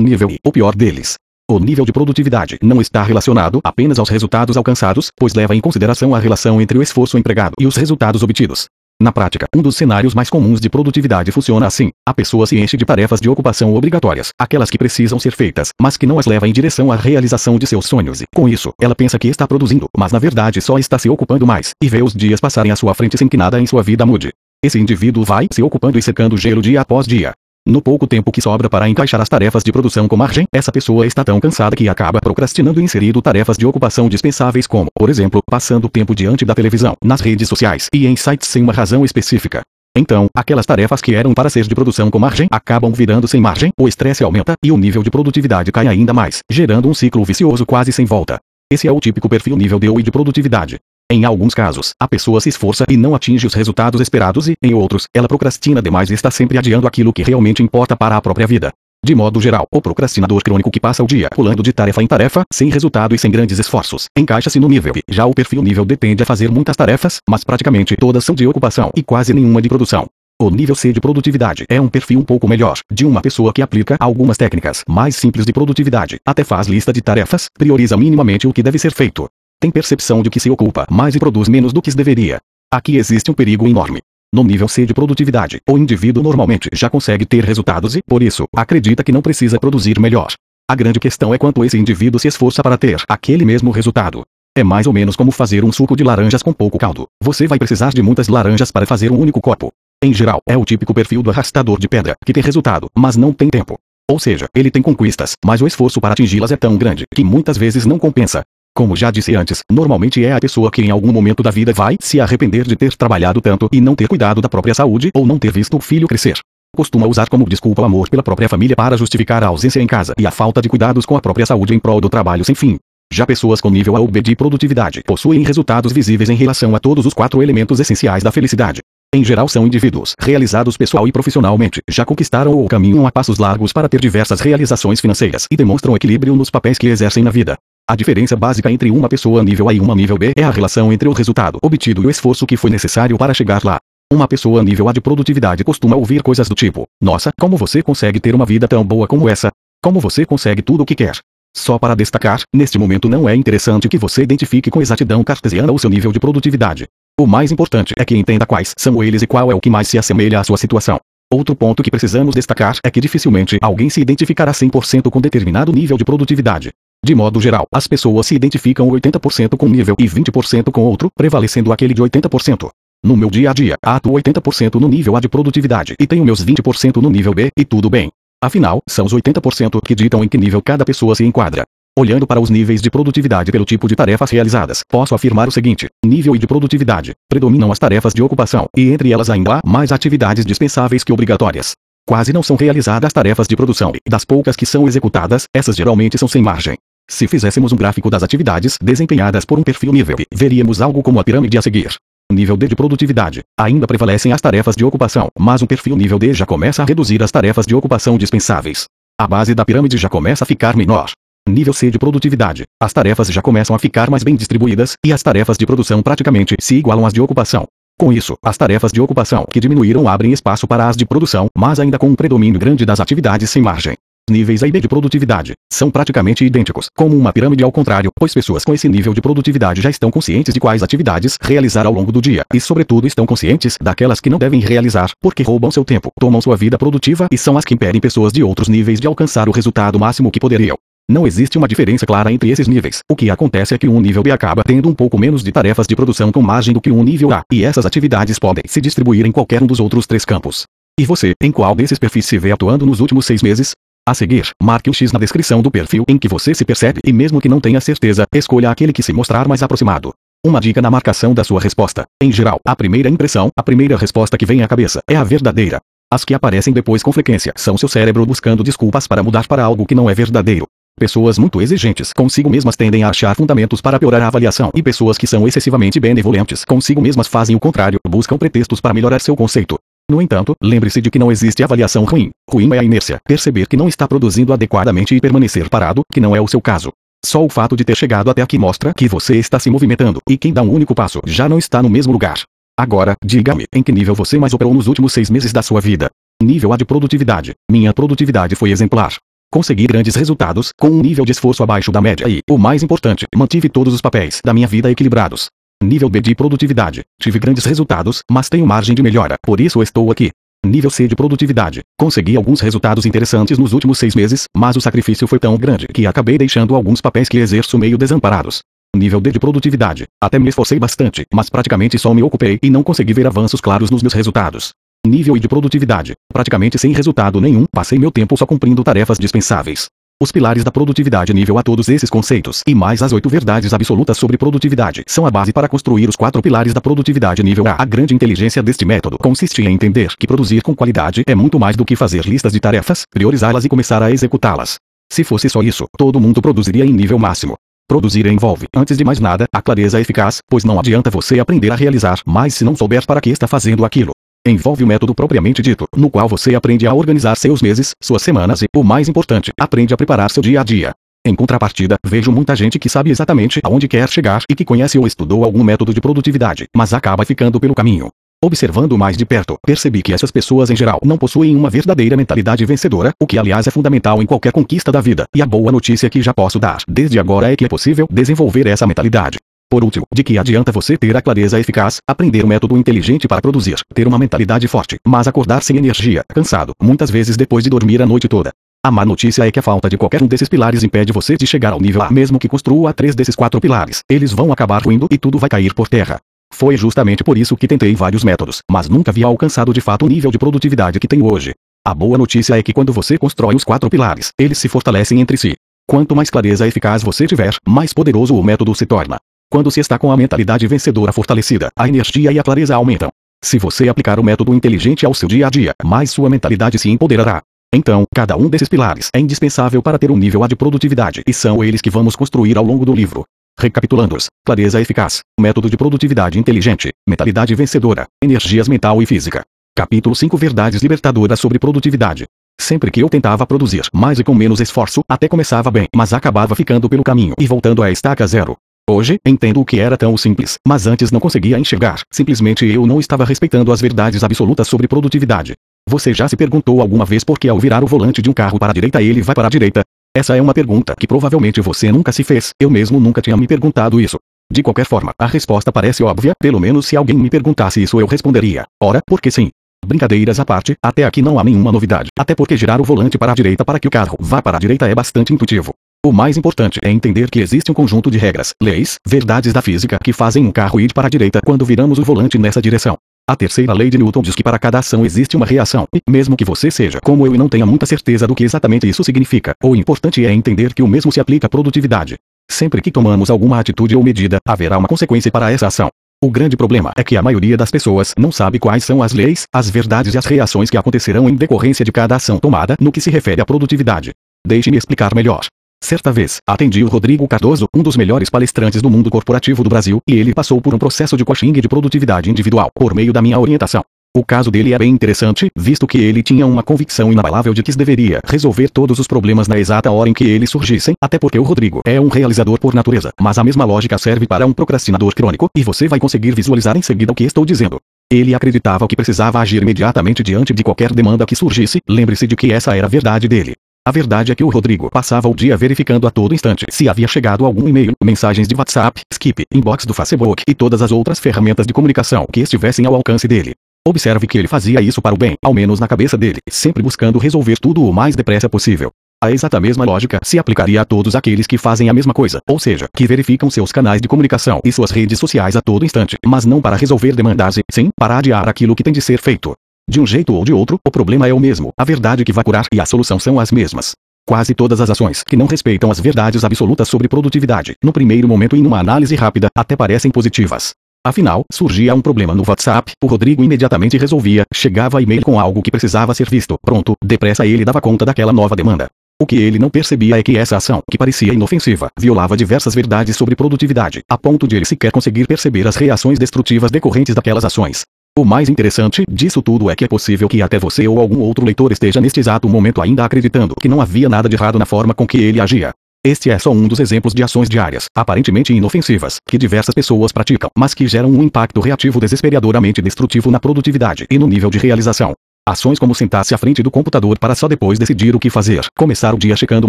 nível I, o pior deles. O nível de produtividade não está relacionado apenas aos resultados alcançados, pois leva em consideração a relação entre o esforço empregado e os resultados obtidos. Na prática, um dos cenários mais comuns de produtividade funciona assim: a pessoa se enche de tarefas de ocupação obrigatórias, aquelas que precisam ser feitas, mas que não as leva em direção à realização de seus sonhos, e, com isso, ela pensa que está produzindo, mas na verdade só está se ocupando mais, e vê os dias passarem à sua frente sem que nada em sua vida mude. Esse indivíduo vai se ocupando e secando gelo dia após dia, no pouco tempo que sobra para encaixar as tarefas de produção com margem, essa pessoa está tão cansada que acaba procrastinando inserindo tarefas de ocupação dispensáveis como, por exemplo, passando tempo diante da televisão, nas redes sociais e em sites sem uma razão específica. Então, aquelas tarefas que eram para ser de produção com margem acabam virando sem margem, o estresse aumenta e o nível de produtividade cai ainda mais, gerando um ciclo vicioso quase sem volta. Esse é o típico perfil nível D ou de produtividade. Em alguns casos, a pessoa se esforça e não atinge os resultados esperados e, em outros, ela procrastina demais e está sempre adiando aquilo que realmente importa para a própria vida. De modo geral, o procrastinador crônico que passa o dia pulando de tarefa em tarefa, sem resultado e sem grandes esforços, encaixa-se no nível E. Já o perfil nível D tende a fazer muitas tarefas, mas praticamente todas são de ocupação e quase nenhuma de produção. O nível C de produtividade é um perfil um pouco melhor, de uma pessoa que aplica algumas técnicas mais simples de produtividade, até faz lista de tarefas, prioriza minimamente o que deve ser feito, tem percepção de que se ocupa mais e produz menos do que deveria. Aqui existe um perigo enorme. No nível C de produtividade, o indivíduo normalmente já consegue ter resultados e, por isso, acredita que não precisa produzir melhor. A grande questão é quanto esse indivíduo se esforça para ter aquele mesmo resultado. É mais ou menos como fazer um suco de laranjas com pouco caldo. Você vai precisar de muitas laranjas para fazer um único copo. Em geral, é o típico perfil do arrastador de pedra, que tem resultado, mas não tem tempo. Ou seja, ele tem conquistas, mas o esforço para atingi-las é tão grande que muitas vezes não compensa. Como já disse antes, normalmente é a pessoa que em algum momento da vida vai se arrepender de ter trabalhado tanto e não ter cuidado da própria saúde ou não ter visto o filho crescer. Costuma usar como desculpa o amor pela própria família para justificar a ausência em casa e a falta de cuidados com a própria saúde em prol do trabalho sem fim. Já pessoas com nível A ou B de produtividade possuem resultados visíveis em relação a todos os quatro elementos essenciais da felicidade. Em geral são indivíduos realizados pessoal e profissionalmente, já conquistaram ou caminham a passos largos para ter diversas realizações financeiras e demonstram equilíbrio nos papéis que exercem na vida. A diferença básica entre uma pessoa nível A e uma nível B é a relação entre o resultado obtido e o esforço que foi necessário para chegar lá. Uma pessoa nível A de produtividade costuma ouvir coisas do tipo: Nossa, como você consegue ter uma vida tão boa como essa? Como você consegue tudo o que quer? Só para destacar, neste momento não é interessante que você identifique com exatidão cartesiana o seu nível de produtividade. O mais importante é que entenda quais são eles e qual é o que mais se assemelha à sua situação. Outro ponto que precisamos destacar é que dificilmente alguém se identificará 100% com determinado nível de produtividade. De modo geral, as pessoas se identificam 80% com um nível e 20% com outro, prevalecendo aquele de 80%. No meu dia a dia, atuo 80% no nível A de produtividade e tenho meus 20% no nível B, e tudo bem. Afinal, são os 80% que ditam em que nível cada pessoa se enquadra. Olhando para os níveis de produtividade pelo tipo de tarefas realizadas, posso afirmar o seguinte: nível I de produtividade, predominam as tarefas de ocupação, e entre elas ainda há mais atividades dispensáveis que obrigatórias. Quase não são realizadas tarefas de produção e, das poucas que são executadas, essas geralmente são sem margem. Se fizéssemos um gráfico das atividades desempenhadas por um perfil nível B, veríamos algo como a pirâmide a seguir. Nível D de produtividade. Ainda prevalecem as tarefas de ocupação, mas um perfil nível D já começa a reduzir as tarefas de ocupação dispensáveis. A base da pirâmide já começa a ficar menor. Nível C de produtividade. As tarefas já começam a ficar mais bem distribuídas, e as tarefas de produção praticamente se igualam às de ocupação. Com isso, as tarefas de ocupação que diminuíram abrem espaço para as de produção, mas ainda com um predomínio grande das atividades sem margem níveis A e B de produtividade são praticamente idênticos, como uma pirâmide ao contrário, pois pessoas com esse nível de produtividade já estão conscientes de quais atividades realizar ao longo do dia e, sobretudo, estão conscientes daquelas que não devem realizar, porque roubam seu tempo, tomam sua vida produtiva e são as que impedem pessoas de outros níveis de alcançar o resultado máximo que poderiam. Não existe uma diferença clara entre esses níveis. O que acontece é que um nível B acaba tendo um pouco menos de tarefas de produção com margem do que um nível A, e essas atividades podem se distribuir em qualquer um dos outros três campos. E você, em qual desses perfis se vê atuando nos últimos seis meses? A seguir, marque o X na descrição do perfil em que você se percebe e mesmo que não tenha certeza, escolha aquele que se mostrar mais aproximado. Uma dica na marcação da sua resposta. Em geral, a primeira impressão, a primeira resposta que vem à cabeça, é a verdadeira. As que aparecem depois com frequência são seu cérebro buscando desculpas para mudar para algo que não é verdadeiro. Pessoas muito exigentes consigo mesmas tendem a achar fundamentos para piorar a avaliação e pessoas que são excessivamente benevolentes consigo mesmas fazem o contrário, buscam pretextos para melhorar seu conceito. No entanto, lembre-se de que não existe avaliação ruim. Ruim é a inércia, perceber que não está produzindo adequadamente e permanecer parado, que não é o seu caso. Só o fato de ter chegado até aqui mostra que você está se movimentando, e quem dá um único passo já não está no mesmo lugar. Agora, diga-me, em que nível você mais operou nos últimos seis meses da sua vida? Nível A de produtividade. Minha produtividade foi exemplar. Consegui grandes resultados, com um nível de esforço abaixo da média e, o mais importante, mantive todos os papéis da minha vida equilibrados. Nível B de produtividade. Tive grandes resultados, mas tenho margem de melhora, por isso estou aqui. Nível C de produtividade. Consegui alguns resultados interessantes nos últimos seis meses, mas o sacrifício foi tão grande que acabei deixando alguns papéis que exerço meio desamparados. Nível D de produtividade. Até me esforcei bastante, mas praticamente só me ocupei e não consegui ver avanços claros nos meus resultados. Nível I de produtividade. Praticamente sem resultado nenhum, passei meu tempo só cumprindo tarefas dispensáveis. Os pilares da produtividade nível a todos esses conceitos e mais as oito verdades absolutas sobre produtividade são a base para construir os quatro pilares da produtividade nível A. A grande inteligência deste método consiste em entender que produzir com qualidade é muito mais do que fazer listas de tarefas, priorizá-las e começar a executá-las. Se fosse só isso, todo mundo produziria em nível máximo. Produzir envolve, antes de mais nada, a clareza eficaz, pois não adianta você aprender a realizar mais se não souber para que está fazendo aquilo. Envolve o método propriamente dito, no qual você aprende a organizar seus meses, suas semanas e, o mais importante, aprende a preparar seu dia a dia. Em contrapartida, vejo muita gente que sabe exatamente aonde quer chegar e que conhece ou estudou algum método de produtividade, mas acaba ficando pelo caminho. Observando mais de perto, percebi que essas pessoas em geral não possuem uma verdadeira mentalidade vencedora, o que aliás é fundamental em qualquer conquista da vida. E a boa notícia que já posso dar desde agora é que é possível desenvolver essa mentalidade. Por último, de que adianta você ter a clareza eficaz, aprender um método inteligente para produzir, ter uma mentalidade forte, mas acordar sem energia, cansado, muitas vezes depois de dormir a noite toda. A má notícia é que a falta de qualquer um desses pilares impede você de chegar ao nível A, mesmo que construa três desses quatro pilares. Eles vão acabar ruindo e tudo vai cair por terra. Foi justamente por isso que tentei vários métodos, mas nunca havia alcançado de fato o nível de produtividade que tenho hoje. A boa notícia é que quando você constrói os quatro pilares, eles se fortalecem entre si. Quanto mais clareza eficaz você tiver, mais poderoso o método se torna. Quando se está com a mentalidade vencedora fortalecida, a energia e a clareza aumentam. Se você aplicar o método inteligente ao seu dia a dia, mais sua mentalidade se empoderará. Então, cada um desses pilares é indispensável para ter um nível A de produtividade, e são eles que vamos construir ao longo do livro. Recapitulando-os: clareza eficaz, método de produtividade inteligente, mentalidade vencedora, energias mental e física. Capítulo 5 Verdades libertadoras sobre produtividade. Sempre que eu tentava produzir mais e com menos esforço, até começava bem, mas acabava ficando pelo caminho e voltando à estaca zero. Hoje, entendo o que era tão simples, mas antes não conseguia enxergar, simplesmente eu não estava respeitando as verdades absolutas sobre produtividade. Você já se perguntou alguma vez por que ao virar o volante de um carro para a direita ele vai para a direita, essa é uma pergunta que provavelmente você nunca se fez, eu mesmo nunca tinha me perguntado isso. De qualquer forma, a resposta parece óbvia, pelo menos se alguém me perguntasse isso eu responderia. Ora, porque sim. Brincadeiras à parte, até aqui não há nenhuma novidade, até porque girar o volante para a direita para que o carro vá para a direita é bastante intuitivo. O mais importante é entender que existe um conjunto de regras, leis, verdades da física que fazem um carro ir para a direita quando viramos o volante nessa direção. A terceira lei de Newton diz que para cada ação existe uma reação, e, mesmo que você seja como eu e não tenha muita certeza do que exatamente isso significa, o importante é entender que o mesmo se aplica à produtividade. Sempre que tomamos alguma atitude ou medida, haverá uma consequência para essa ação. O grande problema é que a maioria das pessoas não sabe quais são as leis, as verdades e as reações que acontecerão em decorrência de cada ação tomada no que se refere à produtividade. Deixe-me explicar melhor. Certa vez, atendi o Rodrigo Cardoso, um dos melhores palestrantes do mundo corporativo do Brasil, e ele passou por um processo de coaching de produtividade individual, por meio da minha orientação. O caso dele é bem interessante, visto que ele tinha uma convicção inabalável de que deveria resolver todos os problemas na exata hora em que eles surgissem, até porque o Rodrigo é um realizador por natureza, mas a mesma lógica serve para um procrastinador crônico, e você vai conseguir visualizar em seguida o que estou dizendo. Ele acreditava que precisava agir imediatamente diante de qualquer demanda que surgisse, lembre-se de que essa era a verdade dele. A verdade é que o Rodrigo passava o dia verificando a todo instante se havia chegado algum e-mail, mensagens de WhatsApp, Skip, inbox do Facebook e todas as outras ferramentas de comunicação que estivessem ao alcance dele. Observe que ele fazia isso para o bem, ao menos na cabeça dele, sempre buscando resolver tudo o mais depressa possível. A exata mesma lógica se aplicaria a todos aqueles que fazem a mesma coisa, ou seja, que verificam seus canais de comunicação e suas redes sociais a todo instante, mas não para resolver demandas e, sim, para adiar aquilo que tem de ser feito. De um jeito ou de outro, o problema é o mesmo, a verdade que vai curar e a solução são as mesmas. Quase todas as ações que não respeitam as verdades absolutas sobre produtividade, no primeiro momento em uma análise rápida, até parecem positivas. Afinal, surgia um problema no WhatsApp, o Rodrigo imediatamente resolvia, chegava e-mail com algo que precisava ser visto. Pronto, depressa ele dava conta daquela nova demanda. O que ele não percebia é que essa ação, que parecia inofensiva, violava diversas verdades sobre produtividade, a ponto de ele sequer conseguir perceber as reações destrutivas decorrentes daquelas ações. O mais interessante disso tudo é que é possível que até você ou algum outro leitor esteja neste exato momento ainda acreditando que não havia nada de errado na forma com que ele agia. Este é só um dos exemplos de ações diárias, aparentemente inofensivas, que diversas pessoas praticam, mas que geram um impacto reativo desesperadoramente destrutivo na produtividade e no nível de realização. Ações como sentar-se à frente do computador para só depois decidir o que fazer, começar o dia checando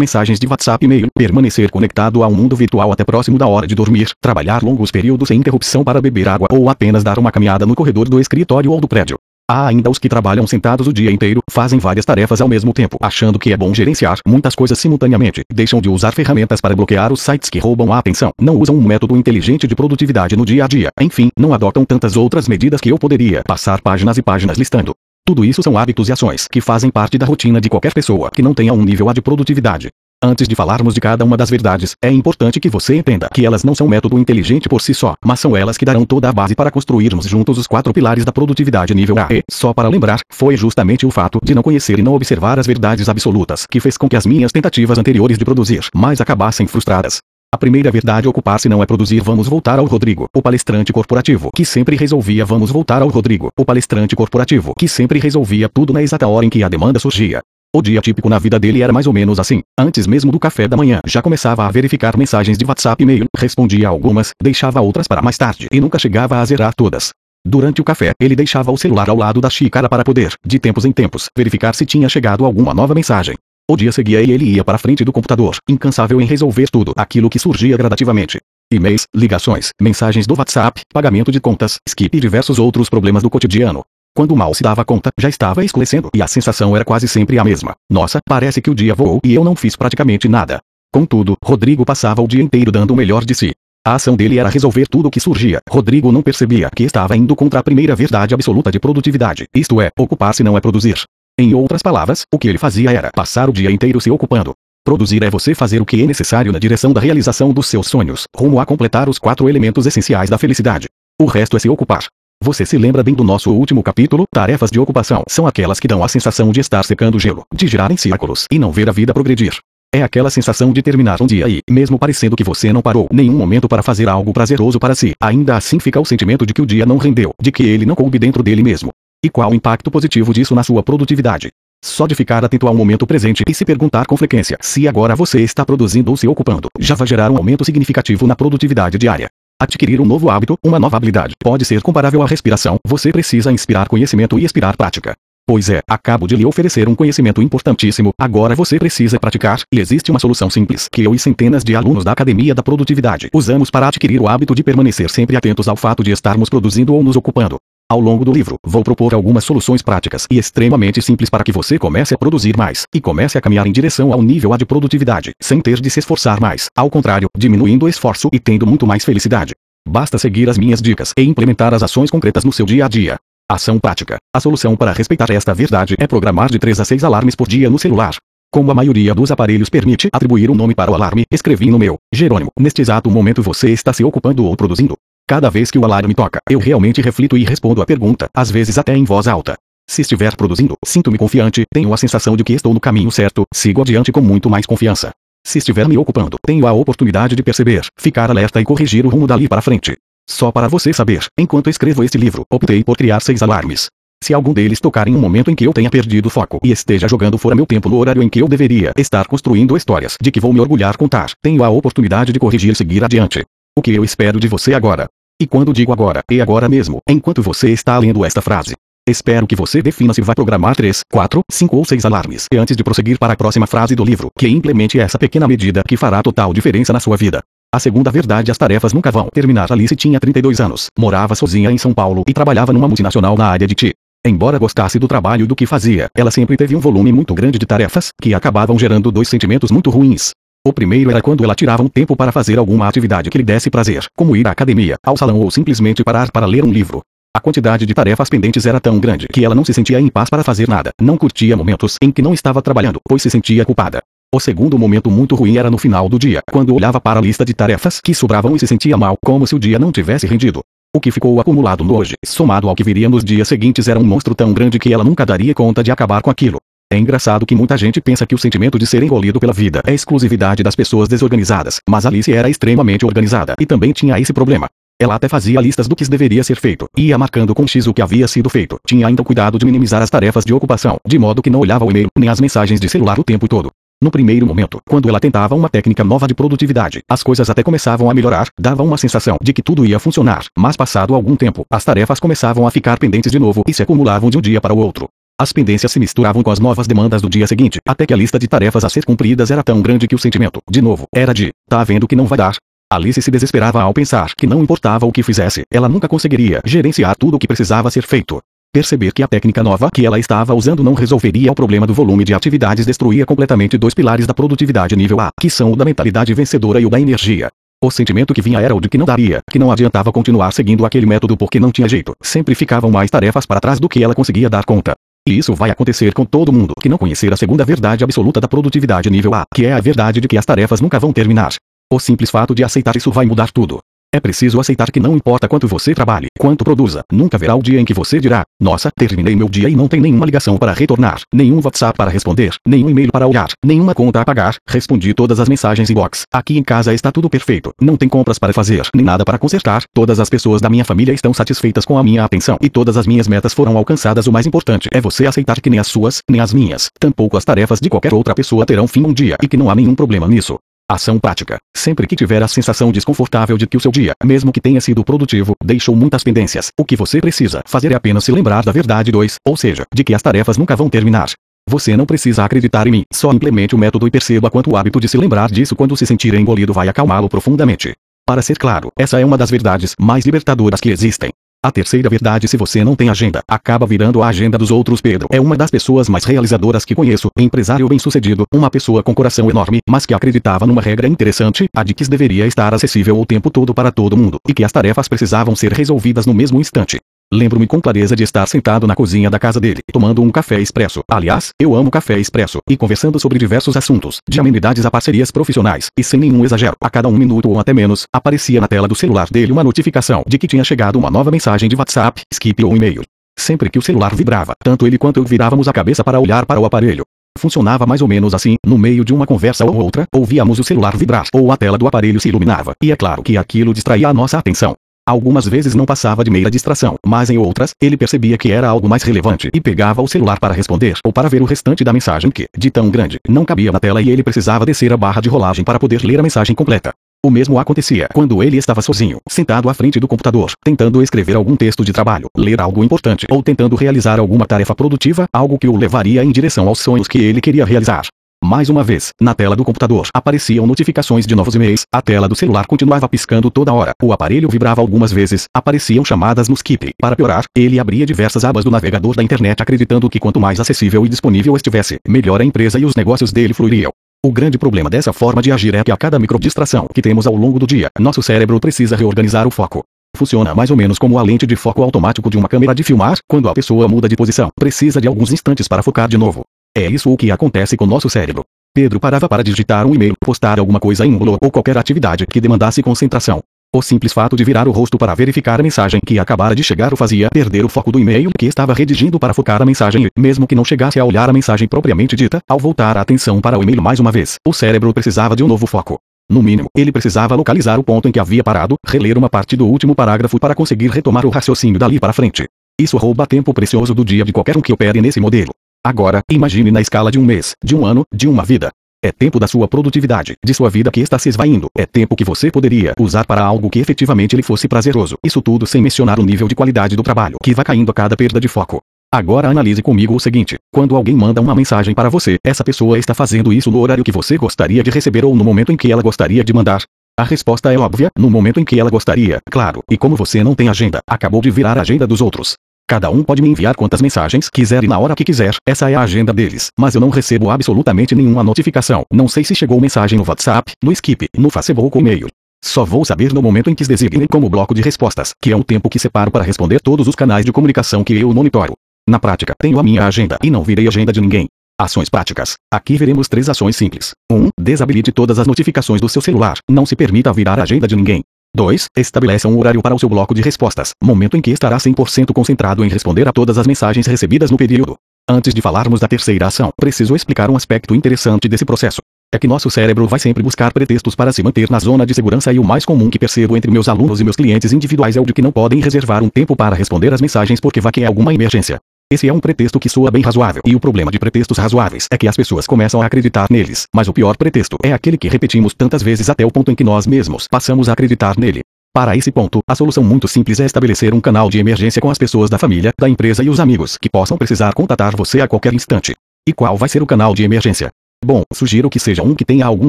mensagens de WhatsApp e-mail, permanecer conectado a um mundo virtual até próximo da hora de dormir, trabalhar longos períodos sem interrupção para beber água ou apenas dar uma caminhada no corredor do escritório ou do prédio. Há ainda os que trabalham sentados o dia inteiro, fazem várias tarefas ao mesmo tempo, achando que é bom gerenciar muitas coisas simultaneamente, deixam de usar ferramentas para bloquear os sites que roubam a atenção, não usam um método inteligente de produtividade no dia a dia, enfim, não adotam tantas outras medidas que eu poderia passar páginas e páginas listando. Tudo isso são hábitos e ações que fazem parte da rotina de qualquer pessoa que não tenha um nível A de produtividade. Antes de falarmos de cada uma das verdades, é importante que você entenda que elas não são método inteligente por si só, mas são elas que darão toda a base para construirmos juntos os quatro pilares da produtividade nível A. E, só para lembrar, foi justamente o fato de não conhecer e não observar as verdades absolutas que fez com que as minhas tentativas anteriores de produzir mais acabassem frustradas. A primeira verdade ocupar-se não é produzir vamos voltar ao Rodrigo, o palestrante corporativo, que sempre resolvia vamos voltar ao Rodrigo, o palestrante corporativo, que sempre resolvia tudo na exata hora em que a demanda surgia. O dia típico na vida dele era mais ou menos assim. Antes mesmo do café da manhã, já começava a verificar mensagens de WhatsApp e e-mail, respondia algumas, deixava outras para mais tarde e nunca chegava a zerar todas. Durante o café, ele deixava o celular ao lado da xícara para poder, de tempos em tempos, verificar se tinha chegado alguma nova mensagem. O dia seguia e ele ia para frente do computador, incansável em resolver tudo aquilo que surgia gradativamente. E-mails, ligações, mensagens do WhatsApp, pagamento de contas, skip e diversos outros problemas do cotidiano. Quando mal se dava conta, já estava escurecendo e a sensação era quase sempre a mesma. Nossa, parece que o dia voou e eu não fiz praticamente nada. Contudo, Rodrigo passava o dia inteiro dando o melhor de si. A ação dele era resolver tudo o que surgia. Rodrigo não percebia que estava indo contra a primeira verdade absoluta de produtividade, isto é, ocupar-se não é produzir. Em outras palavras, o que ele fazia era passar o dia inteiro se ocupando. Produzir é você fazer o que é necessário na direção da realização dos seus sonhos, rumo a completar os quatro elementos essenciais da felicidade. O resto é se ocupar. Você se lembra bem do nosso último capítulo? Tarefas de ocupação são aquelas que dão a sensação de estar secando gelo, de girar em círculos e não ver a vida progredir. É aquela sensação de terminar um dia e, mesmo parecendo que você não parou nenhum momento para fazer algo prazeroso para si, ainda assim fica o sentimento de que o dia não rendeu, de que ele não coube dentro dele mesmo. E qual o impacto positivo disso na sua produtividade? Só de ficar atento ao momento presente e se perguntar com frequência se agora você está produzindo ou se ocupando, já vai gerar um aumento significativo na produtividade diária. Adquirir um novo hábito, uma nova habilidade, pode ser comparável à respiração. Você precisa inspirar conhecimento e expirar prática. Pois é, acabo de lhe oferecer um conhecimento importantíssimo, agora você precisa praticar, e existe uma solução simples que eu e centenas de alunos da Academia da Produtividade usamos para adquirir o hábito de permanecer sempre atentos ao fato de estarmos produzindo ou nos ocupando. Ao longo do livro, vou propor algumas soluções práticas e extremamente simples para que você comece a produzir mais e comece a caminhar em direção ao nível A de produtividade, sem ter de se esforçar mais, ao contrário, diminuindo o esforço e tendo muito mais felicidade. Basta seguir as minhas dicas e implementar as ações concretas no seu dia a dia. Ação prática. A solução para respeitar esta verdade é programar de 3 a 6 alarmes por dia no celular. Como a maioria dos aparelhos permite atribuir um nome para o alarme, escrevi no meu, Jerônimo. Neste exato momento você está se ocupando ou produzindo. Cada vez que o alarme toca, eu realmente reflito e respondo a pergunta, às vezes até em voz alta. Se estiver produzindo, sinto-me confiante, tenho a sensação de que estou no caminho certo, sigo adiante com muito mais confiança. Se estiver me ocupando, tenho a oportunidade de perceber, ficar alerta e corrigir o rumo dali para frente. Só para você saber, enquanto escrevo este livro, optei por criar seis alarmes. Se algum deles tocar em um momento em que eu tenha perdido foco e esteja jogando fora meu tempo no horário em que eu deveria estar construindo histórias de que vou me orgulhar contar, tenho a oportunidade de corrigir e seguir adiante. O que eu espero de você agora? E quando digo agora, é agora mesmo, enquanto você está lendo esta frase. Espero que você defina se vai programar 3, 4, 5 ou 6 alarmes e antes de prosseguir para a próxima frase do livro, que implemente essa pequena medida que fará total diferença na sua vida. A segunda verdade as tarefas nunca vão terminar. Alice tinha 32 anos, morava sozinha em São Paulo e trabalhava numa multinacional na área de TI. Embora gostasse do trabalho e do que fazia, ela sempre teve um volume muito grande de tarefas, que acabavam gerando dois sentimentos muito ruins. O primeiro era quando ela tirava um tempo para fazer alguma atividade que lhe desse prazer, como ir à academia, ao salão ou simplesmente parar para ler um livro. A quantidade de tarefas pendentes era tão grande que ela não se sentia em paz para fazer nada, não curtia momentos em que não estava trabalhando, pois se sentia culpada. O segundo momento muito ruim era no final do dia, quando olhava para a lista de tarefas que sobravam e se sentia mal, como se o dia não tivesse rendido. O que ficou acumulado no hoje, somado ao que viria nos dias seguintes era um monstro tão grande que ela nunca daria conta de acabar com aquilo. É engraçado que muita gente pensa que o sentimento de ser engolido pela vida é exclusividade das pessoas desorganizadas, mas Alice era extremamente organizada e também tinha esse problema. Ela até fazia listas do que deveria ser feito, ia marcando com X o que havia sido feito. Tinha ainda cuidado de minimizar as tarefas de ocupação, de modo que não olhava o e-mail, nem as mensagens de celular o tempo todo. No primeiro momento, quando ela tentava uma técnica nova de produtividade, as coisas até começavam a melhorar, dava uma sensação de que tudo ia funcionar, mas passado algum tempo, as tarefas começavam a ficar pendentes de novo e se acumulavam de um dia para o outro. As pendências se misturavam com as novas demandas do dia seguinte, até que a lista de tarefas a ser cumpridas era tão grande que o sentimento, de novo, era de, tá vendo que não vai dar. Alice se desesperava ao pensar que não importava o que fizesse, ela nunca conseguiria gerenciar tudo o que precisava ser feito. Perceber que a técnica nova que ela estava usando não resolveria o problema do volume de atividades destruía completamente dois pilares da produtividade nível A, que são o da mentalidade vencedora e o da energia. O sentimento que vinha era o de que não daria, que não adiantava continuar seguindo aquele método porque não tinha jeito, sempre ficavam mais tarefas para trás do que ela conseguia dar conta. E isso vai acontecer com todo mundo que não conhecer a segunda verdade absoluta da produtividade nível A, que é a verdade de que as tarefas nunca vão terminar. O simples fato de aceitar isso vai mudar tudo. É preciso aceitar que não importa quanto você trabalhe, quanto produza, nunca haverá o dia em que você dirá: Nossa, terminei meu dia e não tem nenhuma ligação para retornar, nenhum WhatsApp para responder, nenhum e-mail para olhar, nenhuma conta a pagar, respondi todas as mensagens inbox. Aqui em casa está tudo perfeito, não tem compras para fazer, nem nada para consertar, todas as pessoas da minha família estão satisfeitas com a minha atenção e todas as minhas metas foram alcançadas. O mais importante é você aceitar que nem as suas, nem as minhas, tampouco as tarefas de qualquer outra pessoa terão fim um dia e que não há nenhum problema nisso. Ação prática. Sempre que tiver a sensação desconfortável de que o seu dia, mesmo que tenha sido produtivo, deixou muitas pendências, o que você precisa fazer é apenas se lembrar da verdade 2, ou seja, de que as tarefas nunca vão terminar. Você não precisa acreditar em mim, só implemente o método e perceba quanto o hábito de se lembrar disso quando se sentir engolido vai acalmá-lo profundamente. Para ser claro, essa é uma das verdades mais libertadoras que existem. A terceira verdade se você não tem agenda, acaba virando a agenda dos outros Pedro. É uma das pessoas mais realizadoras que conheço, empresário bem-sucedido, uma pessoa com coração enorme, mas que acreditava numa regra interessante, a de que deveria estar acessível o tempo todo para todo mundo, e que as tarefas precisavam ser resolvidas no mesmo instante. Lembro-me com clareza de estar sentado na cozinha da casa dele, tomando um café expresso. Aliás, eu amo café expresso, e conversando sobre diversos assuntos, de amenidades a parcerias profissionais, e sem nenhum exagero, a cada um minuto ou até menos, aparecia na tela do celular dele uma notificação de que tinha chegado uma nova mensagem de WhatsApp, Skip ou e-mail. Sempre que o celular vibrava, tanto ele quanto eu virávamos a cabeça para olhar para o aparelho. Funcionava mais ou menos assim, no meio de uma conversa ou outra, ouvíamos o celular vibrar, ou a tela do aparelho se iluminava, e é claro que aquilo distraía a nossa atenção. Algumas vezes não passava de meia distração, mas em outras, ele percebia que era algo mais relevante e pegava o celular para responder ou para ver o restante da mensagem que, de tão grande, não cabia na tela e ele precisava descer a barra de rolagem para poder ler a mensagem completa. O mesmo acontecia quando ele estava sozinho, sentado à frente do computador, tentando escrever algum texto de trabalho, ler algo importante ou tentando realizar alguma tarefa produtiva, algo que o levaria em direção aos sonhos que ele queria realizar. Mais uma vez, na tela do computador apareciam notificações de novos e-mails, a tela do celular continuava piscando toda hora, o aparelho vibrava algumas vezes, apareciam chamadas no skip. Para piorar, ele abria diversas abas do navegador da internet acreditando que quanto mais acessível e disponível estivesse, melhor a empresa e os negócios dele fluiriam. O grande problema dessa forma de agir é que a cada microdistração que temos ao longo do dia, nosso cérebro precisa reorganizar o foco. Funciona mais ou menos como a lente de foco automático de uma câmera de filmar, quando a pessoa muda de posição, precisa de alguns instantes para focar de novo. É isso o que acontece com nosso cérebro. Pedro parava para digitar um e-mail, postar alguma coisa em um blog ou qualquer atividade que demandasse concentração. O simples fato de virar o rosto para verificar a mensagem que acabara de chegar o fazia perder o foco do e-mail que estava redigindo para focar a mensagem e, mesmo que não chegasse a olhar a mensagem propriamente dita, ao voltar a atenção para o e-mail mais uma vez, o cérebro precisava de um novo foco. No mínimo, ele precisava localizar o ponto em que havia parado, reler uma parte do último parágrafo para conseguir retomar o raciocínio dali para frente. Isso rouba tempo precioso do dia de qualquer um que opere nesse modelo. Agora, imagine na escala de um mês, de um ano, de uma vida. É tempo da sua produtividade, de sua vida que está se esvaindo. É tempo que você poderia usar para algo que efetivamente lhe fosse prazeroso. Isso tudo sem mencionar o nível de qualidade do trabalho que vai caindo a cada perda de foco. Agora analise comigo o seguinte: quando alguém manda uma mensagem para você, essa pessoa está fazendo isso no horário que você gostaria de receber ou no momento em que ela gostaria de mandar? A resposta é óbvia, no momento em que ela gostaria, claro. E como você não tem agenda, acabou de virar a agenda dos outros. Cada um pode me enviar quantas mensagens quiser e na hora que quiser, essa é a agenda deles. Mas eu não recebo absolutamente nenhuma notificação. Não sei se chegou mensagem no WhatsApp, no Skip, no Facebook ou e-mail. Só vou saber no momento em que designe como bloco de respostas, que é o tempo que separo para responder todos os canais de comunicação que eu monitoro. Na prática, tenho a minha agenda e não virei agenda de ninguém. Ações práticas. Aqui veremos três ações simples. 1. Um, desabilite todas as notificações do seu celular. Não se permita virar a agenda de ninguém. 2. Estabeleça um horário para o seu bloco de respostas, momento em que estará 100% concentrado em responder a todas as mensagens recebidas no período. Antes de falarmos da terceira ação, preciso explicar um aspecto interessante desse processo. É que nosso cérebro vai sempre buscar pretextos para se manter na zona de segurança e o mais comum que percebo entre meus alunos e meus clientes individuais é o de que não podem reservar um tempo para responder as mensagens porque vai que é alguma emergência. Esse é um pretexto que soa bem razoável, e o problema de pretextos razoáveis é que as pessoas começam a acreditar neles, mas o pior pretexto é aquele que repetimos tantas vezes até o ponto em que nós mesmos passamos a acreditar nele. Para esse ponto, a solução muito simples é estabelecer um canal de emergência com as pessoas da família, da empresa e os amigos que possam precisar contatar você a qualquer instante. E qual vai ser o canal de emergência? Bom, sugiro que seja um que tenha algum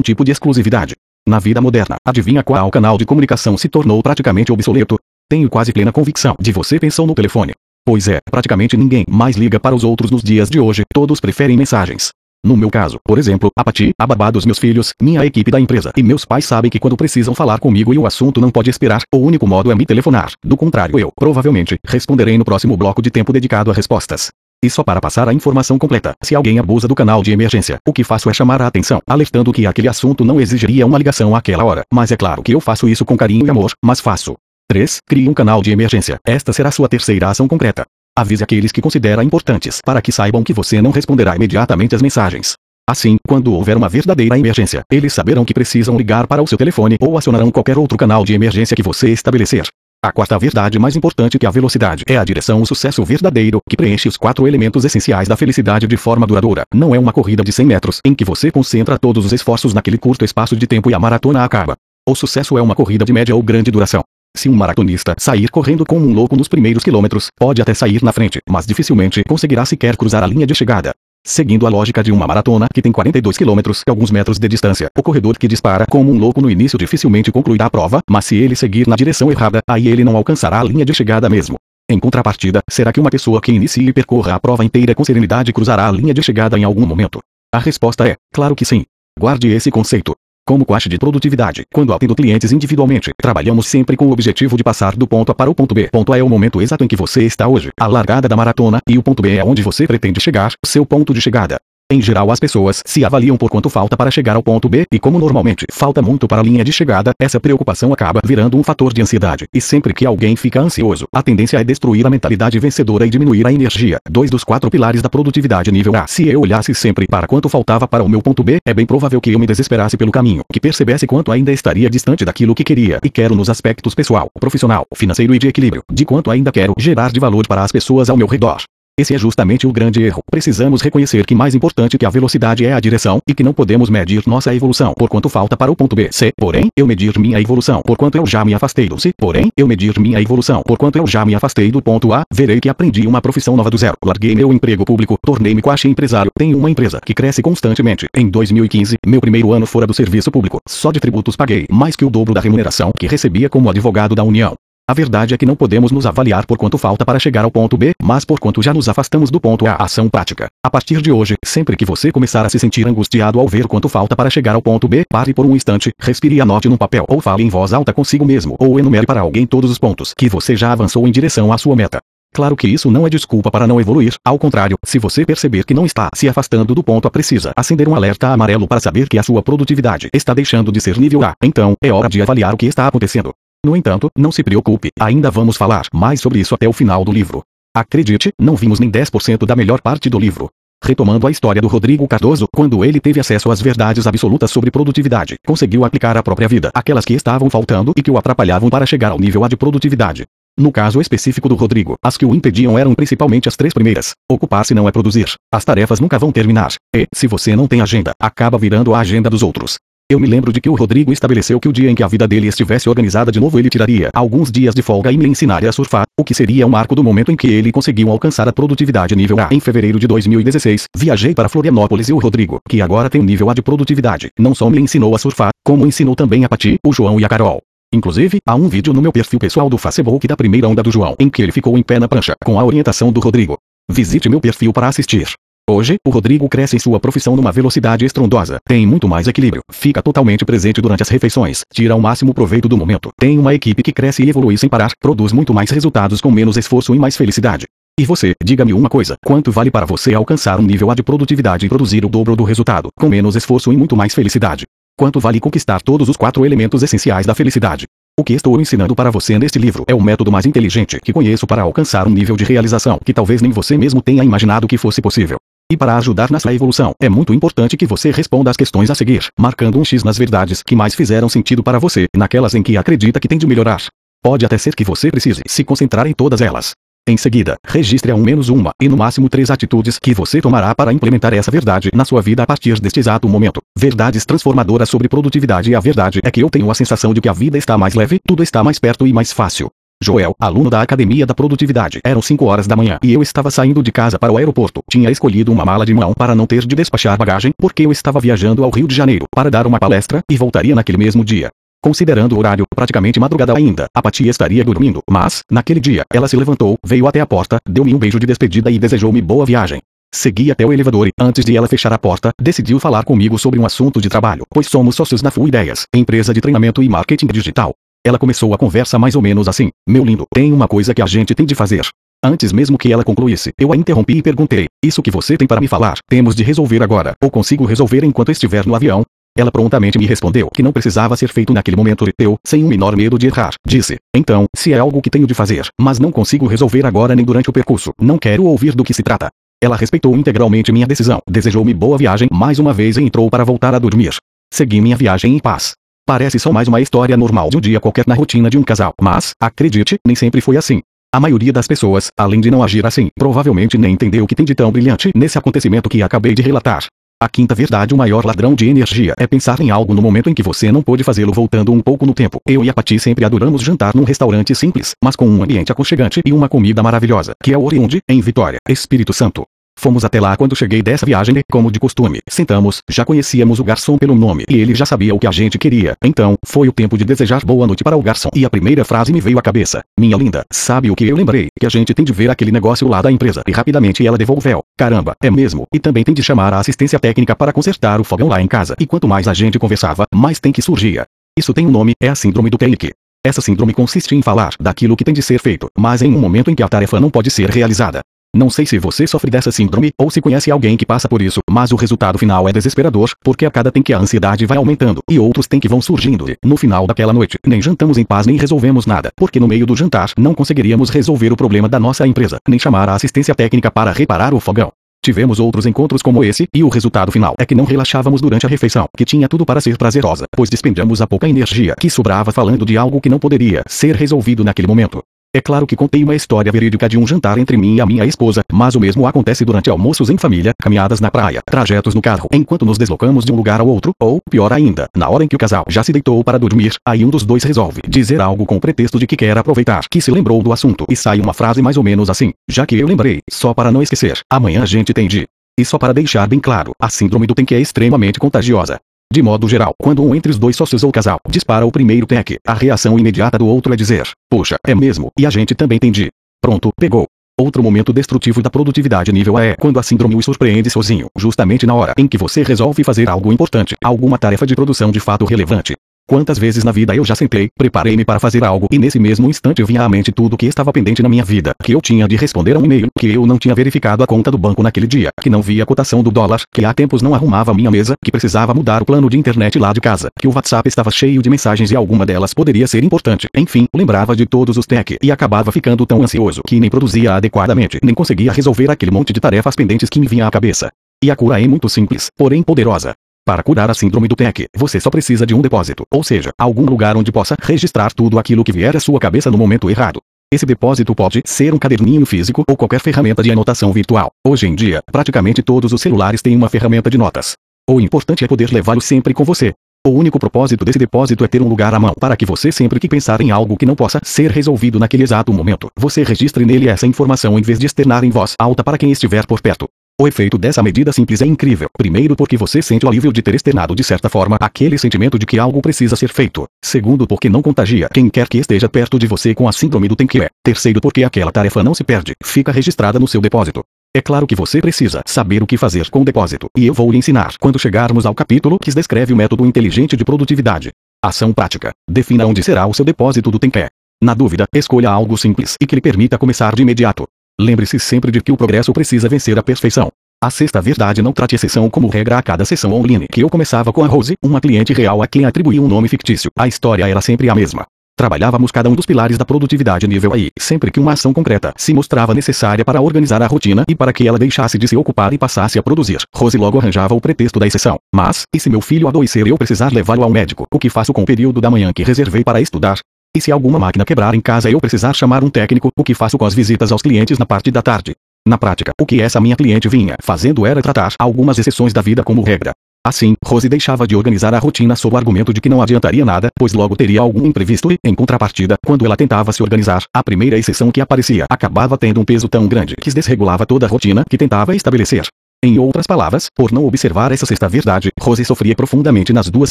tipo de exclusividade. Na vida moderna, adivinha qual canal de comunicação se tornou praticamente obsoleto? Tenho quase plena convicção de você pensou no telefone. Pois é, praticamente ninguém mais liga para os outros nos dias de hoje, todos preferem mensagens. No meu caso, por exemplo, a Pati, a babá dos meus filhos, minha equipe da empresa e meus pais sabem que quando precisam falar comigo e o assunto não pode esperar, o único modo é me telefonar. Do contrário, eu, provavelmente, responderei no próximo bloco de tempo dedicado a respostas. E só para passar a informação completa, se alguém abusa do canal de emergência, o que faço é chamar a atenção, alertando que aquele assunto não exigiria uma ligação àquela hora. Mas é claro que eu faço isso com carinho e amor, mas faço. 3. Crie um canal de emergência. Esta será sua terceira ação concreta. Avise aqueles que considera importantes para que saibam que você não responderá imediatamente às mensagens. Assim, quando houver uma verdadeira emergência, eles saberão que precisam ligar para o seu telefone ou acionarão qualquer outro canal de emergência que você estabelecer. A quarta verdade mais importante que a velocidade é a direção o sucesso verdadeiro, que preenche os quatro elementos essenciais da felicidade de forma duradoura. Não é uma corrida de 100 metros, em que você concentra todos os esforços naquele curto espaço de tempo e a maratona acaba. O sucesso é uma corrida de média ou grande duração. Se um maratonista sair correndo como um louco nos primeiros quilômetros, pode até sair na frente, mas dificilmente conseguirá sequer cruzar a linha de chegada. Seguindo a lógica de uma maratona que tem 42 quilômetros e alguns metros de distância, o corredor que dispara como um louco no início dificilmente concluirá a prova, mas se ele seguir na direção errada, aí ele não alcançará a linha de chegada mesmo. Em contrapartida, será que uma pessoa que inicie e percorra a prova inteira com serenidade cruzará a linha de chegada em algum momento? A resposta é, claro que sim. Guarde esse conceito. Como coach de produtividade, quando atendo clientes individualmente, trabalhamos sempre com o objetivo de passar do ponto A para o ponto B. Ponto A é o momento exato em que você está hoje, a largada da maratona, e o ponto B é onde você pretende chegar, seu ponto de chegada. Em geral, as pessoas se avaliam por quanto falta para chegar ao ponto B, e como normalmente falta muito para a linha de chegada, essa preocupação acaba virando um fator de ansiedade. E sempre que alguém fica ansioso, a tendência é destruir a mentalidade vencedora e diminuir a energia. Dois dos quatro pilares da produtividade nível A. Se eu olhasse sempre para quanto faltava para o meu ponto B, é bem provável que eu me desesperasse pelo caminho, que percebesse quanto ainda estaria distante daquilo que queria e quero nos aspectos pessoal, profissional, financeiro e de equilíbrio, de quanto ainda quero gerar de valor para as pessoas ao meu redor. Esse é justamente o grande erro. Precisamos reconhecer que mais importante que a velocidade é a direção, e que não podemos medir nossa evolução por quanto falta para o ponto B. Se, porém, eu medir minha evolução por quanto eu já me afastei do C, porém, eu medir minha evolução por quanto eu já me afastei do ponto A, verei que aprendi uma profissão nova do zero. Larguei meu emprego público, tornei-me quase empresário, tenho uma empresa que cresce constantemente. Em 2015, meu primeiro ano fora do serviço público, só de tributos paguei mais que o dobro da remuneração que recebia como advogado da União. A verdade é que não podemos nos avaliar por quanto falta para chegar ao ponto B, mas por quanto já nos afastamos do ponto A. Ação prática. A partir de hoje, sempre que você começar a se sentir angustiado ao ver quanto falta para chegar ao ponto B, pare por um instante, respire e anote num papel ou fale em voz alta consigo mesmo ou enumere para alguém todos os pontos que você já avançou em direção à sua meta. Claro que isso não é desculpa para não evoluir, ao contrário, se você perceber que não está se afastando do ponto A precisa acender um alerta amarelo para saber que a sua produtividade está deixando de ser nível A. Então, é hora de avaliar o que está acontecendo. No entanto, não se preocupe, ainda vamos falar mais sobre isso até o final do livro. Acredite, não vimos nem 10% da melhor parte do livro. Retomando a história do Rodrigo Cardoso, quando ele teve acesso às verdades absolutas sobre produtividade, conseguiu aplicar à própria vida aquelas que estavam faltando e que o atrapalhavam para chegar ao nível A de produtividade. No caso específico do Rodrigo, as que o impediam eram principalmente as três primeiras. Ocupar-se não é produzir. As tarefas nunca vão terminar. E, se você não tem agenda, acaba virando a agenda dos outros. Eu me lembro de que o Rodrigo estabeleceu que o dia em que a vida dele estivesse organizada de novo ele tiraria alguns dias de folga e me ensinaria a surfar, o que seria um marco do momento em que ele conseguiu alcançar a produtividade nível A. Em fevereiro de 2016, viajei para Florianópolis e o Rodrigo, que agora tem nível A de produtividade, não só me ensinou a surfar, como ensinou também a Pati, o João e a Carol. Inclusive, há um vídeo no meu perfil pessoal do Facebook da primeira onda do João em que ele ficou em pé na prancha, com a orientação do Rodrigo. Visite meu perfil para assistir. Hoje, o Rodrigo cresce em sua profissão numa velocidade estrondosa, tem muito mais equilíbrio, fica totalmente presente durante as refeições, tira o máximo proveito do momento, tem uma equipe que cresce e evolui sem parar, produz muito mais resultados com menos esforço e mais felicidade. E você, diga-me uma coisa, quanto vale para você alcançar um nível A de produtividade e produzir o dobro do resultado, com menos esforço e muito mais felicidade? Quanto vale conquistar todos os quatro elementos essenciais da felicidade? O que estou ensinando para você neste livro é o método mais inteligente que conheço para alcançar um nível de realização que talvez nem você mesmo tenha imaginado que fosse possível. E para ajudar na sua evolução, é muito importante que você responda às questões a seguir, marcando um X nas verdades que mais fizeram sentido para você, naquelas em que acredita que tem de melhorar. Pode até ser que você precise se concentrar em todas elas. Em seguida, registre ao menos uma, e no máximo três atitudes que você tomará para implementar essa verdade na sua vida a partir deste exato momento. Verdades transformadoras sobre produtividade. E a verdade é que eu tenho a sensação de que a vida está mais leve, tudo está mais perto e mais fácil. Joel, aluno da Academia da Produtividade. Eram 5 horas da manhã e eu estava saindo de casa para o aeroporto. Tinha escolhido uma mala de mão para não ter de despachar bagagem, porque eu estava viajando ao Rio de Janeiro para dar uma palestra e voltaria naquele mesmo dia. Considerando o horário praticamente madrugada ainda, a Patia estaria dormindo, mas, naquele dia, ela se levantou, veio até a porta, deu-me um beijo de despedida e desejou-me boa viagem. Segui até o elevador e, antes de ela fechar a porta, decidiu falar comigo sobre um assunto de trabalho, pois somos sócios na Full Ideias, empresa de treinamento e marketing digital. Ela começou a conversa mais ou menos assim: Meu lindo, tem uma coisa que a gente tem de fazer. Antes mesmo que ela concluísse, eu a interrompi e perguntei: Isso que você tem para me falar, temos de resolver agora, ou consigo resolver enquanto estiver no avião? Ela prontamente me respondeu que não precisava ser feito naquele momento e eu, sem o menor medo de errar, disse: Então, se é algo que tenho de fazer, mas não consigo resolver agora nem durante o percurso, não quero ouvir do que se trata. Ela respeitou integralmente minha decisão, desejou-me boa viagem mais uma vez e entrou para voltar a dormir. Segui minha viagem em paz. Parece só mais uma história normal de um dia qualquer na rotina de um casal, mas, acredite, nem sempre foi assim. A maioria das pessoas, além de não agir assim, provavelmente nem entendeu o que tem de tão brilhante nesse acontecimento que acabei de relatar. A quinta verdade: o maior ladrão de energia é pensar em algo no momento em que você não pôde fazê-lo voltando um pouco no tempo. Eu e a Pati sempre adoramos jantar num restaurante simples, mas com um ambiente aconchegante e uma comida maravilhosa, que é o Oriundi, em Vitória, Espírito Santo. Fomos até lá quando cheguei dessa viagem e, como de costume, sentamos, já conhecíamos o garçom pelo nome e ele já sabia o que a gente queria. Então, foi o tempo de desejar boa noite para o garçom e a primeira frase me veio à cabeça. Minha linda, sabe o que eu lembrei? Que a gente tem de ver aquele negócio lá da empresa. E rapidamente ela devolveu. Caramba, é mesmo. E também tem de chamar a assistência técnica para consertar o fogão lá em casa. E quanto mais a gente conversava, mais tem que surgia. Isso tem um nome, é a síndrome do Kenick. Essa síndrome consiste em falar daquilo que tem de ser feito, mas em um momento em que a tarefa não pode ser realizada. Não sei se você sofre dessa síndrome ou se conhece alguém que passa por isso, mas o resultado final é desesperador, porque a cada tem que a ansiedade vai aumentando e outros tem que vão surgindo e, no final daquela noite, nem jantamos em paz nem resolvemos nada, porque no meio do jantar não conseguiríamos resolver o problema da nossa empresa, nem chamar a assistência técnica para reparar o fogão. Tivemos outros encontros como esse, e o resultado final é que não relaxávamos durante a refeição, que tinha tudo para ser prazerosa, pois despendemos a pouca energia que sobrava falando de algo que não poderia ser resolvido naquele momento. É claro que contei uma história verídica de um jantar entre mim e a minha esposa, mas o mesmo acontece durante almoços em família, caminhadas na praia, trajetos no carro, enquanto nos deslocamos de um lugar ao outro, ou, pior ainda, na hora em que o casal já se deitou para dormir, aí um dos dois resolve dizer algo com o pretexto de que quer aproveitar que se lembrou do assunto e sai uma frase mais ou menos assim: Já que eu lembrei, só para não esquecer, amanhã a gente tem de. E só para deixar bem claro, a síndrome do tem que é extremamente contagiosa. De modo geral, quando um entre os dois sócios ou casal dispara o primeiro tec, a reação imediata do outro é dizer: Poxa, é mesmo, e a gente também tem de. Pronto, pegou. Outro momento destrutivo da produtividade nível A é quando a síndrome o surpreende sozinho, justamente na hora em que você resolve fazer algo importante, alguma tarefa de produção de fato relevante. Quantas vezes na vida eu já sentei, preparei-me para fazer algo e nesse mesmo instante vinha à mente tudo que estava pendente na minha vida, que eu tinha de responder a um e-mail, que eu não tinha verificado a conta do banco naquele dia, que não via a cotação do dólar, que há tempos não arrumava minha mesa, que precisava mudar o plano de internet lá de casa, que o WhatsApp estava cheio de mensagens e alguma delas poderia ser importante. Enfim, lembrava de todos os tech e acabava ficando tão ansioso que nem produzia adequadamente, nem conseguia resolver aquele monte de tarefas pendentes que me vinha à cabeça. E a cura é muito simples, porém poderosa. Para curar a síndrome do TEC, você só precisa de um depósito, ou seja, algum lugar onde possa registrar tudo aquilo que vier à sua cabeça no momento errado. Esse depósito pode ser um caderninho físico ou qualquer ferramenta de anotação virtual. Hoje em dia, praticamente todos os celulares têm uma ferramenta de notas. O importante é poder levá-lo sempre com você. O único propósito desse depósito é ter um lugar à mão para que você sempre que pensar em algo que não possa ser resolvido naquele exato momento, você registre nele essa informação em vez de externar em voz alta para quem estiver por perto. O efeito dessa medida simples é incrível. Primeiro, porque você sente o alívio de ter externado de certa forma aquele sentimento de que algo precisa ser feito. Segundo, porque não contagia quem quer que esteja perto de você com a síndrome do tem que é. Terceiro, porque aquela tarefa não se perde, fica registrada no seu depósito. É claro que você precisa saber o que fazer com o depósito, e eu vou lhe ensinar quando chegarmos ao capítulo que descreve o método inteligente de produtividade. Ação prática. Defina onde será o seu depósito do Tempé. Na dúvida, escolha algo simples e que lhe permita começar de imediato. Lembre-se sempre de que o progresso precisa vencer a perfeição. A sexta verdade não trate exceção como regra a cada sessão online que eu começava com a Rose, uma cliente real a quem atribuí um nome fictício. A história era sempre a mesma. Trabalhávamos cada um dos pilares da produtividade nível AI, sempre que uma ação concreta se mostrava necessária para organizar a rotina e para que ela deixasse de se ocupar e passasse a produzir. Rose logo arranjava o pretexto da exceção. Mas, e se meu filho adoecer e eu precisar levá-lo ao médico? O que faço com o período da manhã que reservei para estudar? E se alguma máquina quebrar em casa e eu precisar chamar um técnico, o que faço com as visitas aos clientes na parte da tarde? Na prática, o que essa minha cliente vinha fazendo era tratar algumas exceções da vida como regra. Assim, Rose deixava de organizar a rotina sob o argumento de que não adiantaria nada, pois logo teria algum imprevisto e, em contrapartida, quando ela tentava se organizar, a primeira exceção que aparecia acabava tendo um peso tão grande que desregulava toda a rotina que tentava estabelecer. Em outras palavras, por não observar essa sexta verdade, Rose sofria profundamente nas duas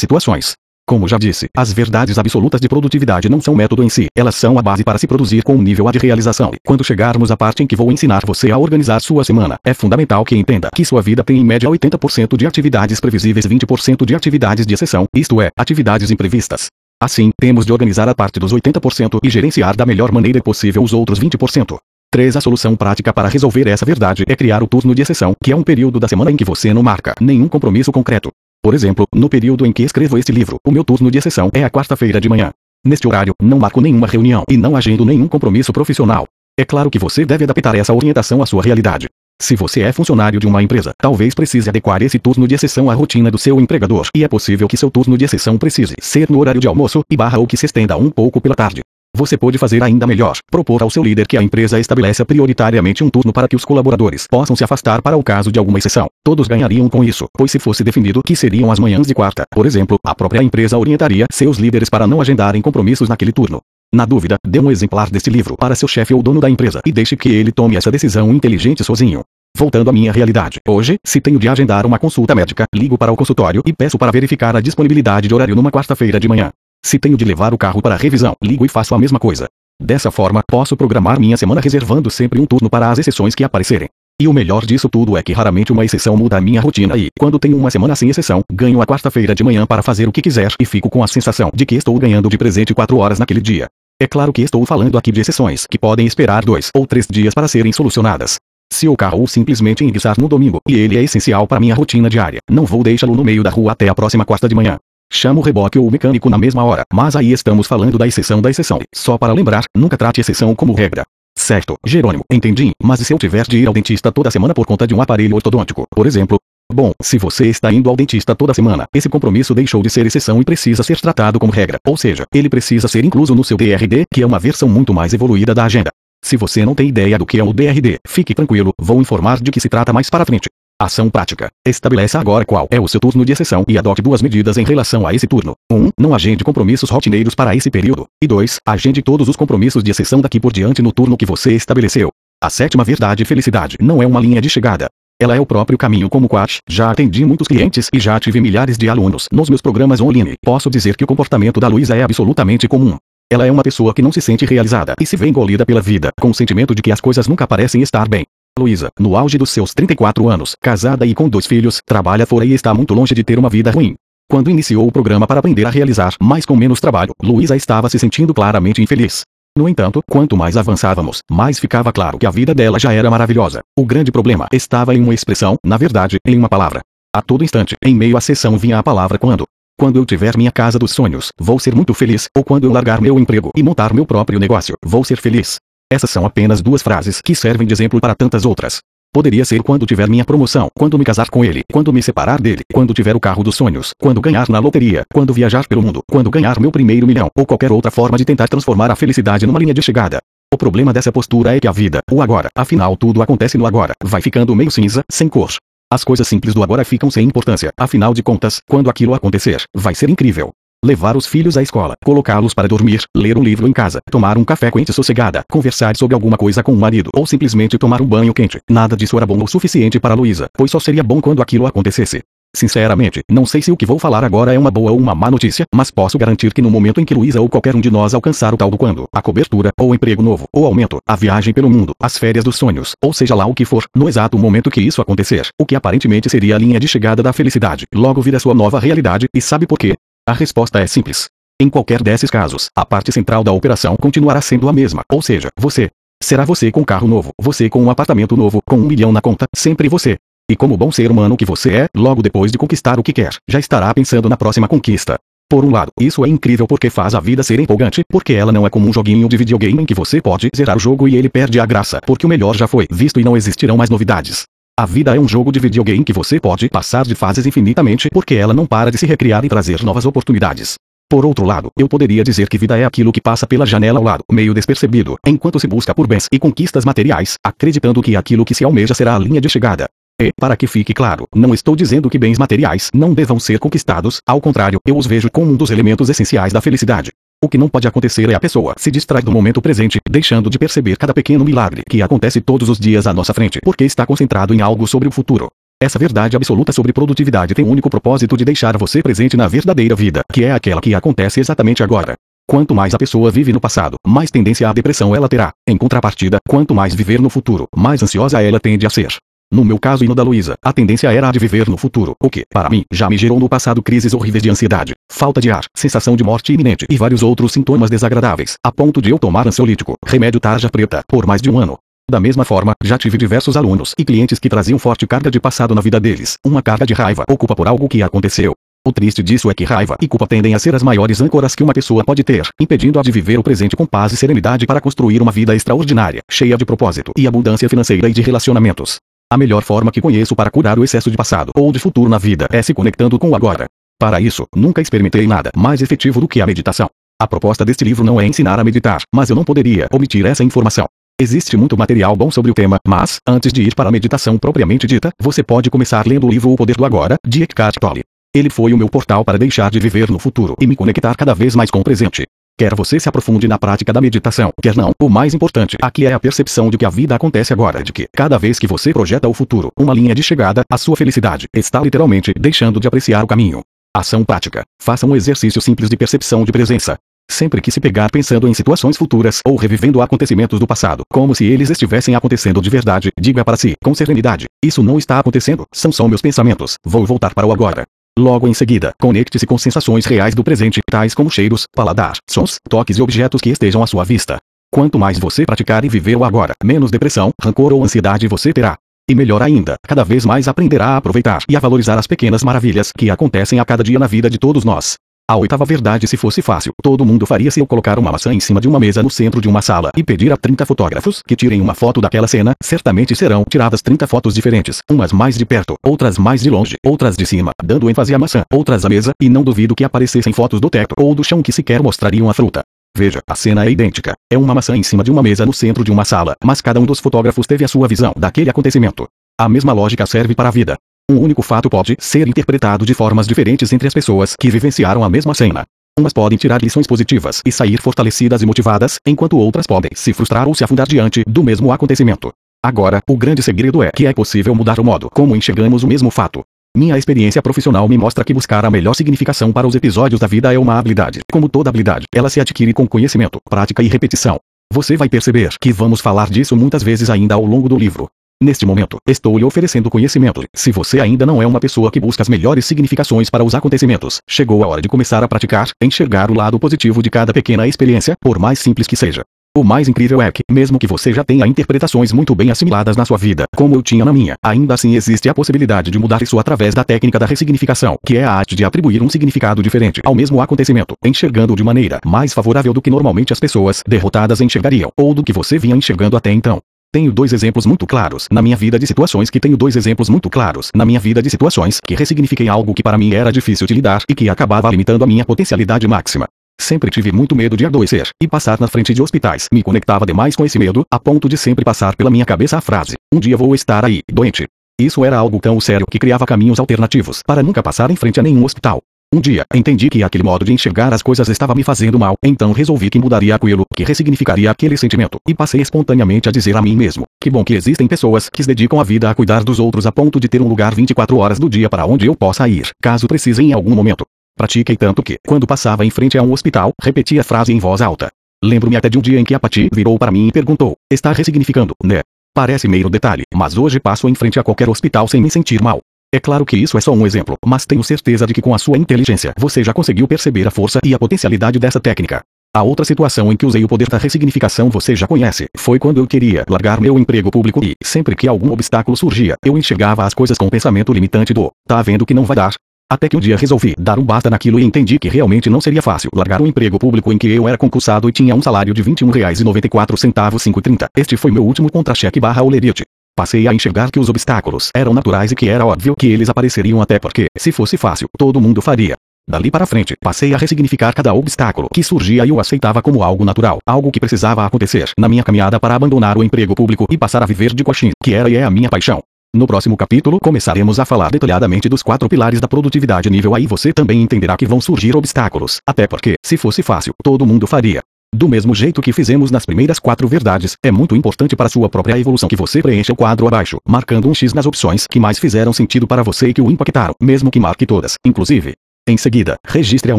situações. Como já disse, as verdades absolutas de produtividade não são método em si, elas são a base para se produzir com um nível A de realização. Quando chegarmos à parte em que vou ensinar você a organizar sua semana, é fundamental que entenda que sua vida tem em média 80% de atividades previsíveis e 20% de atividades de exceção, isto é, atividades imprevistas. Assim, temos de organizar a parte dos 80% e gerenciar da melhor maneira possível os outros 20%. 3. A solução prática para resolver essa verdade é criar o turno de exceção, que é um período da semana em que você não marca nenhum compromisso concreto. Por exemplo, no período em que escrevo este livro, o meu turno de exceção é a quarta-feira de manhã. Neste horário, não marco nenhuma reunião e não agendo nenhum compromisso profissional. É claro que você deve adaptar essa orientação à sua realidade. Se você é funcionário de uma empresa, talvez precise adequar esse turno de exceção à rotina do seu empregador, e é possível que seu turno de exceção precise ser no horário de almoço e barra ou que se estenda um pouco pela tarde. Você pode fazer ainda melhor, propor ao seu líder que a empresa estabeleça prioritariamente um turno para que os colaboradores possam se afastar para o caso de alguma exceção. Todos ganhariam com isso, pois se fosse definido que seriam as manhãs de quarta, por exemplo, a própria empresa orientaria seus líderes para não agendarem compromissos naquele turno. Na dúvida, dê um exemplar deste livro para seu chefe ou dono da empresa e deixe que ele tome essa decisão inteligente sozinho. Voltando à minha realidade. Hoje, se tenho de agendar uma consulta médica, ligo para o consultório e peço para verificar a disponibilidade de horário numa quarta-feira de manhã. Se tenho de levar o carro para revisão, ligo e faço a mesma coisa. Dessa forma, posso programar minha semana reservando sempre um turno para as exceções que aparecerem. E o melhor disso tudo é que raramente uma exceção muda a minha rotina e, quando tenho uma semana sem exceção, ganho a quarta-feira de manhã para fazer o que quiser e fico com a sensação de que estou ganhando de presente quatro horas naquele dia. É claro que estou falando aqui de exceções que podem esperar dois ou três dias para serem solucionadas. Se o carro simplesmente enguiçar no domingo e ele é essencial para minha rotina diária, não vou deixá-lo no meio da rua até a próxima quarta de manhã. Chama o reboque ou o mecânico na mesma hora, mas aí estamos falando da exceção da exceção. Só para lembrar, nunca trate exceção como regra. Certo, Jerônimo, entendi, mas e se eu tiver de ir ao dentista toda semana por conta de um aparelho ortodôntico, por exemplo? Bom, se você está indo ao dentista toda semana, esse compromisso deixou de ser exceção e precisa ser tratado como regra, ou seja, ele precisa ser incluso no seu DRD, que é uma versão muito mais evoluída da agenda. Se você não tem ideia do que é o DRD, fique tranquilo, vou informar de que se trata mais para frente. Ação prática. Estabeleça agora qual é o seu turno de exceção e adote duas medidas em relação a esse turno. 1. Um, não agende compromissos rotineiros para esse período. E 2. Agende todos os compromissos de exceção daqui por diante no turno que você estabeleceu. A sétima verdade felicidade não é uma linha de chegada. Ela é o próprio caminho como quat. Já atendi muitos clientes e já tive milhares de alunos nos meus programas online. Posso dizer que o comportamento da Luísa é absolutamente comum. Ela é uma pessoa que não se sente realizada e se vê engolida pela vida, com o sentimento de que as coisas nunca parecem estar bem. Luísa, no auge dos seus 34 anos, casada e com dois filhos, trabalha fora e está muito longe de ter uma vida ruim. Quando iniciou o programa para aprender a realizar mais com menos trabalho, Luísa estava se sentindo claramente infeliz. No entanto, quanto mais avançávamos, mais ficava claro que a vida dela já era maravilhosa. O grande problema estava em uma expressão, na verdade, em uma palavra. A todo instante, em meio à sessão vinha a palavra quando. Quando eu tiver minha casa dos sonhos, vou ser muito feliz, ou quando eu largar meu emprego e montar meu próprio negócio, vou ser feliz. Essas são apenas duas frases que servem de exemplo para tantas outras. Poderia ser quando tiver minha promoção, quando me casar com ele, quando me separar dele, quando tiver o carro dos sonhos, quando ganhar na loteria, quando viajar pelo mundo, quando ganhar meu primeiro milhão, ou qualquer outra forma de tentar transformar a felicidade numa linha de chegada. O problema dessa postura é que a vida, o agora, afinal tudo acontece no agora, vai ficando meio cinza, sem cor. As coisas simples do agora ficam sem importância, afinal de contas, quando aquilo acontecer, vai ser incrível levar os filhos à escola, colocá-los para dormir, ler um livro em casa, tomar um café quente sossegada, conversar sobre alguma coisa com o marido ou simplesmente tomar um banho quente. Nada disso era bom o suficiente para Luísa, pois só seria bom quando aquilo acontecesse. Sinceramente, não sei se o que vou falar agora é uma boa ou uma má notícia, mas posso garantir que no momento em que Luísa ou qualquer um de nós alcançar o tal do quando, a cobertura, ou emprego novo, ou aumento, a viagem pelo mundo, as férias dos sonhos, ou seja lá o que for, no exato momento que isso acontecer, o que aparentemente seria a linha de chegada da felicidade, logo vira sua nova realidade, e sabe por quê? A resposta é simples. Em qualquer desses casos, a parte central da operação continuará sendo a mesma, ou seja, você. Será você com carro novo, você com um apartamento novo, com um milhão na conta, sempre você. E como bom ser humano que você é, logo depois de conquistar o que quer, já estará pensando na próxima conquista. Por um lado, isso é incrível porque faz a vida ser empolgante, porque ela não é como um joguinho de videogame em que você pode zerar o jogo e ele perde a graça, porque o melhor já foi visto e não existirão mais novidades. A vida é um jogo de videogame que você pode passar de fases infinitamente porque ela não para de se recriar e trazer novas oportunidades. Por outro lado, eu poderia dizer que vida é aquilo que passa pela janela ao lado, meio despercebido, enquanto se busca por bens e conquistas materiais, acreditando que aquilo que se almeja será a linha de chegada. E, para que fique claro, não estou dizendo que bens materiais não devam ser conquistados, ao contrário, eu os vejo como um dos elementos essenciais da felicidade. O que não pode acontecer é a pessoa se distrai do momento presente, deixando de perceber cada pequeno milagre que acontece todos os dias à nossa frente, porque está concentrado em algo sobre o futuro. Essa verdade absoluta sobre produtividade tem o único propósito de deixar você presente na verdadeira vida, que é aquela que acontece exatamente agora. Quanto mais a pessoa vive no passado, mais tendência à depressão ela terá. Em contrapartida, quanto mais viver no futuro, mais ansiosa ela tende a ser. No meu caso e no da Luísa, a tendência era a de viver no futuro, o que, para mim, já me gerou no passado crises horríveis de ansiedade, falta de ar, sensação de morte iminente e vários outros sintomas desagradáveis, a ponto de eu tomar ansiolítico, remédio tarja preta, por mais de um ano. Da mesma forma, já tive diversos alunos e clientes que traziam forte carga de passado na vida deles, uma carga de raiva ou culpa por algo que aconteceu. O triste disso é que raiva e culpa tendem a ser as maiores âncoras que uma pessoa pode ter, impedindo-a de viver o presente com paz e serenidade para construir uma vida extraordinária, cheia de propósito e abundância financeira e de relacionamentos. A melhor forma que conheço para curar o excesso de passado ou de futuro na vida é se conectando com o agora. Para isso, nunca experimentei nada mais efetivo do que a meditação. A proposta deste livro não é ensinar a meditar, mas eu não poderia omitir essa informação. Existe muito material bom sobre o tema, mas, antes de ir para a meditação propriamente dita, você pode começar lendo o livro O Poder do Agora, de Eckhart Tolle. Ele foi o meu portal para deixar de viver no futuro e me conectar cada vez mais com o presente. Quer você se aprofunde na prática da meditação, quer não, o mais importante aqui é a percepção de que a vida acontece agora, de que, cada vez que você projeta o futuro, uma linha de chegada, a sua felicidade está literalmente deixando de apreciar o caminho. Ação prática. Faça um exercício simples de percepção de presença. Sempre que se pegar pensando em situações futuras ou revivendo acontecimentos do passado, como se eles estivessem acontecendo de verdade, diga para si, com serenidade: Isso não está acontecendo, são só meus pensamentos, vou voltar para o agora. Logo em seguida, conecte-se com sensações reais do presente, tais como cheiros, paladar, sons, toques e objetos que estejam à sua vista. Quanto mais você praticar e viver o agora, menos depressão, rancor ou ansiedade você terá. E melhor ainda, cada vez mais aprenderá a aproveitar e a valorizar as pequenas maravilhas que acontecem a cada dia na vida de todos nós. A oitava verdade se fosse fácil, todo mundo faria se eu colocar uma maçã em cima de uma mesa no centro de uma sala e pedir a 30 fotógrafos que tirem uma foto daquela cena, certamente serão tiradas 30 fotos diferentes, umas mais de perto, outras mais de longe, outras de cima, dando ênfase à maçã, outras à mesa, e não duvido que aparecessem fotos do teto ou do chão que sequer mostrariam a fruta. Veja, a cena é idêntica. É uma maçã em cima de uma mesa no centro de uma sala, mas cada um dos fotógrafos teve a sua visão daquele acontecimento. A mesma lógica serve para a vida. Um único fato pode ser interpretado de formas diferentes entre as pessoas que vivenciaram a mesma cena. Umas podem tirar lições positivas e sair fortalecidas e motivadas, enquanto outras podem se frustrar ou se afundar diante do mesmo acontecimento. Agora, o grande segredo é que é possível mudar o modo como enxergamos o mesmo fato. Minha experiência profissional me mostra que buscar a melhor significação para os episódios da vida é uma habilidade. Como toda habilidade, ela se adquire com conhecimento, prática e repetição. Você vai perceber que vamos falar disso muitas vezes ainda ao longo do livro. Neste momento, estou lhe oferecendo conhecimento. Se você ainda não é uma pessoa que busca as melhores significações para os acontecimentos, chegou a hora de começar a praticar, enxergar o lado positivo de cada pequena experiência, por mais simples que seja. O mais incrível é que, mesmo que você já tenha interpretações muito bem assimiladas na sua vida, como eu tinha na minha, ainda assim existe a possibilidade de mudar isso através da técnica da ressignificação, que é a arte de atribuir um significado diferente ao mesmo acontecimento, enxergando de maneira mais favorável do que normalmente as pessoas derrotadas enxergariam, ou do que você vinha enxergando até então. Tenho dois exemplos muito claros na minha vida de situações que tenho dois exemplos muito claros na minha vida de situações que ressignifiquei algo que para mim era difícil de lidar e que acabava limitando a minha potencialidade máxima. Sempre tive muito medo de adoecer e passar na frente de hospitais. Me conectava demais com esse medo, a ponto de sempre passar pela minha cabeça a frase: Um dia vou estar aí, doente. Isso era algo tão sério que criava caminhos alternativos para nunca passar em frente a nenhum hospital. Um dia, entendi que aquele modo de enxergar as coisas estava me fazendo mal, então resolvi que mudaria aquilo, que ressignificaria aquele sentimento, e passei espontaneamente a dizer a mim mesmo: que bom que existem pessoas que se dedicam a vida a cuidar dos outros a ponto de ter um lugar 24 horas do dia para onde eu possa ir, caso precise em algum momento. Pratiquei tanto que, quando passava em frente a um hospital, repetia a frase em voz alta. Lembro-me até de um dia em que a Pati virou para mim e perguntou: Está ressignificando, né? Parece meio detalhe, mas hoje passo em frente a qualquer hospital sem me sentir mal. É claro que isso é só um exemplo, mas tenho certeza de que com a sua inteligência você já conseguiu perceber a força e a potencialidade dessa técnica. A outra situação em que usei o poder da ressignificação você já conhece, foi quando eu queria largar meu emprego público e, sempre que algum obstáculo surgia, eu enxergava as coisas com o pensamento limitante do, tá vendo que não vai dar? Até que um dia resolvi dar um basta naquilo e entendi que realmente não seria fácil largar um emprego público em que eu era concursado e tinha um salário de R$ 21,94 5,30. Este foi meu último contra-cheque barra olerite. Passei a enxergar que os obstáculos eram naturais e que era óbvio que eles apareceriam até porque, se fosse fácil, todo mundo faria. Dali para frente, passei a ressignificar cada obstáculo que surgia e o aceitava como algo natural, algo que precisava acontecer na minha caminhada para abandonar o emprego público e passar a viver de coxim, que era e é a minha paixão. No próximo capítulo começaremos a falar detalhadamente dos quatro pilares da produtividade nível aí você também entenderá que vão surgir obstáculos, até porque, se fosse fácil, todo mundo faria. Do mesmo jeito que fizemos nas primeiras quatro verdades, é muito importante para sua própria evolução que você preencha o quadro abaixo, marcando um X nas opções que mais fizeram sentido para você e que o impactaram, mesmo que marque todas, inclusive. Em seguida, registre ao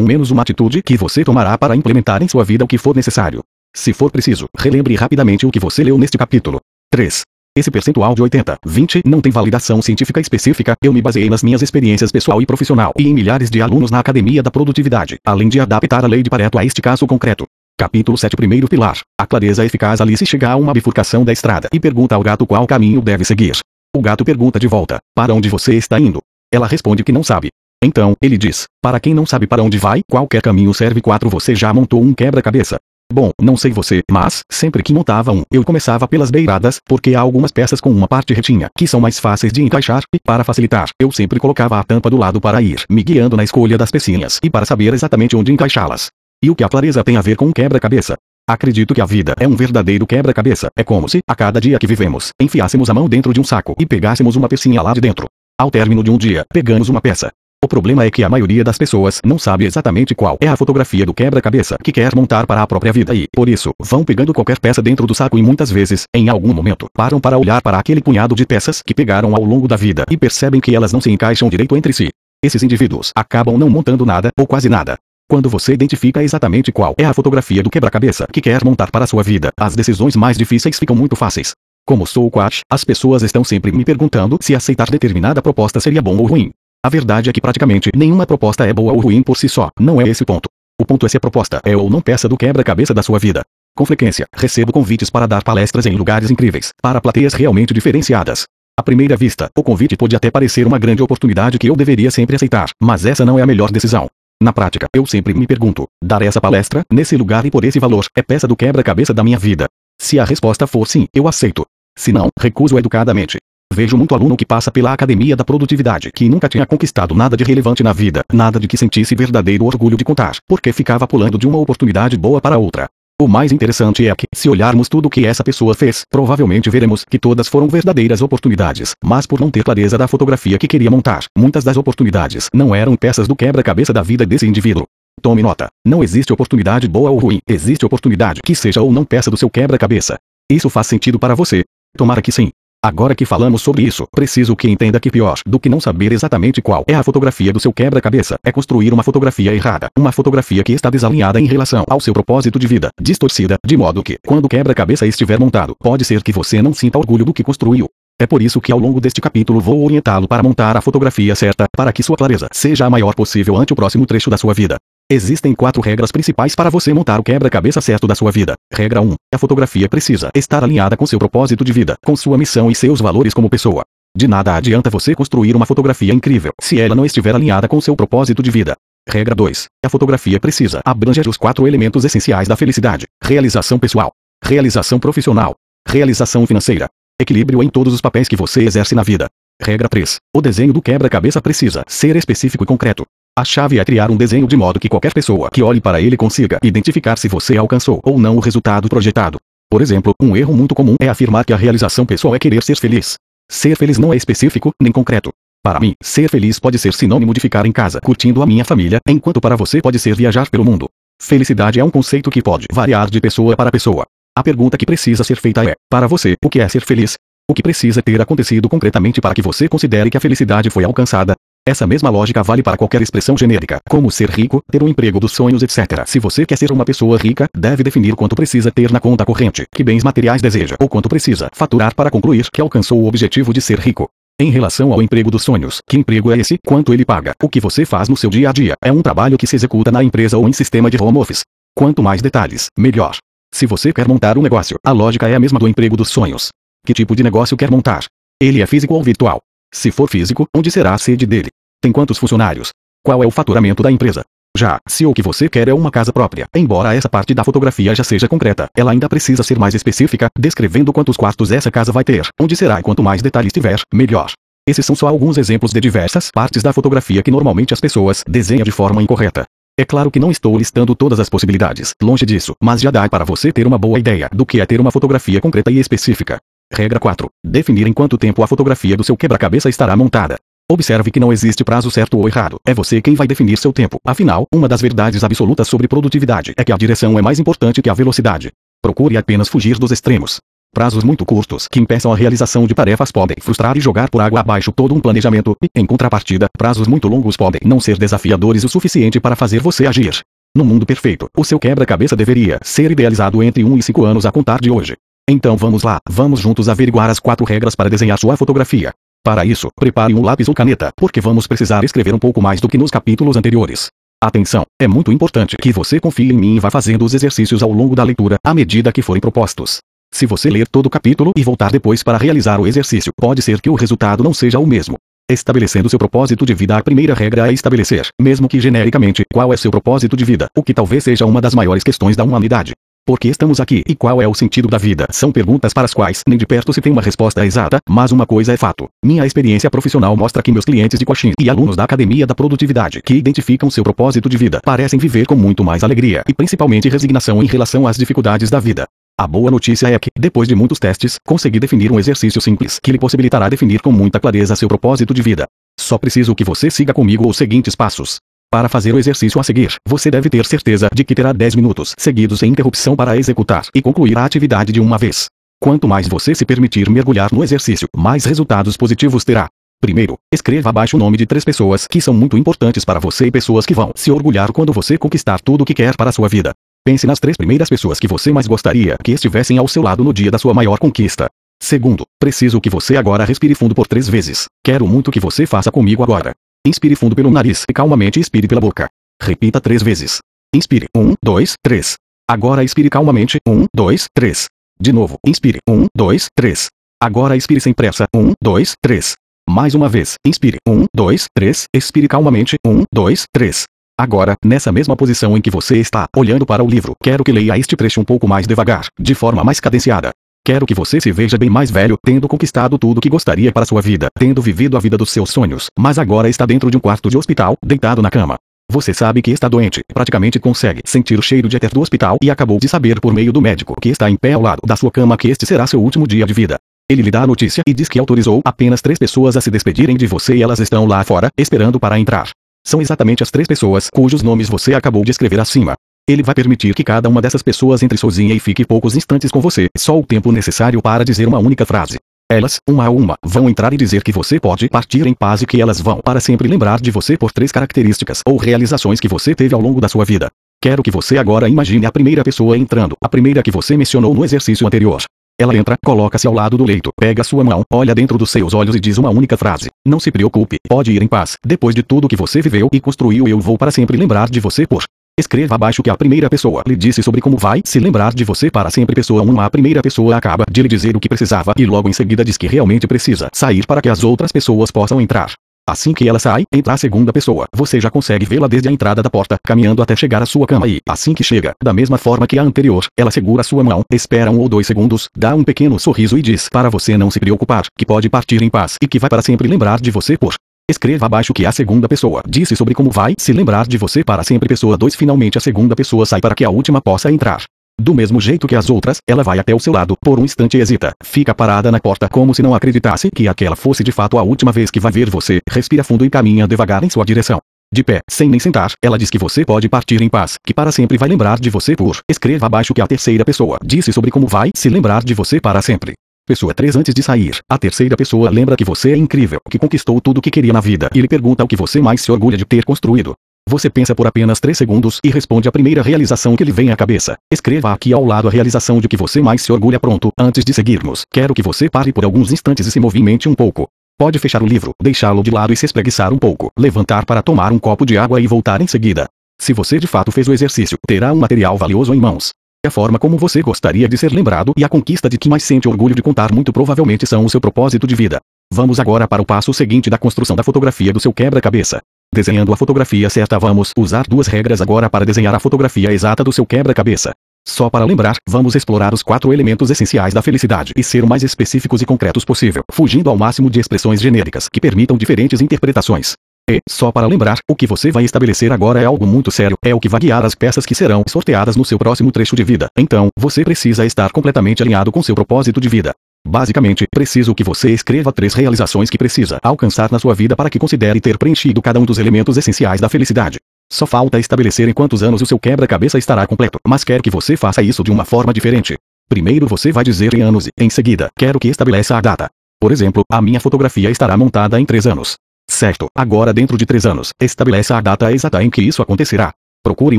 menos uma atitude que você tomará para implementar em sua vida o que for necessário. Se for preciso, relembre rapidamente o que você leu neste capítulo. 3. Esse percentual de 80, 20 não tem validação científica específica, eu me baseei nas minhas experiências pessoal e profissional e em milhares de alunos na Academia da Produtividade, além de adaptar a lei de Pareto a este caso concreto. Capítulo 7 Primeiro pilar. A clareza eficaz Alice chega a uma bifurcação da estrada e pergunta ao gato qual caminho deve seguir. O gato pergunta de volta, para onde você está indo? Ela responde que não sabe. Então, ele diz, para quem não sabe para onde vai, qualquer caminho serve 4 Você já montou um quebra-cabeça. Bom, não sei você, mas, sempre que montava um, eu começava pelas beiradas, porque há algumas peças com uma parte retinha, que são mais fáceis de encaixar, e, para facilitar, eu sempre colocava a tampa do lado para ir, me guiando na escolha das pecinhas, e para saber exatamente onde encaixá-las. E o que a clareza tem a ver com um quebra-cabeça? Acredito que a vida é um verdadeiro quebra-cabeça. É como se, a cada dia que vivemos, enfiássemos a mão dentro de um saco e pegássemos uma pecinha lá de dentro. Ao término de um dia, pegamos uma peça, o problema é que a maioria das pessoas não sabe exatamente qual é a fotografia do quebra-cabeça que quer montar para a própria vida e, por isso, vão pegando qualquer peça dentro do saco e muitas vezes, em algum momento, param para olhar para aquele punhado de peças que pegaram ao longo da vida e percebem que elas não se encaixam direito entre si. Esses indivíduos acabam não montando nada ou quase nada. Quando você identifica exatamente qual é a fotografia do quebra-cabeça que quer montar para sua vida, as decisões mais difíceis ficam muito fáceis. Como sou coach, as pessoas estão sempre me perguntando se aceitar determinada proposta seria bom ou ruim. A verdade é que praticamente nenhuma proposta é boa ou ruim por si só, não é esse o ponto. O ponto é se a proposta é ou não peça do quebra-cabeça da sua vida. Com frequência, recebo convites para dar palestras em lugares incríveis, para plateias realmente diferenciadas. À primeira vista, o convite pode até parecer uma grande oportunidade que eu deveria sempre aceitar, mas essa não é a melhor decisão. Na prática, eu sempre me pergunto: dar essa palestra, nesse lugar e por esse valor, é peça do quebra-cabeça da minha vida? Se a resposta for sim, eu aceito. Se não, recuso educadamente. Vejo muito aluno que passa pela academia da produtividade que nunca tinha conquistado nada de relevante na vida, nada de que sentisse verdadeiro orgulho de contar, porque ficava pulando de uma oportunidade boa para outra. O mais interessante é que, se olharmos tudo o que essa pessoa fez, provavelmente veremos que todas foram verdadeiras oportunidades, mas por não ter clareza da fotografia que queria montar, muitas das oportunidades não eram peças do quebra-cabeça da vida desse indivíduo. Tome nota: não existe oportunidade boa ou ruim, existe oportunidade que seja ou não peça do seu quebra-cabeça. Isso faz sentido para você? Tomara que sim. Agora que falamos sobre isso, preciso que entenda que pior do que não saber exatamente qual é a fotografia do seu quebra-cabeça é construir uma fotografia errada, uma fotografia que está desalinhada em relação ao seu propósito de vida, distorcida, de modo que, quando o quebra-cabeça estiver montado, pode ser que você não sinta orgulho do que construiu. É por isso que ao longo deste capítulo vou orientá-lo para montar a fotografia certa, para que sua clareza seja a maior possível ante o próximo trecho da sua vida. Existem quatro regras principais para você montar o quebra-cabeça certo da sua vida. Regra 1. A fotografia precisa estar alinhada com seu propósito de vida, com sua missão e seus valores como pessoa. De nada adianta você construir uma fotografia incrível se ela não estiver alinhada com seu propósito de vida. Regra 2. A fotografia precisa abranger os quatro elementos essenciais da felicidade: realização pessoal, realização profissional, realização financeira, equilíbrio em todos os papéis que você exerce na vida. Regra 3. O desenho do quebra-cabeça precisa ser específico e concreto. A chave é criar um desenho de modo que qualquer pessoa que olhe para ele consiga identificar se você alcançou ou não o resultado projetado. Por exemplo, um erro muito comum é afirmar que a realização pessoal é querer ser feliz. Ser feliz não é específico, nem concreto. Para mim, ser feliz pode ser sinônimo de ficar em casa curtindo a minha família, enquanto para você pode ser viajar pelo mundo. Felicidade é um conceito que pode variar de pessoa para pessoa. A pergunta que precisa ser feita é: para você, o que é ser feliz? O que precisa ter acontecido concretamente para que você considere que a felicidade foi alcançada? Essa mesma lógica vale para qualquer expressão genérica, como ser rico, ter um emprego dos sonhos, etc. Se você quer ser uma pessoa rica, deve definir quanto precisa ter na conta corrente, que bens materiais deseja, ou quanto precisa faturar para concluir que alcançou o objetivo de ser rico. Em relação ao emprego dos sonhos, que emprego é esse? Quanto ele paga? O que você faz no seu dia a dia? É um trabalho que se executa na empresa ou em sistema de home office? Quanto mais detalhes, melhor. Se você quer montar um negócio, a lógica é a mesma do emprego dos sonhos. Que tipo de negócio quer montar? Ele é físico ou virtual? Se for físico, onde será a sede dele? Tem quantos funcionários? Qual é o faturamento da empresa? Já, se o que você quer é uma casa própria, embora essa parte da fotografia já seja concreta, ela ainda precisa ser mais específica, descrevendo quantos quartos essa casa vai ter, onde será e quanto mais detalhes tiver, melhor. Esses são só alguns exemplos de diversas partes da fotografia que normalmente as pessoas desenham de forma incorreta. É claro que não estou listando todas as possibilidades, longe disso, mas já dá para você ter uma boa ideia do que é ter uma fotografia concreta e específica. Regra 4. Definir em quanto tempo a fotografia do seu quebra-cabeça estará montada. Observe que não existe prazo certo ou errado, é você quem vai definir seu tempo. Afinal, uma das verdades absolutas sobre produtividade é que a direção é mais importante que a velocidade. Procure apenas fugir dos extremos. Prazos muito curtos que impeçam a realização de tarefas podem frustrar e jogar por água abaixo todo um planejamento, e, em contrapartida, prazos muito longos podem não ser desafiadores o suficiente para fazer você agir. No mundo perfeito, o seu quebra-cabeça deveria ser idealizado entre 1 e 5 anos a contar de hoje. Então vamos lá, vamos juntos averiguar as quatro regras para desenhar sua fotografia. Para isso, prepare um lápis ou caneta, porque vamos precisar escrever um pouco mais do que nos capítulos anteriores. Atenção, é muito importante que você confie em mim e vá fazendo os exercícios ao longo da leitura, à medida que forem propostos. Se você ler todo o capítulo e voltar depois para realizar o exercício, pode ser que o resultado não seja o mesmo. Estabelecendo seu propósito de vida, a primeira regra é estabelecer, mesmo que genericamente, qual é seu propósito de vida, o que talvez seja uma das maiores questões da humanidade. Por que estamos aqui e qual é o sentido da vida? São perguntas para as quais nem de perto se tem uma resposta exata, mas uma coisa é fato. Minha experiência profissional mostra que meus clientes de coaching e alunos da Academia da Produtividade que identificam seu propósito de vida parecem viver com muito mais alegria e principalmente resignação em relação às dificuldades da vida. A boa notícia é que, depois de muitos testes, consegui definir um exercício simples que lhe possibilitará definir com muita clareza seu propósito de vida. Só preciso que você siga comigo os seguintes passos. Para fazer o exercício a seguir, você deve ter certeza de que terá 10 minutos seguidos sem interrupção para executar e concluir a atividade de uma vez. Quanto mais você se permitir mergulhar no exercício, mais resultados positivos terá. Primeiro, escreva abaixo o nome de três pessoas que são muito importantes para você e pessoas que vão se orgulhar quando você conquistar tudo o que quer para a sua vida. Pense nas três primeiras pessoas que você mais gostaria que estivessem ao seu lado no dia da sua maior conquista. Segundo, preciso que você agora respire fundo por três vezes. Quero muito que você faça comigo agora. Inspire fundo pelo nariz e calmamente expire pela boca. Repita três vezes. Inspire. Um, dois, três. Agora expire calmamente. Um, dois, três. De novo. Inspire. Um, dois, três. Agora expire sem pressa. Um, dois, três. Mais uma vez. Inspire. Um, dois, três. Expire calmamente. Um, dois, três. Agora, nessa mesma posição em que você está, olhando para o livro, quero que leia este trecho um pouco mais devagar, de forma mais cadenciada. Quero que você se veja bem mais velho, tendo conquistado tudo que gostaria para sua vida, tendo vivido a vida dos seus sonhos, mas agora está dentro de um quarto de hospital, deitado na cama. Você sabe que está doente, praticamente consegue sentir o cheiro de éter do hospital e acabou de saber por meio do médico que está em pé ao lado da sua cama que este será seu último dia de vida. Ele lhe dá a notícia e diz que autorizou apenas três pessoas a se despedirem de você e elas estão lá fora, esperando para entrar. São exatamente as três pessoas cujos nomes você acabou de escrever acima. Ele vai permitir que cada uma dessas pessoas entre sozinha e fique poucos instantes com você, só o tempo necessário para dizer uma única frase. Elas, uma a uma, vão entrar e dizer que você pode partir em paz e que elas vão para sempre lembrar de você por três características ou realizações que você teve ao longo da sua vida. Quero que você agora imagine a primeira pessoa entrando, a primeira que você mencionou no exercício anterior. Ela entra, coloca-se ao lado do leito, pega sua mão, olha dentro dos seus olhos e diz uma única frase. Não se preocupe, pode ir em paz. Depois de tudo que você viveu e construiu, eu vou para sempre lembrar de você por. Escreva abaixo que a primeira pessoa lhe disse sobre como vai se lembrar de você para sempre. Pessoa 1 A primeira pessoa acaba de lhe dizer o que precisava e logo em seguida diz que realmente precisa sair para que as outras pessoas possam entrar. Assim que ela sai, entra a segunda pessoa. Você já consegue vê-la desde a entrada da porta, caminhando até chegar à sua cama e, assim que chega, da mesma forma que a anterior, ela segura sua mão, espera um ou dois segundos, dá um pequeno sorriso e diz para você não se preocupar, que pode partir em paz e que vai para sempre lembrar de você por. Escreva abaixo que a segunda pessoa disse sobre como vai se lembrar de você para sempre. Pessoa 2 Finalmente a segunda pessoa sai para que a última possa entrar. Do mesmo jeito que as outras, ela vai até o seu lado, por um instante hesita, fica parada na porta como se não acreditasse que aquela fosse de fato a última vez que vai ver você, respira fundo e caminha devagar em sua direção. De pé, sem nem sentar, ela diz que você pode partir em paz, que para sempre vai lembrar de você por. Escreva abaixo que a terceira pessoa disse sobre como vai se lembrar de você para sempre. Pessoa 3 Antes de sair, a terceira pessoa lembra que você é incrível, que conquistou tudo o que queria na vida e lhe pergunta o que você mais se orgulha de ter construído. Você pensa por apenas 3 segundos e responde a primeira realização que lhe vem à cabeça. Escreva aqui ao lado a realização de que você mais se orgulha pronto. Antes de seguirmos, quero que você pare por alguns instantes e se movimente um pouco. Pode fechar o livro, deixá-lo de lado e se espreguiçar um pouco, levantar para tomar um copo de água e voltar em seguida. Se você de fato fez o exercício, terá um material valioso em mãos. A forma como você gostaria de ser lembrado e a conquista de que mais sente orgulho de contar muito provavelmente são o seu propósito de vida. Vamos agora para o passo seguinte da construção da fotografia do seu quebra-cabeça. Desenhando a fotografia certa vamos usar duas regras agora para desenhar a fotografia exata do seu quebra-cabeça. Só para lembrar, vamos explorar os quatro elementos essenciais da felicidade e ser o mais específicos e concretos possível, fugindo ao máximo de expressões genéricas que permitam diferentes interpretações. E, só para lembrar, o que você vai estabelecer agora é algo muito sério, é o que vai guiar as peças que serão sorteadas no seu próximo trecho de vida. Então, você precisa estar completamente alinhado com seu propósito de vida. Basicamente, preciso que você escreva três realizações que precisa alcançar na sua vida para que considere ter preenchido cada um dos elementos essenciais da felicidade. Só falta estabelecer em quantos anos o seu quebra-cabeça estará completo, mas quero que você faça isso de uma forma diferente. Primeiro você vai dizer em anos e, em seguida, quero que estabeleça a data. Por exemplo, a minha fotografia estará montada em três anos. Certo, agora dentro de três anos, estabeleça a data exata em que isso acontecerá. Procure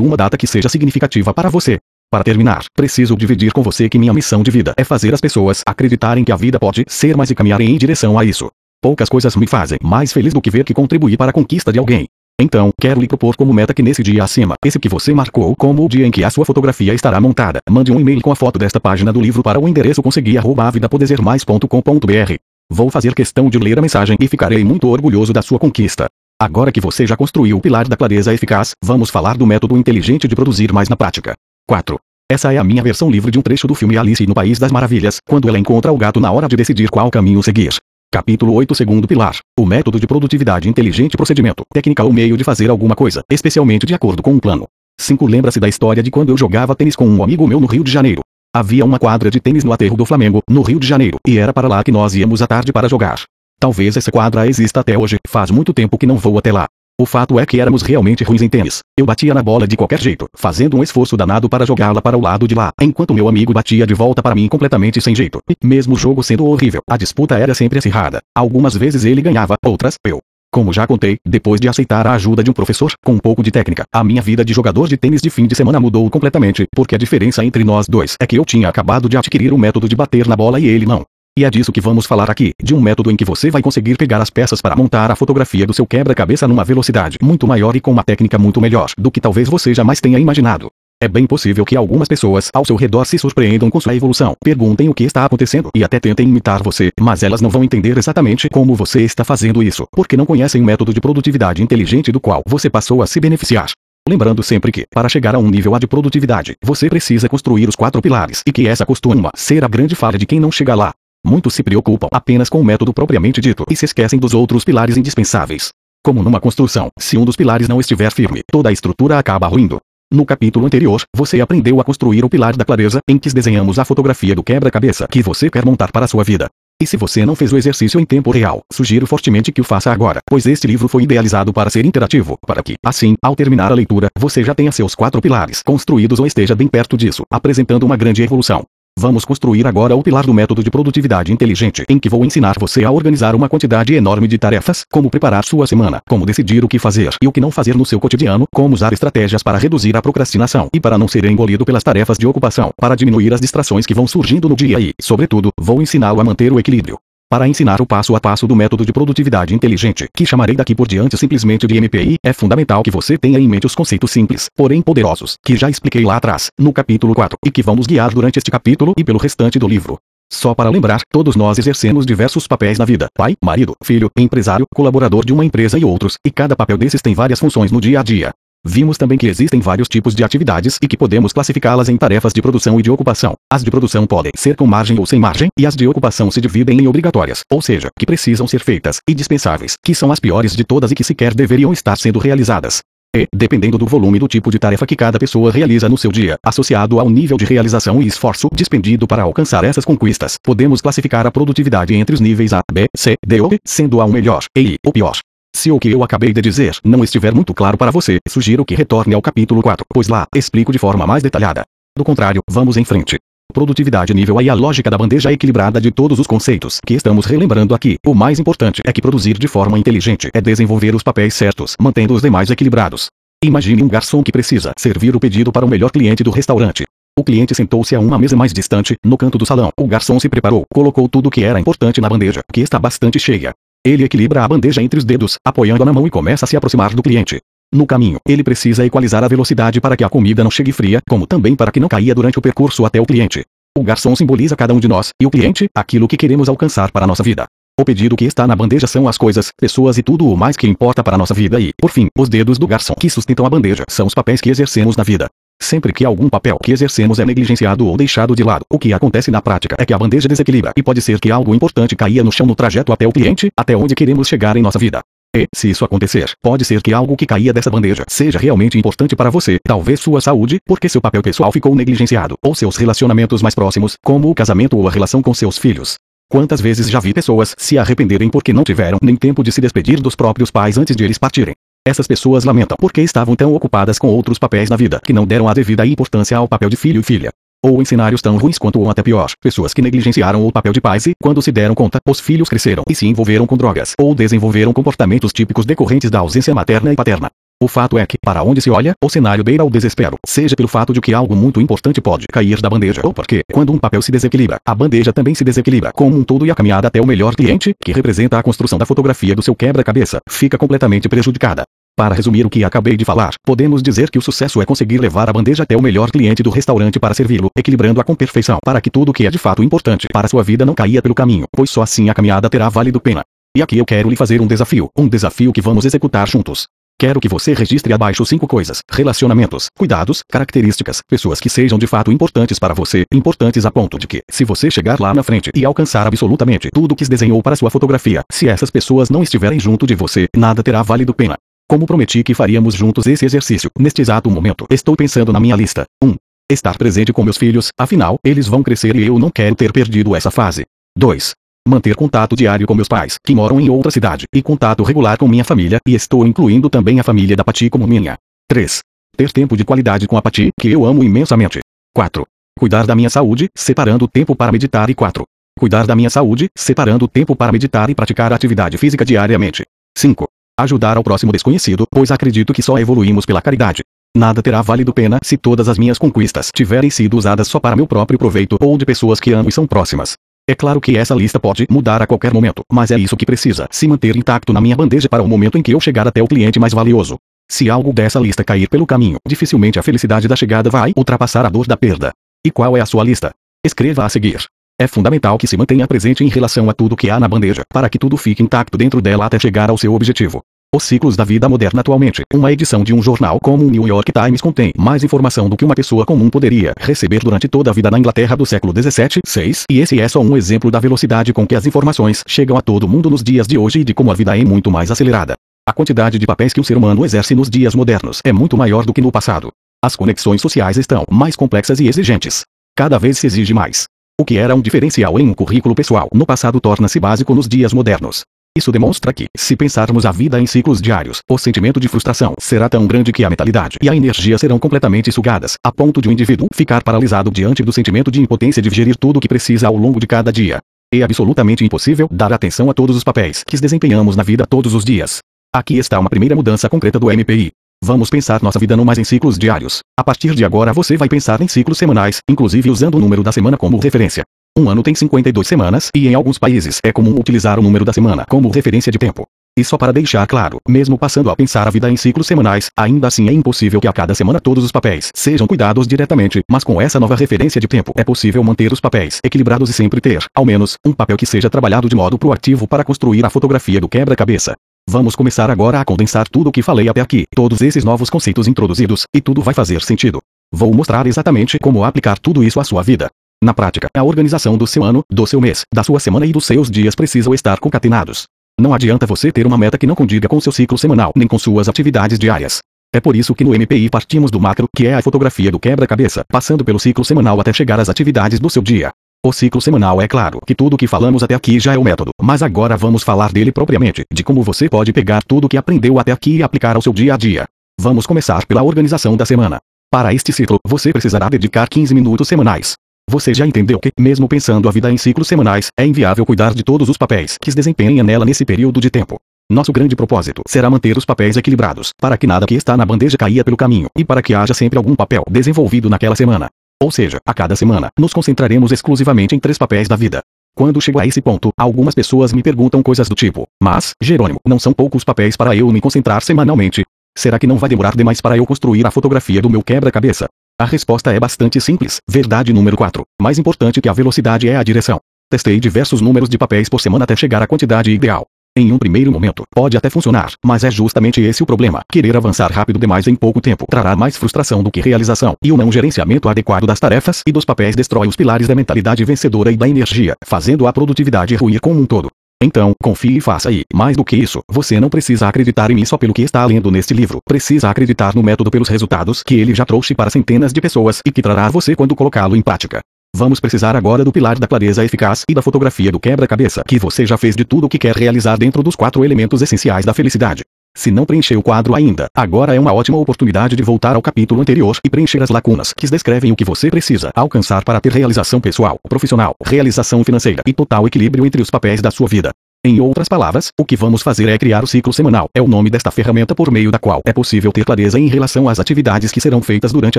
uma data que seja significativa para você. Para terminar, preciso dividir com você que minha missão de vida é fazer as pessoas acreditarem que a vida pode ser mais e caminharem em direção a isso. Poucas coisas me fazem mais feliz do que ver que contribuí para a conquista de alguém. Então, quero lhe propor como meta que nesse dia acima, esse que você marcou como o dia em que a sua fotografia estará montada, mande um e-mail com a foto desta página do livro para o endereço consegui@avidapodermais.com.br. Vou fazer questão de ler a mensagem e ficarei muito orgulhoso da sua conquista. Agora que você já construiu o pilar da clareza eficaz, vamos falar do método inteligente de produzir mais na prática. 4. Essa é a minha versão livre de um trecho do filme Alice no País das Maravilhas, quando ela encontra o gato na hora de decidir qual caminho seguir. Capítulo 8 Segundo pilar. O método de produtividade inteligente procedimento, técnica ou meio de fazer alguma coisa, especialmente de acordo com um plano. 5. Lembra-se da história de quando eu jogava tênis com um amigo meu no Rio de Janeiro. Havia uma quadra de tênis no aterro do Flamengo, no Rio de Janeiro, e era para lá que nós íamos à tarde para jogar. Talvez essa quadra exista até hoje, faz muito tempo que não vou até lá. O fato é que éramos realmente ruins em tênis. Eu batia na bola de qualquer jeito, fazendo um esforço danado para jogá-la para o lado de lá, enquanto meu amigo batia de volta para mim completamente sem jeito. E, mesmo o jogo sendo horrível, a disputa era sempre acirrada. Algumas vezes ele ganhava, outras, eu. Como já contei, depois de aceitar a ajuda de um professor, com um pouco de técnica, a minha vida de jogador de tênis de fim de semana mudou completamente, porque a diferença entre nós dois é que eu tinha acabado de adquirir o método de bater na bola e ele não. E é disso que vamos falar aqui, de um método em que você vai conseguir pegar as peças para montar a fotografia do seu quebra-cabeça numa velocidade muito maior e com uma técnica muito melhor do que talvez você jamais tenha imaginado. É bem possível que algumas pessoas ao seu redor se surpreendam com sua evolução, perguntem o que está acontecendo e até tentem imitar você, mas elas não vão entender exatamente como você está fazendo isso, porque não conhecem o método de produtividade inteligente do qual você passou a se beneficiar. Lembrando sempre que, para chegar a um nível A de produtividade, você precisa construir os quatro pilares e que essa costuma ser a grande falha de quem não chega lá. Muitos se preocupam apenas com o método propriamente dito e se esquecem dos outros pilares indispensáveis. Como numa construção, se um dos pilares não estiver firme, toda a estrutura acaba ruindo. No capítulo anterior, você aprendeu a construir o pilar da clareza, em que desenhamos a fotografia do quebra-cabeça que você quer montar para a sua vida. E se você não fez o exercício em tempo real, sugiro fortemente que o faça agora, pois este livro foi idealizado para ser interativo, para que, assim, ao terminar a leitura, você já tenha seus quatro pilares construídos ou esteja bem perto disso, apresentando uma grande evolução. Vamos construir agora o pilar do método de produtividade inteligente, em que vou ensinar você a organizar uma quantidade enorme de tarefas, como preparar sua semana, como decidir o que fazer e o que não fazer no seu cotidiano, como usar estratégias para reduzir a procrastinação e para não ser engolido pelas tarefas de ocupação, para diminuir as distrações que vão surgindo no dia e, sobretudo, vou ensiná-lo a manter o equilíbrio para ensinar o passo a passo do método de produtividade inteligente, que chamarei daqui por diante simplesmente de MPI, é fundamental que você tenha em mente os conceitos simples, porém poderosos, que já expliquei lá atrás, no capítulo 4, e que vão nos guiar durante este capítulo e pelo restante do livro. Só para lembrar, todos nós exercemos diversos papéis na vida: pai, marido, filho, empresário, colaborador de uma empresa e outros, e cada papel desses tem várias funções no dia a dia. Vimos também que existem vários tipos de atividades e que podemos classificá-las em tarefas de produção e de ocupação. As de produção podem ser com margem ou sem margem, e as de ocupação se dividem em obrigatórias, ou seja, que precisam ser feitas, e dispensáveis, que são as piores de todas e que sequer deveriam estar sendo realizadas. E, dependendo do volume do tipo de tarefa que cada pessoa realiza no seu dia, associado ao nível de realização e esforço despendido para alcançar essas conquistas, podemos classificar a produtividade entre os níveis A, B, C, D ou E, sendo A o melhor, e I o pior. Se o que eu acabei de dizer não estiver muito claro para você, sugiro que retorne ao capítulo 4, pois lá explico de forma mais detalhada. Do contrário, vamos em frente. Produtividade nível A e a lógica da bandeja equilibrada de todos os conceitos que estamos relembrando aqui. O mais importante é que produzir de forma inteligente é desenvolver os papéis certos, mantendo os demais equilibrados. Imagine um garçom que precisa servir o pedido para o melhor cliente do restaurante. O cliente sentou-se a uma mesa mais distante, no canto do salão. O garçom se preparou, colocou tudo que era importante na bandeja, que está bastante cheia. Ele equilibra a bandeja entre os dedos, apoiando-a na mão e começa a se aproximar do cliente. No caminho, ele precisa equalizar a velocidade para que a comida não chegue fria, como também para que não caia durante o percurso até o cliente. O garçom simboliza cada um de nós, e o cliente, aquilo que queremos alcançar para a nossa vida. O pedido que está na bandeja são as coisas, pessoas e tudo o mais que importa para a nossa vida e, por fim, os dedos do garçom que sustentam a bandeja são os papéis que exercemos na vida. Sempre que algum papel que exercemos é negligenciado ou deixado de lado, o que acontece na prática é que a bandeja desequilibra e pode ser que algo importante caia no chão no trajeto até o cliente, até onde queremos chegar em nossa vida. E, se isso acontecer, pode ser que algo que caía dessa bandeja seja realmente importante para você, talvez sua saúde, porque seu papel pessoal ficou negligenciado, ou seus relacionamentos mais próximos, como o casamento ou a relação com seus filhos. Quantas vezes já vi pessoas se arrependerem porque não tiveram nem tempo de se despedir dos próprios pais antes de eles partirem? Essas pessoas lamentam porque estavam tão ocupadas com outros papéis na vida que não deram a devida importância ao papel de filho e filha. Ou em cenários tão ruins quanto ou até pior, pessoas que negligenciaram o papel de pais e, quando se deram conta, os filhos cresceram e se envolveram com drogas ou desenvolveram comportamentos típicos decorrentes da ausência materna e paterna. O fato é que, para onde se olha, o cenário beira o desespero, seja pelo fato de que algo muito importante pode cair da bandeja ou porque, quando um papel se desequilibra, a bandeja também se desequilibra como um todo e a caminhada até o melhor cliente, que representa a construção da fotografia do seu quebra-cabeça, fica completamente prejudicada. Para resumir o que acabei de falar, podemos dizer que o sucesso é conseguir levar a bandeja até o melhor cliente do restaurante para servi-lo, equilibrando-a com perfeição para que tudo o que é de fato importante para sua vida não caia pelo caminho, pois só assim a caminhada terá valido pena. E aqui eu quero lhe fazer um desafio, um desafio que vamos executar juntos. Quero que você registre abaixo cinco coisas: relacionamentos, cuidados, características, pessoas que sejam de fato importantes para você, importantes a ponto de que, se você chegar lá na frente e alcançar absolutamente tudo o que desenhou para sua fotografia, se essas pessoas não estiverem junto de você, nada terá valido pena. Como prometi que faríamos juntos esse exercício, neste exato momento, estou pensando na minha lista. 1. Um, estar presente com meus filhos, afinal, eles vão crescer e eu não quero ter perdido essa fase. 2. Manter contato diário com meus pais, que moram em outra cidade, e contato regular com minha família, e estou incluindo também a família da Pati como minha. 3. Ter tempo de qualidade com a Pati, que eu amo imensamente. 4. Cuidar da minha saúde, separando tempo para meditar e 4. Cuidar da minha saúde, separando tempo para meditar e praticar atividade física diariamente. 5. Ajudar ao próximo desconhecido, pois acredito que só evoluímos pela caridade. Nada terá valido pena se todas as minhas conquistas tiverem sido usadas só para meu próprio proveito ou de pessoas que amo e são próximas. É claro que essa lista pode mudar a qualquer momento, mas é isso que precisa se manter intacto na minha bandeja para o momento em que eu chegar até o cliente mais valioso. Se algo dessa lista cair pelo caminho, dificilmente a felicidade da chegada vai ultrapassar a dor da perda. E qual é a sua lista? Escreva a seguir. É fundamental que se mantenha presente em relação a tudo que há na bandeja, para que tudo fique intacto dentro dela até chegar ao seu objetivo. Os ciclos da vida moderna atualmente. Uma edição de um jornal como o New York Times contém mais informação do que uma pessoa comum poderia receber durante toda a vida na Inglaterra do século 17, 6, e esse é só um exemplo da velocidade com que as informações chegam a todo mundo nos dias de hoje e de como a vida é muito mais acelerada. A quantidade de papéis que o ser humano exerce nos dias modernos é muito maior do que no passado. As conexões sociais estão mais complexas e exigentes. Cada vez se exige mais. O que era um diferencial em um currículo pessoal no passado torna-se básico nos dias modernos. Isso demonstra que, se pensarmos a vida em ciclos diários, o sentimento de frustração será tão grande que a mentalidade e a energia serão completamente sugadas, a ponto de o um indivíduo ficar paralisado diante do sentimento de impotência de digerir tudo o que precisa ao longo de cada dia. É absolutamente impossível dar atenção a todos os papéis que desempenhamos na vida todos os dias. Aqui está uma primeira mudança concreta do MPI. Vamos pensar nossa vida não mais em ciclos diários. A partir de agora você vai pensar em ciclos semanais, inclusive usando o número da semana como referência. Um ano tem 52 semanas, e em alguns países é comum utilizar o número da semana como referência de tempo. E só para deixar claro, mesmo passando a pensar a vida em ciclos semanais, ainda assim é impossível que a cada semana todos os papéis sejam cuidados diretamente, mas com essa nova referência de tempo é possível manter os papéis equilibrados e sempre ter, ao menos, um papel que seja trabalhado de modo proativo para construir a fotografia do quebra-cabeça. Vamos começar agora a condensar tudo o que falei até aqui, todos esses novos conceitos introduzidos, e tudo vai fazer sentido. Vou mostrar exatamente como aplicar tudo isso à sua vida. Na prática, a organização do seu ano, do seu mês, da sua semana e dos seus dias precisam estar concatenados. Não adianta você ter uma meta que não condiga com seu ciclo semanal nem com suas atividades diárias. É por isso que no MPI partimos do macro, que é a fotografia do quebra-cabeça, passando pelo ciclo semanal até chegar às atividades do seu dia. O ciclo semanal é claro que tudo o que falamos até aqui já é o método, mas agora vamos falar dele propriamente, de como você pode pegar tudo o que aprendeu até aqui e aplicar ao seu dia a dia. Vamos começar pela organização da semana. Para este ciclo, você precisará dedicar 15 minutos semanais. Você já entendeu que, mesmo pensando a vida em ciclos semanais, é inviável cuidar de todos os papéis que se desempenham nela nesse período de tempo. Nosso grande propósito será manter os papéis equilibrados, para que nada que está na bandeja caia pelo caminho, e para que haja sempre algum papel desenvolvido naquela semana. Ou seja, a cada semana, nos concentraremos exclusivamente em três papéis da vida. Quando chego a esse ponto, algumas pessoas me perguntam coisas do tipo: Mas, Jerônimo, não são poucos papéis para eu me concentrar semanalmente? Será que não vai demorar demais para eu construir a fotografia do meu quebra-cabeça? A resposta é bastante simples. Verdade número 4. Mais importante que a velocidade é a direção. Testei diversos números de papéis por semana até chegar à quantidade ideal. Em um primeiro momento, pode até funcionar, mas é justamente esse o problema. Querer avançar rápido demais em pouco tempo trará mais frustração do que realização, e o não gerenciamento adequado das tarefas e dos papéis destrói os pilares da mentalidade vencedora e da energia, fazendo a produtividade ruir como um todo. Então, confie e faça aí. Mais do que isso, você não precisa acreditar em mim só pelo que está lendo neste livro. Precisa acreditar no método pelos resultados que ele já trouxe para centenas de pessoas e que trará a você quando colocá-lo em prática. Vamos precisar agora do pilar da clareza eficaz e da fotografia do quebra-cabeça que você já fez de tudo o que quer realizar dentro dos quatro elementos essenciais da felicidade. Se não preencheu o quadro ainda, agora é uma ótima oportunidade de voltar ao capítulo anterior e preencher as lacunas que descrevem o que você precisa alcançar para ter realização pessoal, profissional, realização financeira e total equilíbrio entre os papéis da sua vida. Em outras palavras, o que vamos fazer é criar o ciclo semanal. É o nome desta ferramenta por meio da qual é possível ter clareza em relação às atividades que serão feitas durante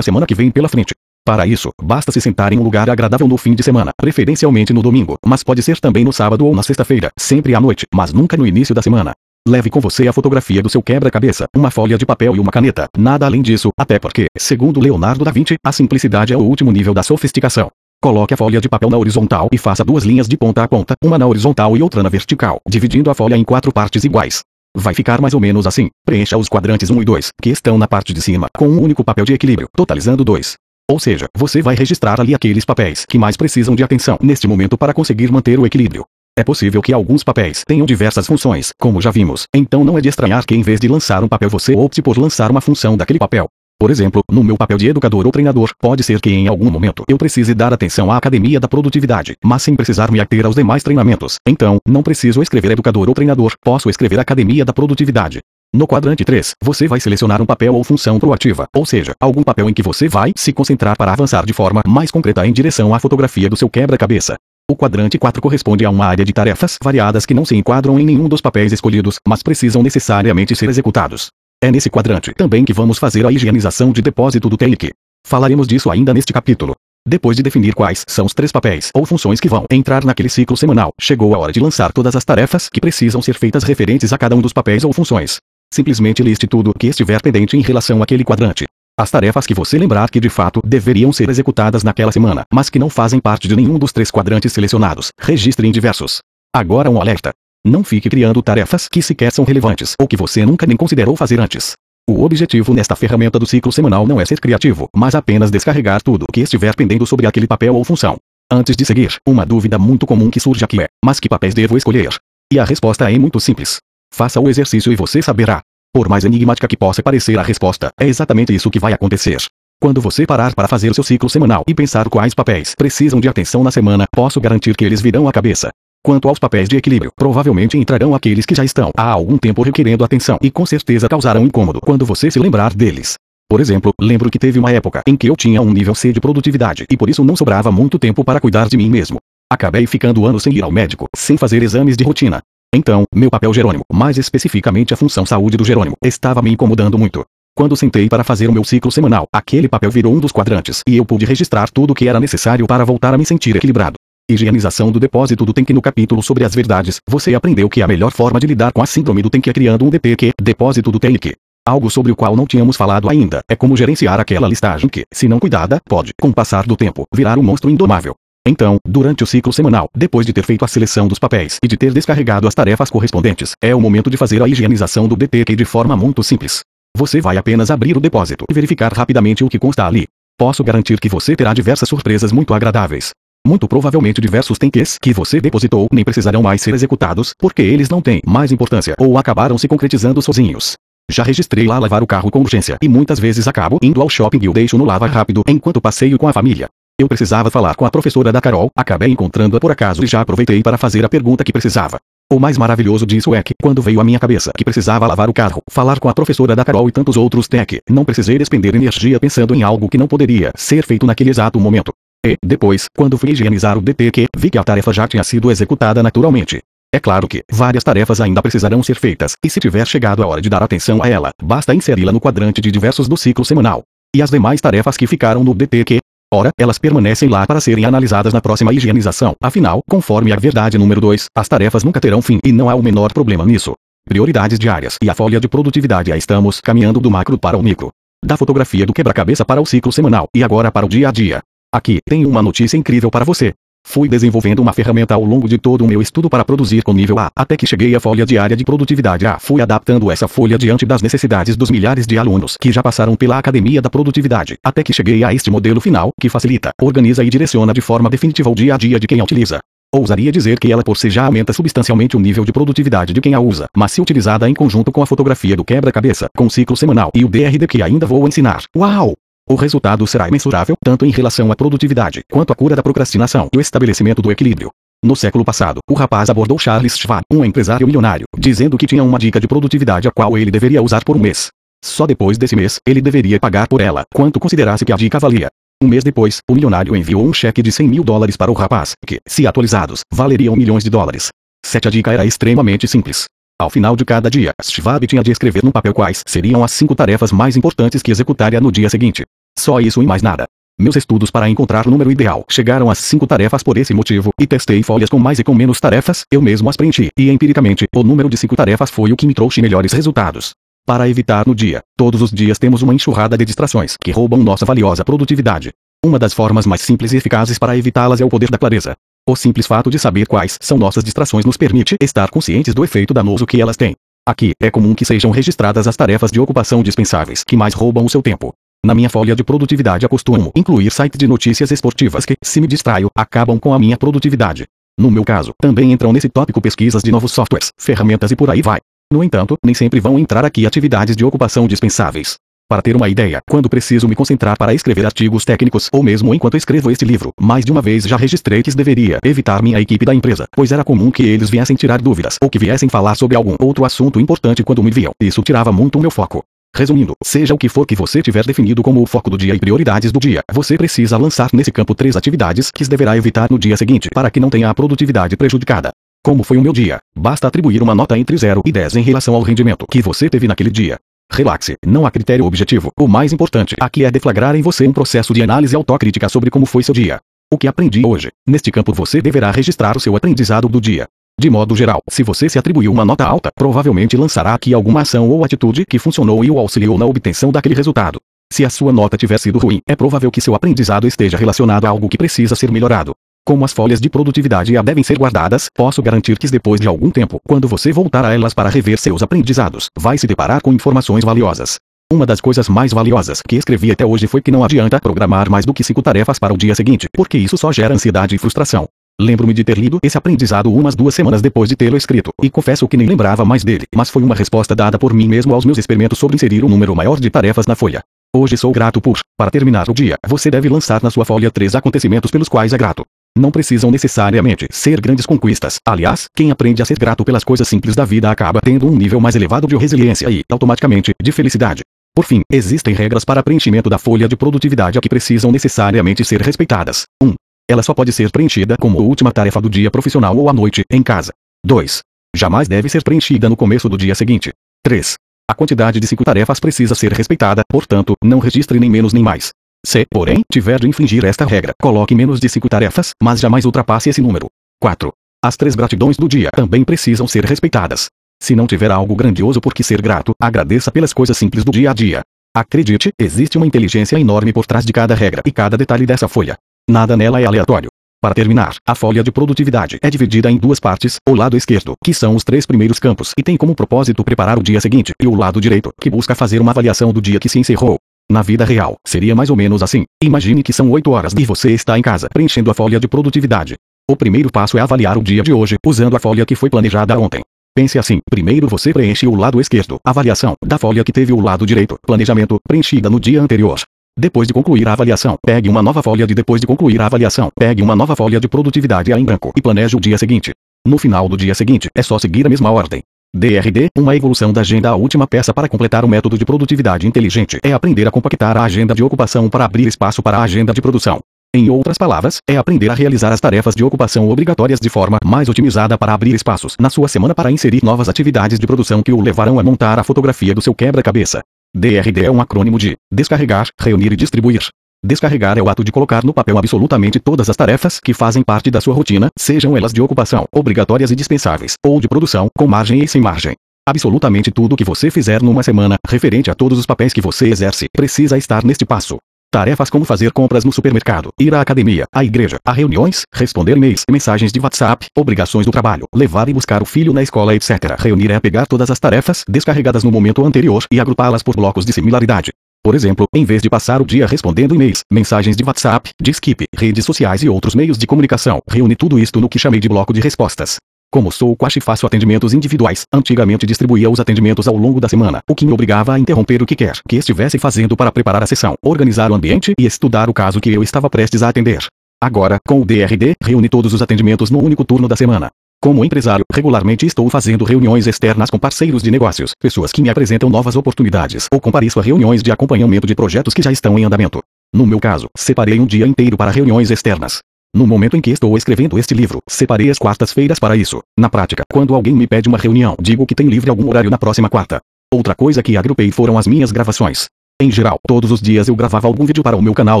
a semana que vem pela frente. Para isso, basta se sentar em um lugar agradável no fim de semana, preferencialmente no domingo, mas pode ser também no sábado ou na sexta-feira, sempre à noite, mas nunca no início da semana. Leve com você a fotografia do seu quebra-cabeça, uma folha de papel e uma caneta, nada além disso, até porque, segundo Leonardo da Vinci, a simplicidade é o último nível da sofisticação. Coloque a folha de papel na horizontal e faça duas linhas de ponta a ponta, uma na horizontal e outra na vertical, dividindo a folha em quatro partes iguais. Vai ficar mais ou menos assim. Preencha os quadrantes 1 e 2, que estão na parte de cima, com um único papel de equilíbrio, totalizando 2. Ou seja, você vai registrar ali aqueles papéis que mais precisam de atenção neste momento para conseguir manter o equilíbrio. É possível que alguns papéis tenham diversas funções, como já vimos, então não é de estranhar que em vez de lançar um papel você opte por lançar uma função daquele papel. Por exemplo, no meu papel de educador ou treinador, pode ser que em algum momento eu precise dar atenção à academia da produtividade, mas sem precisar me ater aos demais treinamentos. Então, não preciso escrever educador ou treinador, posso escrever academia da produtividade. No quadrante 3, você vai selecionar um papel ou função proativa, ou seja, algum papel em que você vai se concentrar para avançar de forma mais concreta em direção à fotografia do seu quebra-cabeça. O quadrante 4 corresponde a uma área de tarefas variadas que não se enquadram em nenhum dos papéis escolhidos, mas precisam necessariamente ser executados. É nesse quadrante também que vamos fazer a higienização de depósito do Take. Falaremos disso ainda neste capítulo. Depois de definir quais são os três papéis ou funções que vão entrar naquele ciclo semanal, chegou a hora de lançar todas as tarefas que precisam ser feitas referentes a cada um dos papéis ou funções. Simplesmente liste tudo que estiver pendente em relação àquele quadrante. As tarefas que você lembrar que de fato deveriam ser executadas naquela semana, mas que não fazem parte de nenhum dos três quadrantes selecionados, registre em diversos. Agora um alerta. Não fique criando tarefas que sequer são relevantes ou que você nunca nem considerou fazer antes. O objetivo nesta ferramenta do ciclo semanal não é ser criativo, mas apenas descarregar tudo que estiver pendendo sobre aquele papel ou função. Antes de seguir, uma dúvida muito comum que surge aqui é: mas que papéis devo escolher? E a resposta é muito simples. Faça o exercício e você saberá. Por mais enigmática que possa parecer a resposta, é exatamente isso que vai acontecer. Quando você parar para fazer seu ciclo semanal e pensar quais papéis precisam de atenção na semana, posso garantir que eles virão à cabeça. Quanto aos papéis de equilíbrio, provavelmente entrarão aqueles que já estão há algum tempo requerendo atenção e com certeza causarão incômodo quando você se lembrar deles. Por exemplo, lembro que teve uma época em que eu tinha um nível C de produtividade e por isso não sobrava muito tempo para cuidar de mim mesmo. Acabei ficando anos sem ir ao médico, sem fazer exames de rotina, então, meu papel Jerônimo, mais especificamente a função saúde do Jerônimo, estava me incomodando muito. Quando sentei para fazer o meu ciclo semanal, aquele papel virou um dos quadrantes e eu pude registrar tudo o que era necessário para voltar a me sentir equilibrado. Higienização do depósito do tanque no capítulo sobre as verdades, você aprendeu que a melhor forma de lidar com a síndrome do tanque é criando um DPQ, depósito do tanque. Algo sobre o qual não tínhamos falado ainda, é como gerenciar aquela listagem que, se não cuidada, pode, com o passar do tempo, virar um monstro indomável. Então, durante o ciclo semanal, depois de ter feito a seleção dos papéis e de ter descarregado as tarefas correspondentes, é o momento de fazer a higienização do DPQ de forma muito simples. Você vai apenas abrir o depósito e verificar rapidamente o que consta ali. Posso garantir que você terá diversas surpresas muito agradáveis. Muito provavelmente diversos TQs que você depositou nem precisarão mais ser executados, porque eles não têm mais importância ou acabaram se concretizando sozinhos. Já registrei lá lavar o carro com urgência e muitas vezes acabo indo ao shopping e o deixo no lava rápido enquanto passeio com a família. Eu precisava falar com a professora da Carol, acabei encontrando-a por acaso e já aproveitei para fazer a pergunta que precisava. O mais maravilhoso disso é que, quando veio à minha cabeça que precisava lavar o carro, falar com a professora da Carol e tantos outros tech, não precisei despender energia pensando em algo que não poderia ser feito naquele exato momento. E, depois, quando fui higienizar o DTQ, vi que a tarefa já tinha sido executada naturalmente. É claro que, várias tarefas ainda precisarão ser feitas, e se tiver chegado a hora de dar atenção a ela, basta inseri-la no quadrante de diversos do ciclo semanal. E as demais tarefas que ficaram no DTQ, Ora, elas permanecem lá para serem analisadas na próxima higienização. Afinal, conforme a verdade número 2, as tarefas nunca terão fim e não há o menor problema nisso. Prioridades diárias e a folha de produtividade a estamos caminhando do macro para o micro. Da fotografia do quebra-cabeça para o ciclo semanal e agora para o dia a dia. Aqui tem uma notícia incrível para você. Fui desenvolvendo uma ferramenta ao longo de todo o meu estudo para produzir com nível A, até que cheguei à folha diária de produtividade A. Fui adaptando essa folha diante das necessidades dos milhares de alunos que já passaram pela Academia da Produtividade, até que cheguei a este modelo final, que facilita, organiza e direciona de forma definitiva o dia a dia de quem a utiliza. Ousaria dizer que ela por si já aumenta substancialmente o nível de produtividade de quem a usa, mas se utilizada em conjunto com a fotografia do quebra-cabeça, com o ciclo semanal e o DRD que ainda vou ensinar. Uau! O resultado será imensurável, tanto em relação à produtividade, quanto à cura da procrastinação e o estabelecimento do equilíbrio. No século passado, o rapaz abordou Charles Schwab, um empresário milionário, dizendo que tinha uma dica de produtividade a qual ele deveria usar por um mês. Só depois desse mês, ele deveria pagar por ela, quanto considerasse que a dica valia. Um mês depois, o milionário enviou um cheque de 100 mil dólares para o rapaz, que, se atualizados, valeriam milhões de dólares. Sete a dica era extremamente simples. Ao final de cada dia, Schwab tinha de escrever no papel quais seriam as cinco tarefas mais importantes que executaria no dia seguinte. Só isso e mais nada. Meus estudos para encontrar o número ideal chegaram às cinco tarefas por esse motivo, e testei folhas com mais e com menos tarefas, eu mesmo as preenchi, e empiricamente, o número de cinco tarefas foi o que me trouxe melhores resultados. Para evitar no dia, todos os dias temos uma enxurrada de distrações que roubam nossa valiosa produtividade. Uma das formas mais simples e eficazes para evitá-las é o poder da clareza. O simples fato de saber quais são nossas distrações nos permite estar conscientes do efeito danoso que elas têm. Aqui, é comum que sejam registradas as tarefas de ocupação dispensáveis que mais roubam o seu tempo. Na minha folha de produtividade acostumo incluir sites de notícias esportivas que, se me distraio, acabam com a minha produtividade. No meu caso, também entram nesse tópico pesquisas de novos softwares, ferramentas e por aí vai. No entanto, nem sempre vão entrar aqui atividades de ocupação dispensáveis. Para ter uma ideia, quando preciso me concentrar para escrever artigos técnicos ou mesmo enquanto escrevo este livro, mais de uma vez já registrei que deveria evitar minha equipe da empresa, pois era comum que eles viessem tirar dúvidas ou que viessem falar sobre algum outro assunto importante quando me viam. Isso tirava muito o meu foco. Resumindo, seja o que for que você tiver definido como o foco do dia e prioridades do dia, você precisa lançar nesse campo três atividades que deverá evitar no dia seguinte para que não tenha a produtividade prejudicada. Como foi o meu dia? Basta atribuir uma nota entre 0 e 10 em relação ao rendimento que você teve naquele dia. Relaxe, não há critério objetivo. O mais importante aqui é deflagrar em você um processo de análise autocrítica sobre como foi seu dia. O que aprendi hoje? Neste campo você deverá registrar o seu aprendizado do dia. De modo geral, se você se atribuiu uma nota alta, provavelmente lançará aqui alguma ação ou atitude que funcionou e o auxiliou na obtenção daquele resultado. Se a sua nota tiver sido ruim, é provável que seu aprendizado esteja relacionado a algo que precisa ser melhorado. Como as folhas de produtividade já devem ser guardadas, posso garantir que depois de algum tempo, quando você voltar a elas para rever seus aprendizados, vai se deparar com informações valiosas. Uma das coisas mais valiosas que escrevi até hoje foi que não adianta programar mais do que cinco tarefas para o dia seguinte, porque isso só gera ansiedade e frustração. Lembro-me de ter lido esse aprendizado umas duas semanas depois de tê-lo escrito, e confesso que nem lembrava mais dele, mas foi uma resposta dada por mim mesmo aos meus experimentos sobre inserir um número maior de tarefas na folha. Hoje sou grato por, para terminar o dia, você deve lançar na sua folha três acontecimentos pelos quais é grato. Não precisam necessariamente ser grandes conquistas. Aliás, quem aprende a ser grato pelas coisas simples da vida acaba tendo um nível mais elevado de resiliência e, automaticamente, de felicidade. Por fim, existem regras para preenchimento da folha de produtividade que precisam necessariamente ser respeitadas. 1. Ela só pode ser preenchida como última tarefa do dia profissional ou à noite, em casa. 2. Jamais deve ser preenchida no começo do dia seguinte. 3. A quantidade de cinco tarefas precisa ser respeitada, portanto, não registre nem menos nem mais. Se, porém, tiver de infringir esta regra, coloque menos de cinco tarefas, mas jamais ultrapasse esse número. 4. As três gratidões do dia também precisam ser respeitadas. Se não tiver algo grandioso por que ser grato, agradeça pelas coisas simples do dia a dia. Acredite, existe uma inteligência enorme por trás de cada regra e cada detalhe dessa folha. Nada nela é aleatório. Para terminar, a folha de produtividade é dividida em duas partes, o lado esquerdo, que são os três primeiros campos e tem como propósito preparar o dia seguinte, e o lado direito, que busca fazer uma avaliação do dia que se encerrou. Na vida real, seria mais ou menos assim. Imagine que são 8 horas e você está em casa preenchendo a folha de produtividade. O primeiro passo é avaliar o dia de hoje, usando a folha que foi planejada ontem. Pense assim: primeiro você preenche o lado esquerdo, avaliação, da folha que teve o lado direito, planejamento, preenchida no dia anterior. Depois de concluir a avaliação, pegue uma nova folha de depois de concluir a avaliação, pegue uma nova folha de produtividade em branco e planeje o dia seguinte. No final do dia seguinte, é só seguir a mesma ordem. DRD, uma evolução da agenda. A última peça para completar o método de produtividade inteligente é aprender a compactar a agenda de ocupação para abrir espaço para a agenda de produção. Em outras palavras, é aprender a realizar as tarefas de ocupação obrigatórias de forma mais otimizada para abrir espaços na sua semana para inserir novas atividades de produção que o levarão a montar a fotografia do seu quebra-cabeça. DRD é um acrônimo de descarregar, reunir e distribuir. Descarregar é o ato de colocar no papel absolutamente todas as tarefas que fazem parte da sua rotina, sejam elas de ocupação, obrigatórias e dispensáveis, ou de produção, com margem e sem margem. Absolutamente tudo que você fizer numa semana, referente a todos os papéis que você exerce, precisa estar neste passo. Tarefas como fazer compras no supermercado, ir à academia, à igreja, a reuniões, responder e-mails, mensagens de WhatsApp, obrigações do trabalho, levar e buscar o filho na escola, etc. Reunir é pegar todas as tarefas descarregadas no momento anterior e agrupá-las por blocos de similaridade. Por exemplo, em vez de passar o dia respondendo e-mails, mensagens de WhatsApp, de Skip, redes sociais e outros meios de comunicação, reúne tudo isto no que chamei de bloco de respostas. Como sou coach e faço atendimentos individuais, antigamente distribuía os atendimentos ao longo da semana, o que me obrigava a interromper o que quer que estivesse fazendo para preparar a sessão, organizar o ambiente e estudar o caso que eu estava prestes a atender. Agora, com o DRD, reúne todos os atendimentos no único turno da semana. Como empresário, regularmente estou fazendo reuniões externas com parceiros de negócios, pessoas que me apresentam novas oportunidades, ou compareço a reuniões de acompanhamento de projetos que já estão em andamento. No meu caso, separei um dia inteiro para reuniões externas. No momento em que estou escrevendo este livro, separei as quartas-feiras para isso. Na prática, quando alguém me pede uma reunião, digo que tem livre algum horário na próxima quarta. Outra coisa que agrupei foram as minhas gravações. Em geral, todos os dias eu gravava algum vídeo para o meu canal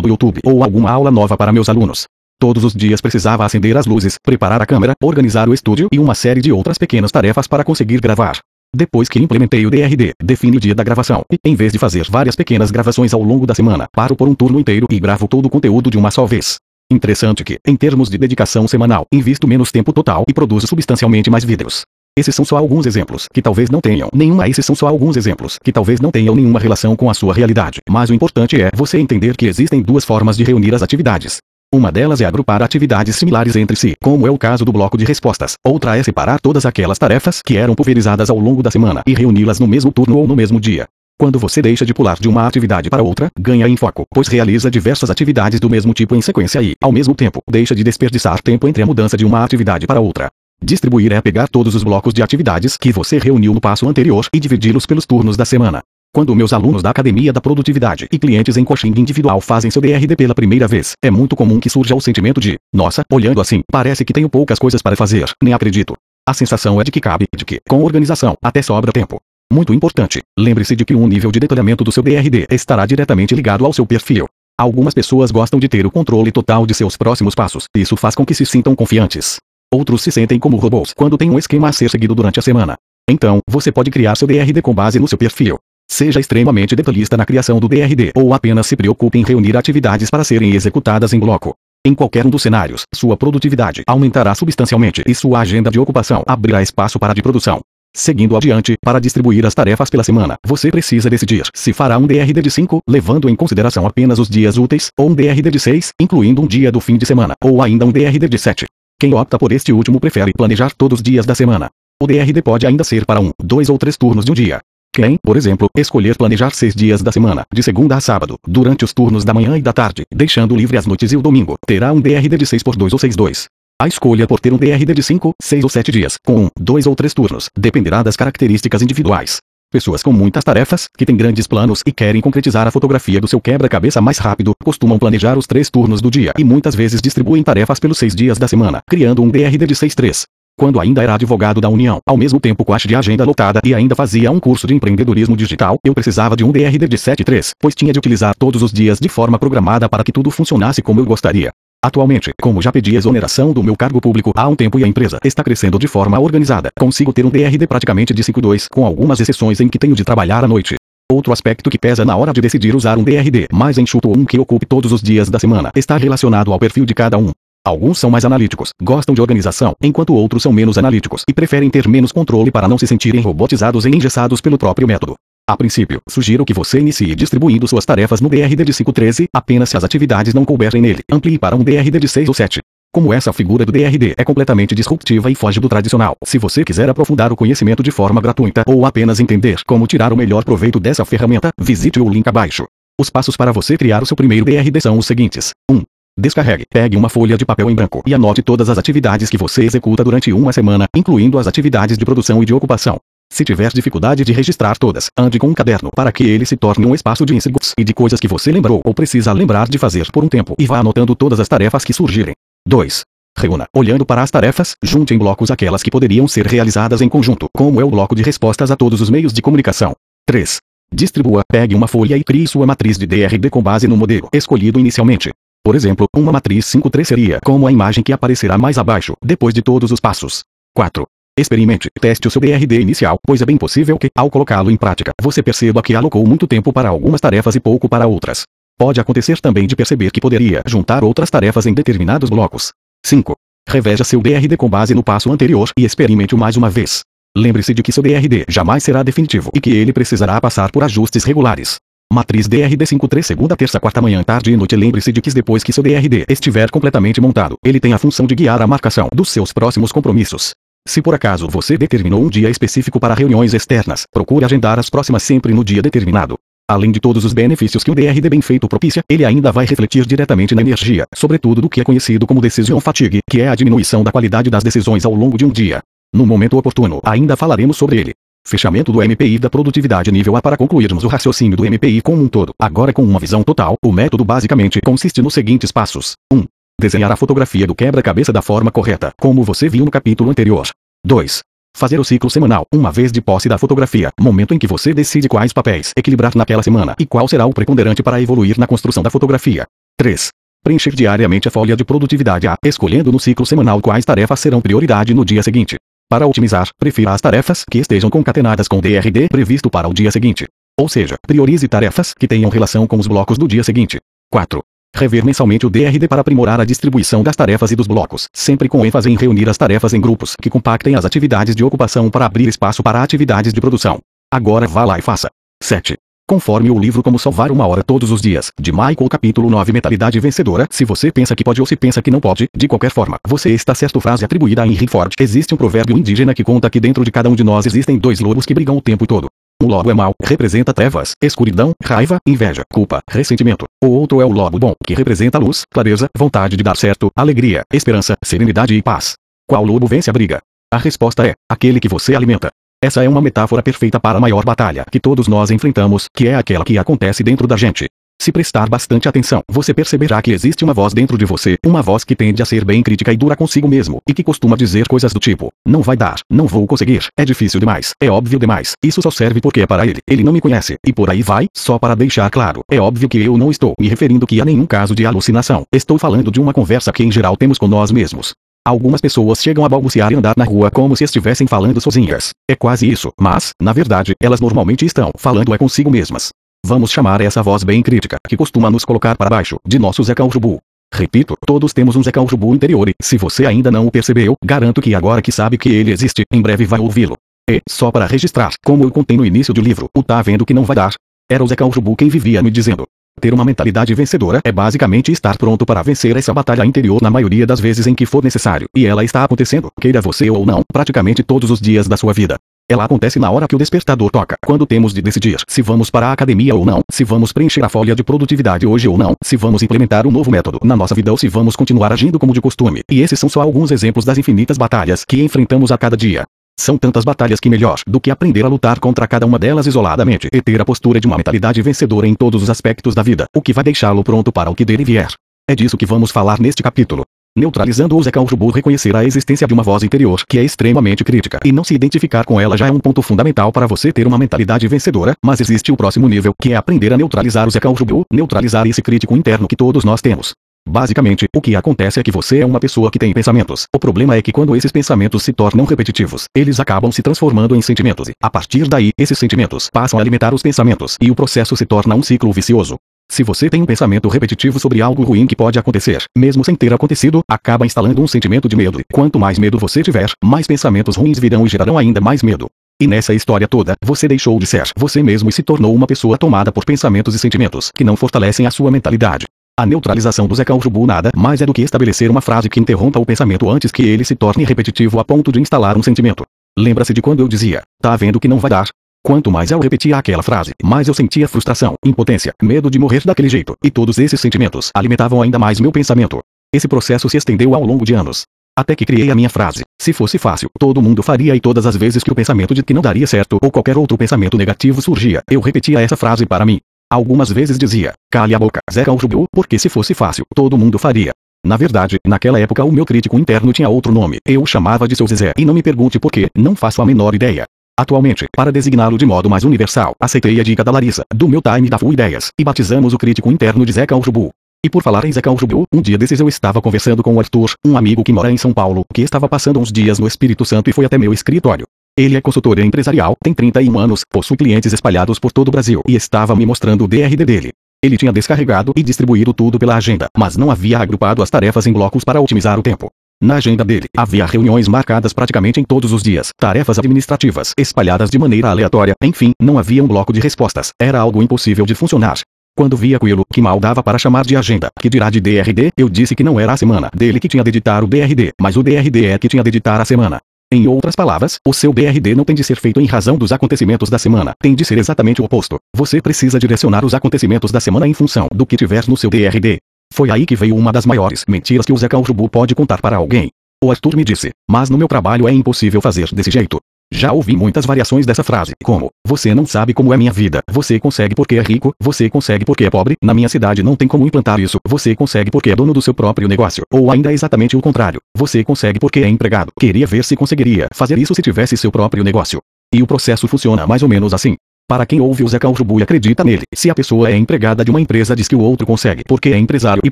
do YouTube ou alguma aula nova para meus alunos. Todos os dias precisava acender as luzes, preparar a câmera, organizar o estúdio e uma série de outras pequenas tarefas para conseguir gravar. Depois que implementei o DRD, define o dia da gravação, e, em vez de fazer várias pequenas gravações ao longo da semana, paro por um turno inteiro e gravo todo o conteúdo de uma só vez. Interessante que, em termos de dedicação semanal, invisto menos tempo total e produzo substancialmente mais vídeos. Esses são só alguns exemplos, que talvez não tenham nenhuma. Esses são só alguns exemplos, que talvez não tenham nenhuma relação com a sua realidade. Mas o importante é você entender que existem duas formas de reunir as atividades. Uma delas é agrupar atividades similares entre si, como é o caso do bloco de respostas. Outra é separar todas aquelas tarefas que eram pulverizadas ao longo da semana e reuni-las no mesmo turno ou no mesmo dia. Quando você deixa de pular de uma atividade para outra, ganha em foco, pois realiza diversas atividades do mesmo tipo em sequência e, ao mesmo tempo, deixa de desperdiçar tempo entre a mudança de uma atividade para outra. Distribuir é pegar todos os blocos de atividades que você reuniu no passo anterior e dividi-los pelos turnos da semana. Quando meus alunos da Academia da Produtividade e clientes em coaching individual fazem seu DRD pela primeira vez, é muito comum que surja o sentimento de, nossa, olhando assim, parece que tenho poucas coisas para fazer, nem acredito. A sensação é de que cabe, de que, com organização, até sobra tempo. Muito importante, lembre-se de que um nível de detalhamento do seu DRD estará diretamente ligado ao seu perfil. Algumas pessoas gostam de ter o controle total de seus próximos passos, isso faz com que se sintam confiantes. Outros se sentem como robôs quando tem um esquema a ser seguido durante a semana. Então, você pode criar seu DRD com base no seu perfil. Seja extremamente detalhista na criação do DRD ou apenas se preocupe em reunir atividades para serem executadas em bloco. Em qualquer um dos cenários, sua produtividade aumentará substancialmente e sua agenda de ocupação abrirá espaço para de produção. Seguindo adiante, para distribuir as tarefas pela semana, você precisa decidir se fará um DRD de 5, levando em consideração apenas os dias úteis, ou um DRD de 6, incluindo um dia do fim de semana, ou ainda um DRD de 7. Quem opta por este último prefere planejar todos os dias da semana. O DRD pode ainda ser para um, dois ou três turnos de um dia. Quem, por exemplo, escolher planejar seis dias da semana, de segunda a sábado, durante os turnos da manhã e da tarde, deixando livre as noites e o domingo, terá um DRD de 6 por 2 ou 6 2. A escolha por ter um DRD de 5, 6 ou 7 dias, com um, dois ou três turnos, dependerá das características individuais. Pessoas com muitas tarefas, que têm grandes planos e querem concretizar a fotografia do seu quebra-cabeça mais rápido, costumam planejar os três turnos do dia e muitas vezes distribuem tarefas pelos seis dias da semana, criando um DRD de 6-3 quando ainda era advogado da União, ao mesmo tempo coach de agenda lotada e ainda fazia um curso de empreendedorismo digital, eu precisava de um DRD de 7.3, pois tinha de utilizar todos os dias de forma programada para que tudo funcionasse como eu gostaria. Atualmente, como já pedi exoneração do meu cargo público há um tempo e a empresa está crescendo de forma organizada, consigo ter um DRD praticamente de 5.2, com algumas exceções em que tenho de trabalhar à noite. Outro aspecto que pesa na hora de decidir usar um DRD mais enxuto ou um que ocupe todos os dias da semana está relacionado ao perfil de cada um. Alguns são mais analíticos, gostam de organização, enquanto outros são menos analíticos e preferem ter menos controle para não se sentirem robotizados e engessados pelo próprio método. A princípio, sugiro que você inicie distribuindo suas tarefas no DRD de 513, apenas se as atividades não couberem nele. Amplie para um DRD de 6 ou 7. Como essa figura do DRD é completamente disruptiva e foge do tradicional, se você quiser aprofundar o conhecimento de forma gratuita ou apenas entender como tirar o melhor proveito dessa ferramenta, visite o link abaixo. Os passos para você criar o seu primeiro DRD são os seguintes: 1. Descarregue, pegue uma folha de papel em branco e anote todas as atividades que você executa durante uma semana, incluindo as atividades de produção e de ocupação. Se tiver dificuldade de registrar todas, ande com um caderno para que ele se torne um espaço de insegos e de coisas que você lembrou ou precisa lembrar de fazer por um tempo e vá anotando todas as tarefas que surgirem. 2. Reúna, olhando para as tarefas, junte em blocos aquelas que poderiam ser realizadas em conjunto, como é o bloco de respostas a todos os meios de comunicação. 3. Distribua, pegue uma folha e crie sua matriz de DRD com base no modelo escolhido inicialmente. Por exemplo, uma matriz 5-3 seria como a imagem que aparecerá mais abaixo, depois de todos os passos. 4. Experimente, teste o seu DRD inicial, pois é bem possível que, ao colocá-lo em prática, você perceba que alocou muito tempo para algumas tarefas e pouco para outras. Pode acontecer também de perceber que poderia juntar outras tarefas em determinados blocos. 5. Reveja seu DRD com base no passo anterior e experimente-o mais uma vez. Lembre-se de que seu DRD jamais será definitivo e que ele precisará passar por ajustes regulares. Matriz DRD 53 segunda, terça, quarta, manhã, tarde e noite. Lembre-se de que depois que seu DRD estiver completamente montado, ele tem a função de guiar a marcação dos seus próximos compromissos. Se por acaso você determinou um dia específico para reuniões externas, procure agendar as próximas sempre no dia determinado. Além de todos os benefícios que o DRD bem feito propicia, ele ainda vai refletir diretamente na energia, sobretudo do que é conhecido como decision fatigue, que é a diminuição da qualidade das decisões ao longo de um dia. No momento oportuno, ainda falaremos sobre ele. Fechamento do MPI da produtividade nível A para concluirmos o raciocínio do MPI como um todo. Agora com uma visão total, o método basicamente consiste nos seguintes passos. 1. Desenhar a fotografia do quebra-cabeça da forma correta, como você viu no capítulo anterior. 2. Fazer o ciclo semanal, uma vez de posse da fotografia, momento em que você decide quais papéis equilibrar naquela semana e qual será o preponderante para evoluir na construção da fotografia. 3. Preencher diariamente a folha de produtividade A, escolhendo no ciclo semanal quais tarefas serão prioridade no dia seguinte. Para otimizar, prefira as tarefas que estejam concatenadas com o DRD previsto para o dia seguinte. Ou seja, priorize tarefas que tenham relação com os blocos do dia seguinte. 4. Rever mensalmente o DRD para aprimorar a distribuição das tarefas e dos blocos, sempre com ênfase em reunir as tarefas em grupos que compactem as atividades de ocupação para abrir espaço para atividades de produção. Agora vá lá e faça. 7. Conforme o livro Como Salvar uma Hora Todos os Dias, de Michael capítulo 9 Mentalidade Vencedora, se você pensa que pode ou se pensa que não pode, de qualquer forma, você está certo frase atribuída a Henry Ford. Existe um provérbio indígena que conta que dentro de cada um de nós existem dois lobos que brigam o tempo todo. Um lobo é mau, representa trevas, escuridão, raiva, inveja, culpa, ressentimento. O outro é o lobo bom, que representa luz, clareza, vontade de dar certo, alegria, esperança, serenidade e paz. Qual lobo vence a briga? A resposta é: aquele que você alimenta. Essa é uma metáfora perfeita para a maior batalha que todos nós enfrentamos, que é aquela que acontece dentro da gente. Se prestar bastante atenção, você perceberá que existe uma voz dentro de você, uma voz que tende a ser bem crítica e dura consigo mesmo, e que costuma dizer coisas do tipo: Não vai dar, não vou conseguir, é difícil demais, é óbvio demais, isso só serve porque é para ele, ele não me conhece, e por aí vai, só para deixar claro, é óbvio que eu não estou me referindo que a nenhum caso de alucinação, estou falando de uma conversa que em geral temos com nós mesmos. Algumas pessoas chegam a balbuciar e andar na rua como se estivessem falando sozinhas. É quase isso, mas, na verdade, elas normalmente estão falando é consigo mesmas. Vamos chamar essa voz bem crítica, que costuma nos colocar para baixo, de nosso Zeca Urubu. Repito, todos temos um Zeca Urubu interior e, se você ainda não o percebeu, garanto que agora que sabe que ele existe, em breve vai ouvi-lo. E, só para registrar, como eu contei no início do livro, o tá vendo que não vai dar. Era o Zeca Urubu quem vivia me dizendo, ter uma mentalidade vencedora é basicamente estar pronto para vencer essa batalha interior na maioria das vezes em que for necessário, e ela está acontecendo, queira você ou não, praticamente todos os dias da sua vida. Ela acontece na hora que o despertador toca, quando temos de decidir se vamos para a academia ou não, se vamos preencher a folha de produtividade hoje ou não, se vamos implementar um novo método na nossa vida ou se vamos continuar agindo como de costume. E esses são só alguns exemplos das infinitas batalhas que enfrentamos a cada dia. São tantas batalhas que melhor do que aprender a lutar contra cada uma delas isoladamente e ter a postura de uma mentalidade vencedora em todos os aspectos da vida, o que vai deixá-lo pronto para o que dele vier. É disso que vamos falar neste capítulo. Neutralizando o Zeca Urubu reconhecer a existência de uma voz interior que é extremamente crítica e não se identificar com ela já é um ponto fundamental para você ter uma mentalidade vencedora, mas existe o próximo nível que é aprender a neutralizar o Zeca neutralizar esse crítico interno que todos nós temos. Basicamente, o que acontece é que você é uma pessoa que tem pensamentos. O problema é que quando esses pensamentos se tornam repetitivos, eles acabam se transformando em sentimentos e, a partir daí, esses sentimentos passam a alimentar os pensamentos e o processo se torna um ciclo vicioso. Se você tem um pensamento repetitivo sobre algo ruim que pode acontecer, mesmo sem ter acontecido, acaba instalando um sentimento de medo. Quanto mais medo você tiver, mais pensamentos ruins virão e gerarão ainda mais medo. E nessa história toda, você deixou de ser você mesmo e se tornou uma pessoa tomada por pensamentos e sentimentos que não fortalecem a sua mentalidade. A neutralização do Zeca nada mais é do que estabelecer uma frase que interrompa o pensamento antes que ele se torne repetitivo a ponto de instalar um sentimento. Lembra-se de quando eu dizia, tá vendo que não vai dar? Quanto mais eu repetia aquela frase, mais eu sentia frustração, impotência, medo de morrer daquele jeito, e todos esses sentimentos alimentavam ainda mais meu pensamento. Esse processo se estendeu ao longo de anos. Até que criei a minha frase. Se fosse fácil, todo mundo faria e todas as vezes que o pensamento de que não daria certo ou qualquer outro pensamento negativo surgia, eu repetia essa frase para mim. Algumas vezes dizia, cale a boca, Zeca Ujubu, porque se fosse fácil, todo mundo faria. Na verdade, naquela época o meu crítico interno tinha outro nome, eu o chamava de seu Zezé, e não me pergunte por quê, não faço a menor ideia. Atualmente, para designá-lo de modo mais universal, aceitei a dica da Larissa, do meu time da Full Ideias, e batizamos o crítico interno de Zeca Ujubu. E por falar em Zeca Ujubu, um dia desses eu estava conversando com o Arthur, um amigo que mora em São Paulo, que estava passando uns dias no Espírito Santo e foi até meu escritório. Ele é consultor empresarial, tem 31 anos, possui clientes espalhados por todo o Brasil e estava me mostrando o DRD dele. Ele tinha descarregado e distribuído tudo pela agenda, mas não havia agrupado as tarefas em blocos para otimizar o tempo. Na agenda dele, havia reuniões marcadas praticamente em todos os dias, tarefas administrativas espalhadas de maneira aleatória, enfim, não havia um bloco de respostas, era algo impossível de funcionar. Quando vi aquilo, que mal dava para chamar de agenda, que dirá de DRD, eu disse que não era a semana dele que tinha de editar o DRD, mas o DRD é que tinha de editar a semana. Em outras palavras, o seu DRD não tem de ser feito em razão dos acontecimentos da semana, tem de ser exatamente o oposto. Você precisa direcionar os acontecimentos da semana em função do que tiver no seu DRD. Foi aí que veio uma das maiores mentiras que o Zeca Urubu pode contar para alguém. O Arthur me disse, mas no meu trabalho é impossível fazer desse jeito. Já ouvi muitas variações dessa frase, como: Você não sabe como é minha vida, você consegue porque é rico, você consegue porque é pobre, na minha cidade não tem como implantar isso, você consegue porque é dono do seu próprio negócio, ou ainda é exatamente o contrário, você consegue porque é empregado, queria ver se conseguiria fazer isso se tivesse seu próprio negócio. E o processo funciona mais ou menos assim. Para quem ouve o Zeca Urubu e acredita nele, se a pessoa é empregada de uma empresa diz que o outro consegue porque é empresário e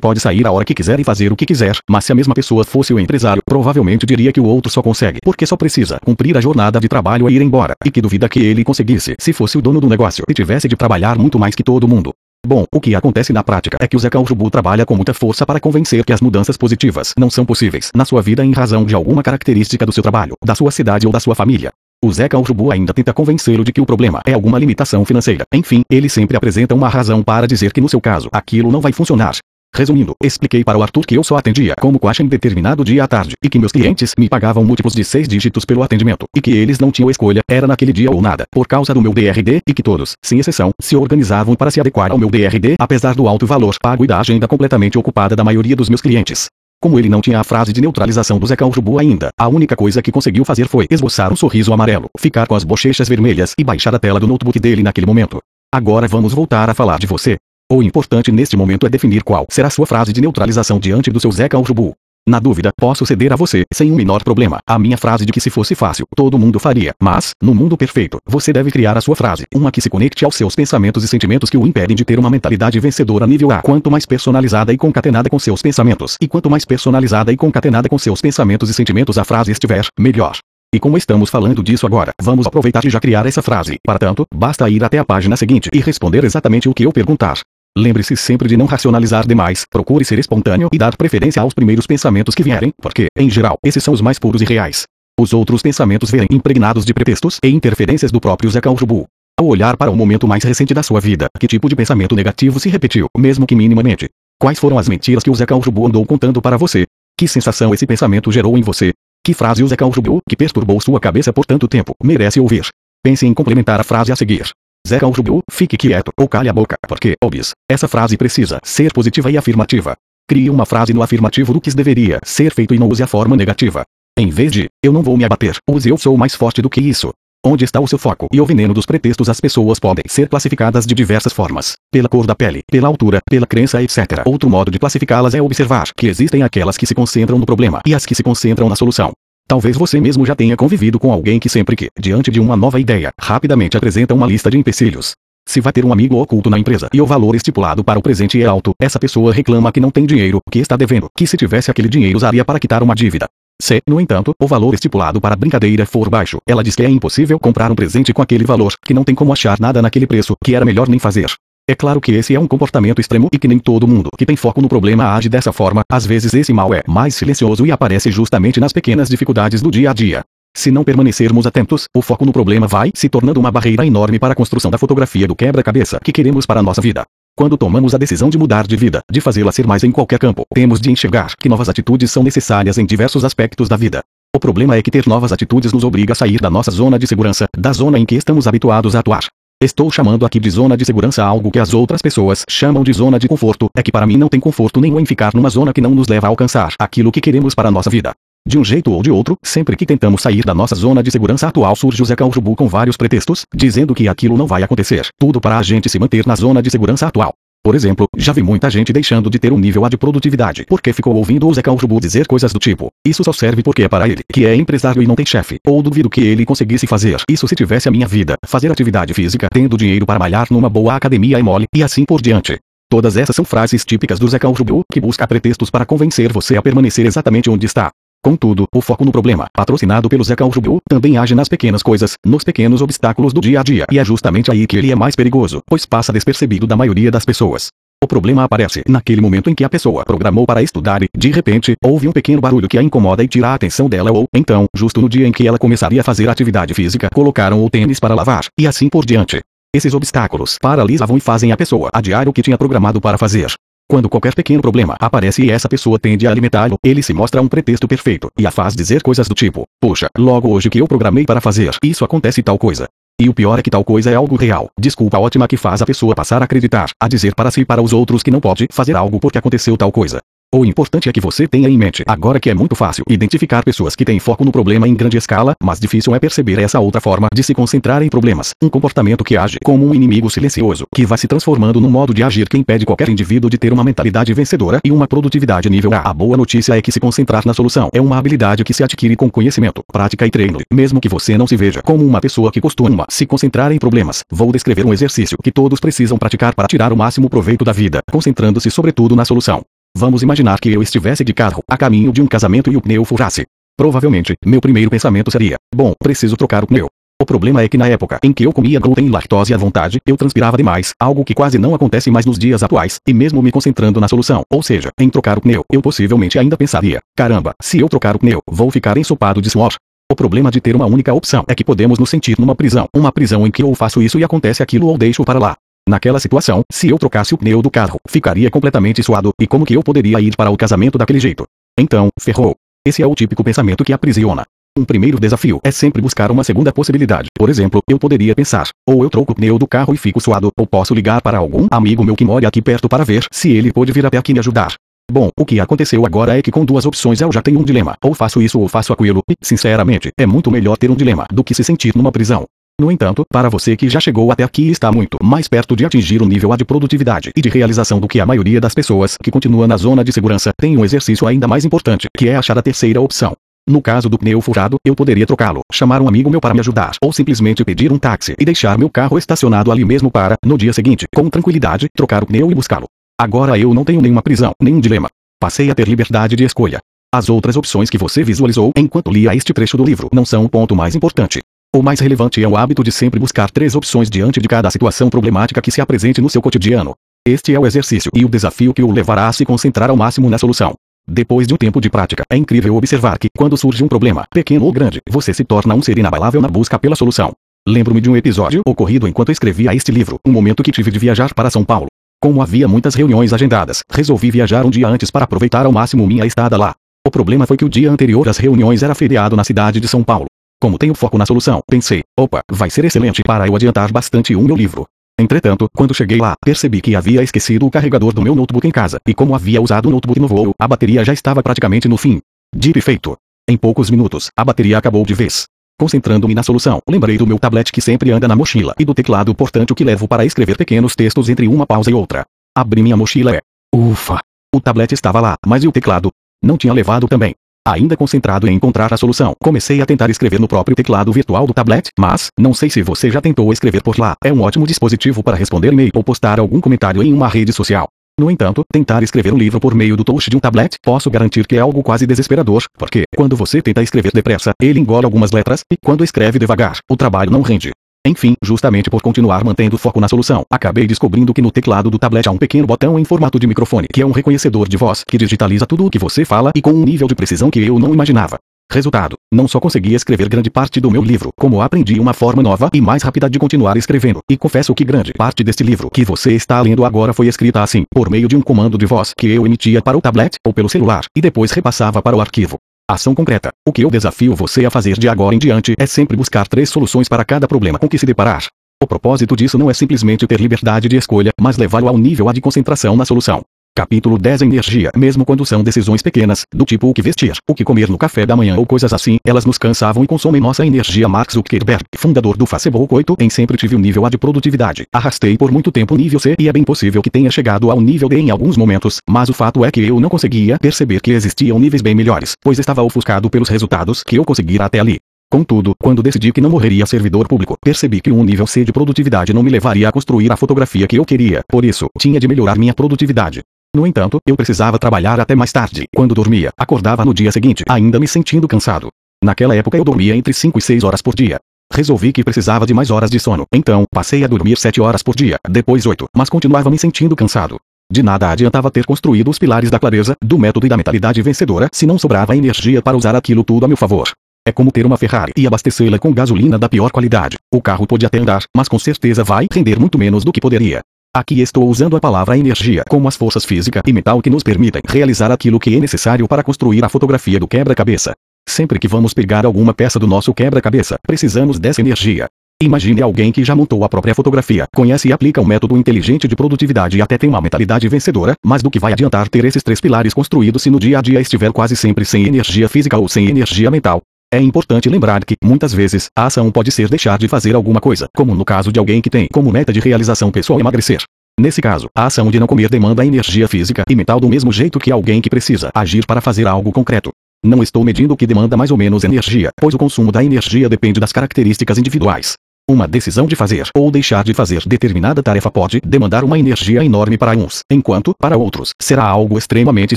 pode sair a hora que quiser e fazer o que quiser, mas se a mesma pessoa fosse o empresário, provavelmente diria que o outro só consegue porque só precisa cumprir a jornada de trabalho e ir embora, e que duvida que ele conseguisse se fosse o dono do negócio e tivesse de trabalhar muito mais que todo mundo. Bom, o que acontece na prática é que o Zeca Urubu trabalha com muita força para convencer que as mudanças positivas não são possíveis na sua vida em razão de alguma característica do seu trabalho, da sua cidade ou da sua família. O Zeca Urubu ainda tenta convencê-lo de que o problema é alguma limitação financeira. Enfim, ele sempre apresenta uma razão para dizer que no seu caso, aquilo não vai funcionar. Resumindo, expliquei para o Arthur que eu só atendia como caixa em determinado dia à tarde, e que meus clientes me pagavam múltiplos de seis dígitos pelo atendimento, e que eles não tinham escolha, era naquele dia ou nada, por causa do meu DRD, e que todos, sem exceção, se organizavam para se adequar ao meu DRD, apesar do alto valor pago e da agenda completamente ocupada da maioria dos meus clientes. Como ele não tinha a frase de neutralização do Zeca Urubu ainda, a única coisa que conseguiu fazer foi esboçar um sorriso amarelo, ficar com as bochechas vermelhas e baixar a tela do notebook dele naquele momento. Agora vamos voltar a falar de você. O importante neste momento é definir qual será sua frase de neutralização diante do seu Zeca Urubu. Na dúvida, posso ceder a você, sem o menor problema, a minha frase de que se fosse fácil, todo mundo faria. Mas, no mundo perfeito, você deve criar a sua frase, uma que se conecte aos seus pensamentos e sentimentos que o impedem de ter uma mentalidade vencedora nível A. Quanto mais personalizada e concatenada com seus pensamentos, e quanto mais personalizada e concatenada com seus pensamentos e sentimentos a frase estiver, melhor. E como estamos falando disso agora, vamos aproveitar e já criar essa frase. Para tanto, basta ir até a página seguinte e responder exatamente o que eu perguntar. Lembre-se sempre de não racionalizar demais, procure ser espontâneo e dar preferência aos primeiros pensamentos que vierem, porque, em geral, esses são os mais puros e reais. Os outros pensamentos vêm impregnados de pretextos e interferências do próprio Zeca Urubu. Ao olhar para o momento mais recente da sua vida, que tipo de pensamento negativo se repetiu, mesmo que minimamente? Quais foram as mentiras que o Zeca Urubu andou contando para você? Que sensação esse pensamento gerou em você? Que frase o Zeca Urubu, que perturbou sua cabeça por tanto tempo, merece ouvir? Pense em complementar a frase a seguir. Zeca Urubu, fique quieto ou cale a boca, porque, obis, essa frase precisa ser positiva e afirmativa. Crie uma frase no afirmativo do que deveria ser feito e não use a forma negativa. Em vez de, eu não vou me abater, use eu sou mais forte do que isso. Onde está o seu foco e o veneno dos pretextos as pessoas podem ser classificadas de diversas formas. Pela cor da pele, pela altura, pela crença etc. Outro modo de classificá-las é observar que existem aquelas que se concentram no problema e as que se concentram na solução. Talvez você mesmo já tenha convivido com alguém que sempre que, diante de uma nova ideia, rapidamente apresenta uma lista de empecilhos. Se vai ter um amigo oculto na empresa e o valor estipulado para o presente é alto, essa pessoa reclama que não tem dinheiro, que está devendo, que se tivesse aquele dinheiro usaria para quitar uma dívida. Se, no entanto, o valor estipulado para a brincadeira for baixo, ela diz que é impossível comprar um presente com aquele valor, que não tem como achar nada naquele preço, que era melhor nem fazer. É claro que esse é um comportamento extremo e que nem todo mundo que tem foco no problema age dessa forma, às vezes esse mal é mais silencioso e aparece justamente nas pequenas dificuldades do dia a dia. Se não permanecermos atentos, o foco no problema vai se tornando uma barreira enorme para a construção da fotografia do quebra-cabeça que queremos para a nossa vida. Quando tomamos a decisão de mudar de vida, de fazê-la ser mais em qualquer campo, temos de enxergar que novas atitudes são necessárias em diversos aspectos da vida. O problema é que ter novas atitudes nos obriga a sair da nossa zona de segurança, da zona em que estamos habituados a atuar. Estou chamando aqui de zona de segurança algo que as outras pessoas chamam de zona de conforto, é que para mim não tem conforto nenhum em ficar numa zona que não nos leva a alcançar aquilo que queremos para a nossa vida. De um jeito ou de outro, sempre que tentamos sair da nossa zona de segurança atual surge o Zeca Urubu com vários pretextos, dizendo que aquilo não vai acontecer, tudo para a gente se manter na zona de segurança atual. Por exemplo, já vi muita gente deixando de ter um nível A de produtividade porque ficou ouvindo o Zeca Urubu dizer coisas do tipo: Isso só serve porque é para ele, que é empresário e não tem chefe. Ou duvido que ele conseguisse fazer isso se tivesse a minha vida, fazer atividade física, tendo dinheiro para malhar numa boa academia e mole, e assim por diante. Todas essas são frases típicas do Zeca Urubu, que busca pretextos para convencer você a permanecer exatamente onde está. Contudo, o foco no problema, patrocinado pelo Zeca Rubio, também age nas pequenas coisas, nos pequenos obstáculos do dia a dia. E é justamente aí que ele é mais perigoso, pois passa despercebido da maioria das pessoas. O problema aparece naquele momento em que a pessoa programou para estudar e, de repente, houve um pequeno barulho que a incomoda e tira a atenção dela ou, então, justo no dia em que ela começaria a fazer atividade física, colocaram o tênis para lavar, e assim por diante. Esses obstáculos paralisavam e fazem a pessoa adiar o que tinha programado para fazer. Quando qualquer pequeno problema aparece e essa pessoa tende a alimentá-lo, ele se mostra um pretexto perfeito e a faz dizer coisas do tipo: Puxa, logo hoje que eu programei para fazer, isso acontece tal coisa. E o pior é que tal coisa é algo real. Desculpa ótima que faz a pessoa passar a acreditar, a dizer para si e para os outros que não pode fazer algo porque aconteceu tal coisa. O importante é que você tenha em mente agora que é muito fácil identificar pessoas que têm foco no problema em grande escala, mas difícil é perceber essa outra forma de se concentrar em problemas, um comportamento que age como um inimigo silencioso, que vai se transformando num modo de agir que impede qualquer indivíduo de ter uma mentalidade vencedora e uma produtividade nível A. A boa notícia é que se concentrar na solução é uma habilidade que se adquire com conhecimento, prática e treino, mesmo que você não se veja como uma pessoa que costuma se concentrar em problemas. Vou descrever um exercício que todos precisam praticar para tirar o máximo proveito da vida, concentrando-se sobretudo na solução. Vamos imaginar que eu estivesse de carro, a caminho de um casamento e o pneu furasse. Provavelmente, meu primeiro pensamento seria: bom, preciso trocar o pneu. O problema é que na época em que eu comia glúten e lactose à vontade, eu transpirava demais, algo que quase não acontece mais nos dias atuais, e mesmo me concentrando na solução, ou seja, em trocar o pneu, eu possivelmente ainda pensaria: caramba, se eu trocar o pneu, vou ficar ensopado de suor. O problema de ter uma única opção é que podemos nos sentir numa prisão, uma prisão em que ou faço isso e acontece aquilo ou deixo para lá. Naquela situação, se eu trocasse o pneu do carro, ficaria completamente suado, e como que eu poderia ir para o casamento daquele jeito? Então, ferrou. Esse é o típico pensamento que aprisiona. Um primeiro desafio é sempre buscar uma segunda possibilidade. Por exemplo, eu poderia pensar, ou eu troco o pneu do carro e fico suado, ou posso ligar para algum amigo meu que mora aqui perto para ver se ele pode vir até aqui me ajudar. Bom, o que aconteceu agora é que com duas opções eu já tenho um dilema. Ou faço isso ou faço aquilo, e, sinceramente, é muito melhor ter um dilema do que se sentir numa prisão. No entanto, para você que já chegou até aqui está muito mais perto de atingir o nível A de produtividade e de realização do que a maioria das pessoas que continua na zona de segurança, tem um exercício ainda mais importante, que é achar a terceira opção. No caso do pneu furado, eu poderia trocá-lo, chamar um amigo meu para me ajudar, ou simplesmente pedir um táxi e deixar meu carro estacionado ali mesmo para, no dia seguinte, com tranquilidade, trocar o pneu e buscá-lo. Agora eu não tenho nenhuma prisão, nenhum dilema. Passei a ter liberdade de escolha. As outras opções que você visualizou enquanto lia este trecho do livro não são o ponto mais importante. O mais relevante é o hábito de sempre buscar três opções diante de cada situação problemática que se apresente no seu cotidiano. Este é o exercício e o desafio que o levará a se concentrar ao máximo na solução. Depois de um tempo de prática, é incrível observar que, quando surge um problema, pequeno ou grande, você se torna um ser inabalável na busca pela solução. Lembro-me de um episódio ocorrido enquanto escrevia este livro, um momento que tive de viajar para São Paulo. Como havia muitas reuniões agendadas, resolvi viajar um dia antes para aproveitar ao máximo minha estada lá. O problema foi que o dia anterior às reuniões era feriado na cidade de São Paulo. Como tenho foco na solução, pensei, opa, vai ser excelente para eu adiantar bastante o meu livro. Entretanto, quando cheguei lá, percebi que havia esquecido o carregador do meu notebook em casa, e como havia usado o notebook no voo, a bateria já estava praticamente no fim. E feito. Em poucos minutos, a bateria acabou de vez. Concentrando-me na solução, lembrei do meu tablet que sempre anda na mochila e do teclado portanto que levo para escrever pequenos textos entre uma pausa e outra. Abri minha mochila e... Ufa! O tablet estava lá, mas e o teclado? Não tinha levado também. Ainda concentrado em encontrar a solução, comecei a tentar escrever no próprio teclado virtual do tablet, mas, não sei se você já tentou escrever por lá, é um ótimo dispositivo para responder e-mail ou postar algum comentário em uma rede social. No entanto, tentar escrever um livro por meio do touch de um tablet, posso garantir que é algo quase desesperador, porque, quando você tenta escrever depressa, ele engole algumas letras, e quando escreve devagar, o trabalho não rende. Enfim, justamente por continuar mantendo foco na solução, acabei descobrindo que no teclado do tablet há um pequeno botão em formato de microfone, que é um reconhecedor de voz, que digitaliza tudo o que você fala e com um nível de precisão que eu não imaginava. Resultado: não só consegui escrever grande parte do meu livro, como aprendi uma forma nova e mais rápida de continuar escrevendo. E confesso que grande parte deste livro que você está lendo agora foi escrita assim, por meio de um comando de voz que eu emitia para o tablet ou pelo celular, e depois repassava para o arquivo. Ação concreta. O que eu desafio você a fazer de agora em diante é sempre buscar três soluções para cada problema com que se deparar. O propósito disso não é simplesmente ter liberdade de escolha, mas levá-lo ao nível A de concentração na solução. Capítulo 10 Energia Mesmo quando são decisões pequenas, do tipo o que vestir, o que comer no café da manhã ou coisas assim, elas nos cansavam e consomem nossa energia Mark Zuckerberg, fundador do Facebook 8, em sempre tive o nível A de produtividade. Arrastei por muito tempo o nível C e é bem possível que tenha chegado ao nível D em alguns momentos, mas o fato é que eu não conseguia perceber que existiam níveis bem melhores, pois estava ofuscado pelos resultados que eu conseguira até ali. Contudo, quando decidi que não morreria servidor público, percebi que um nível C de produtividade não me levaria a construir a fotografia que eu queria, por isso, tinha de melhorar minha produtividade. No entanto, eu precisava trabalhar até mais tarde. Quando dormia, acordava no dia seguinte, ainda me sentindo cansado. Naquela época eu dormia entre 5 e 6 horas por dia. Resolvi que precisava de mais horas de sono, então passei a dormir 7 horas por dia, depois 8, mas continuava me sentindo cansado. De nada adiantava ter construído os pilares da clareza, do método e da mentalidade vencedora se não sobrava energia para usar aquilo tudo a meu favor. É como ter uma Ferrari e abastecê-la com gasolina da pior qualidade. O carro pode até andar, mas com certeza vai render muito menos do que poderia. Aqui estou usando a palavra energia como as forças física e mental que nos permitem realizar aquilo que é necessário para construir a fotografia do quebra-cabeça. Sempre que vamos pegar alguma peça do nosso quebra-cabeça, precisamos dessa energia. Imagine alguém que já montou a própria fotografia, conhece e aplica um método inteligente de produtividade e até tem uma mentalidade vencedora, mas do que vai adiantar ter esses três pilares construídos se no dia a dia estiver quase sempre sem energia física ou sem energia mental? É importante lembrar que, muitas vezes, a ação pode ser deixar de fazer alguma coisa, como no caso de alguém que tem como meta de realização pessoal emagrecer. Nesse caso, a ação de não comer demanda energia física e mental do mesmo jeito que alguém que precisa agir para fazer algo concreto. Não estou medindo o que demanda mais ou menos energia, pois o consumo da energia depende das características individuais. Uma decisão de fazer ou deixar de fazer determinada tarefa pode demandar uma energia enorme para uns, enquanto, para outros, será algo extremamente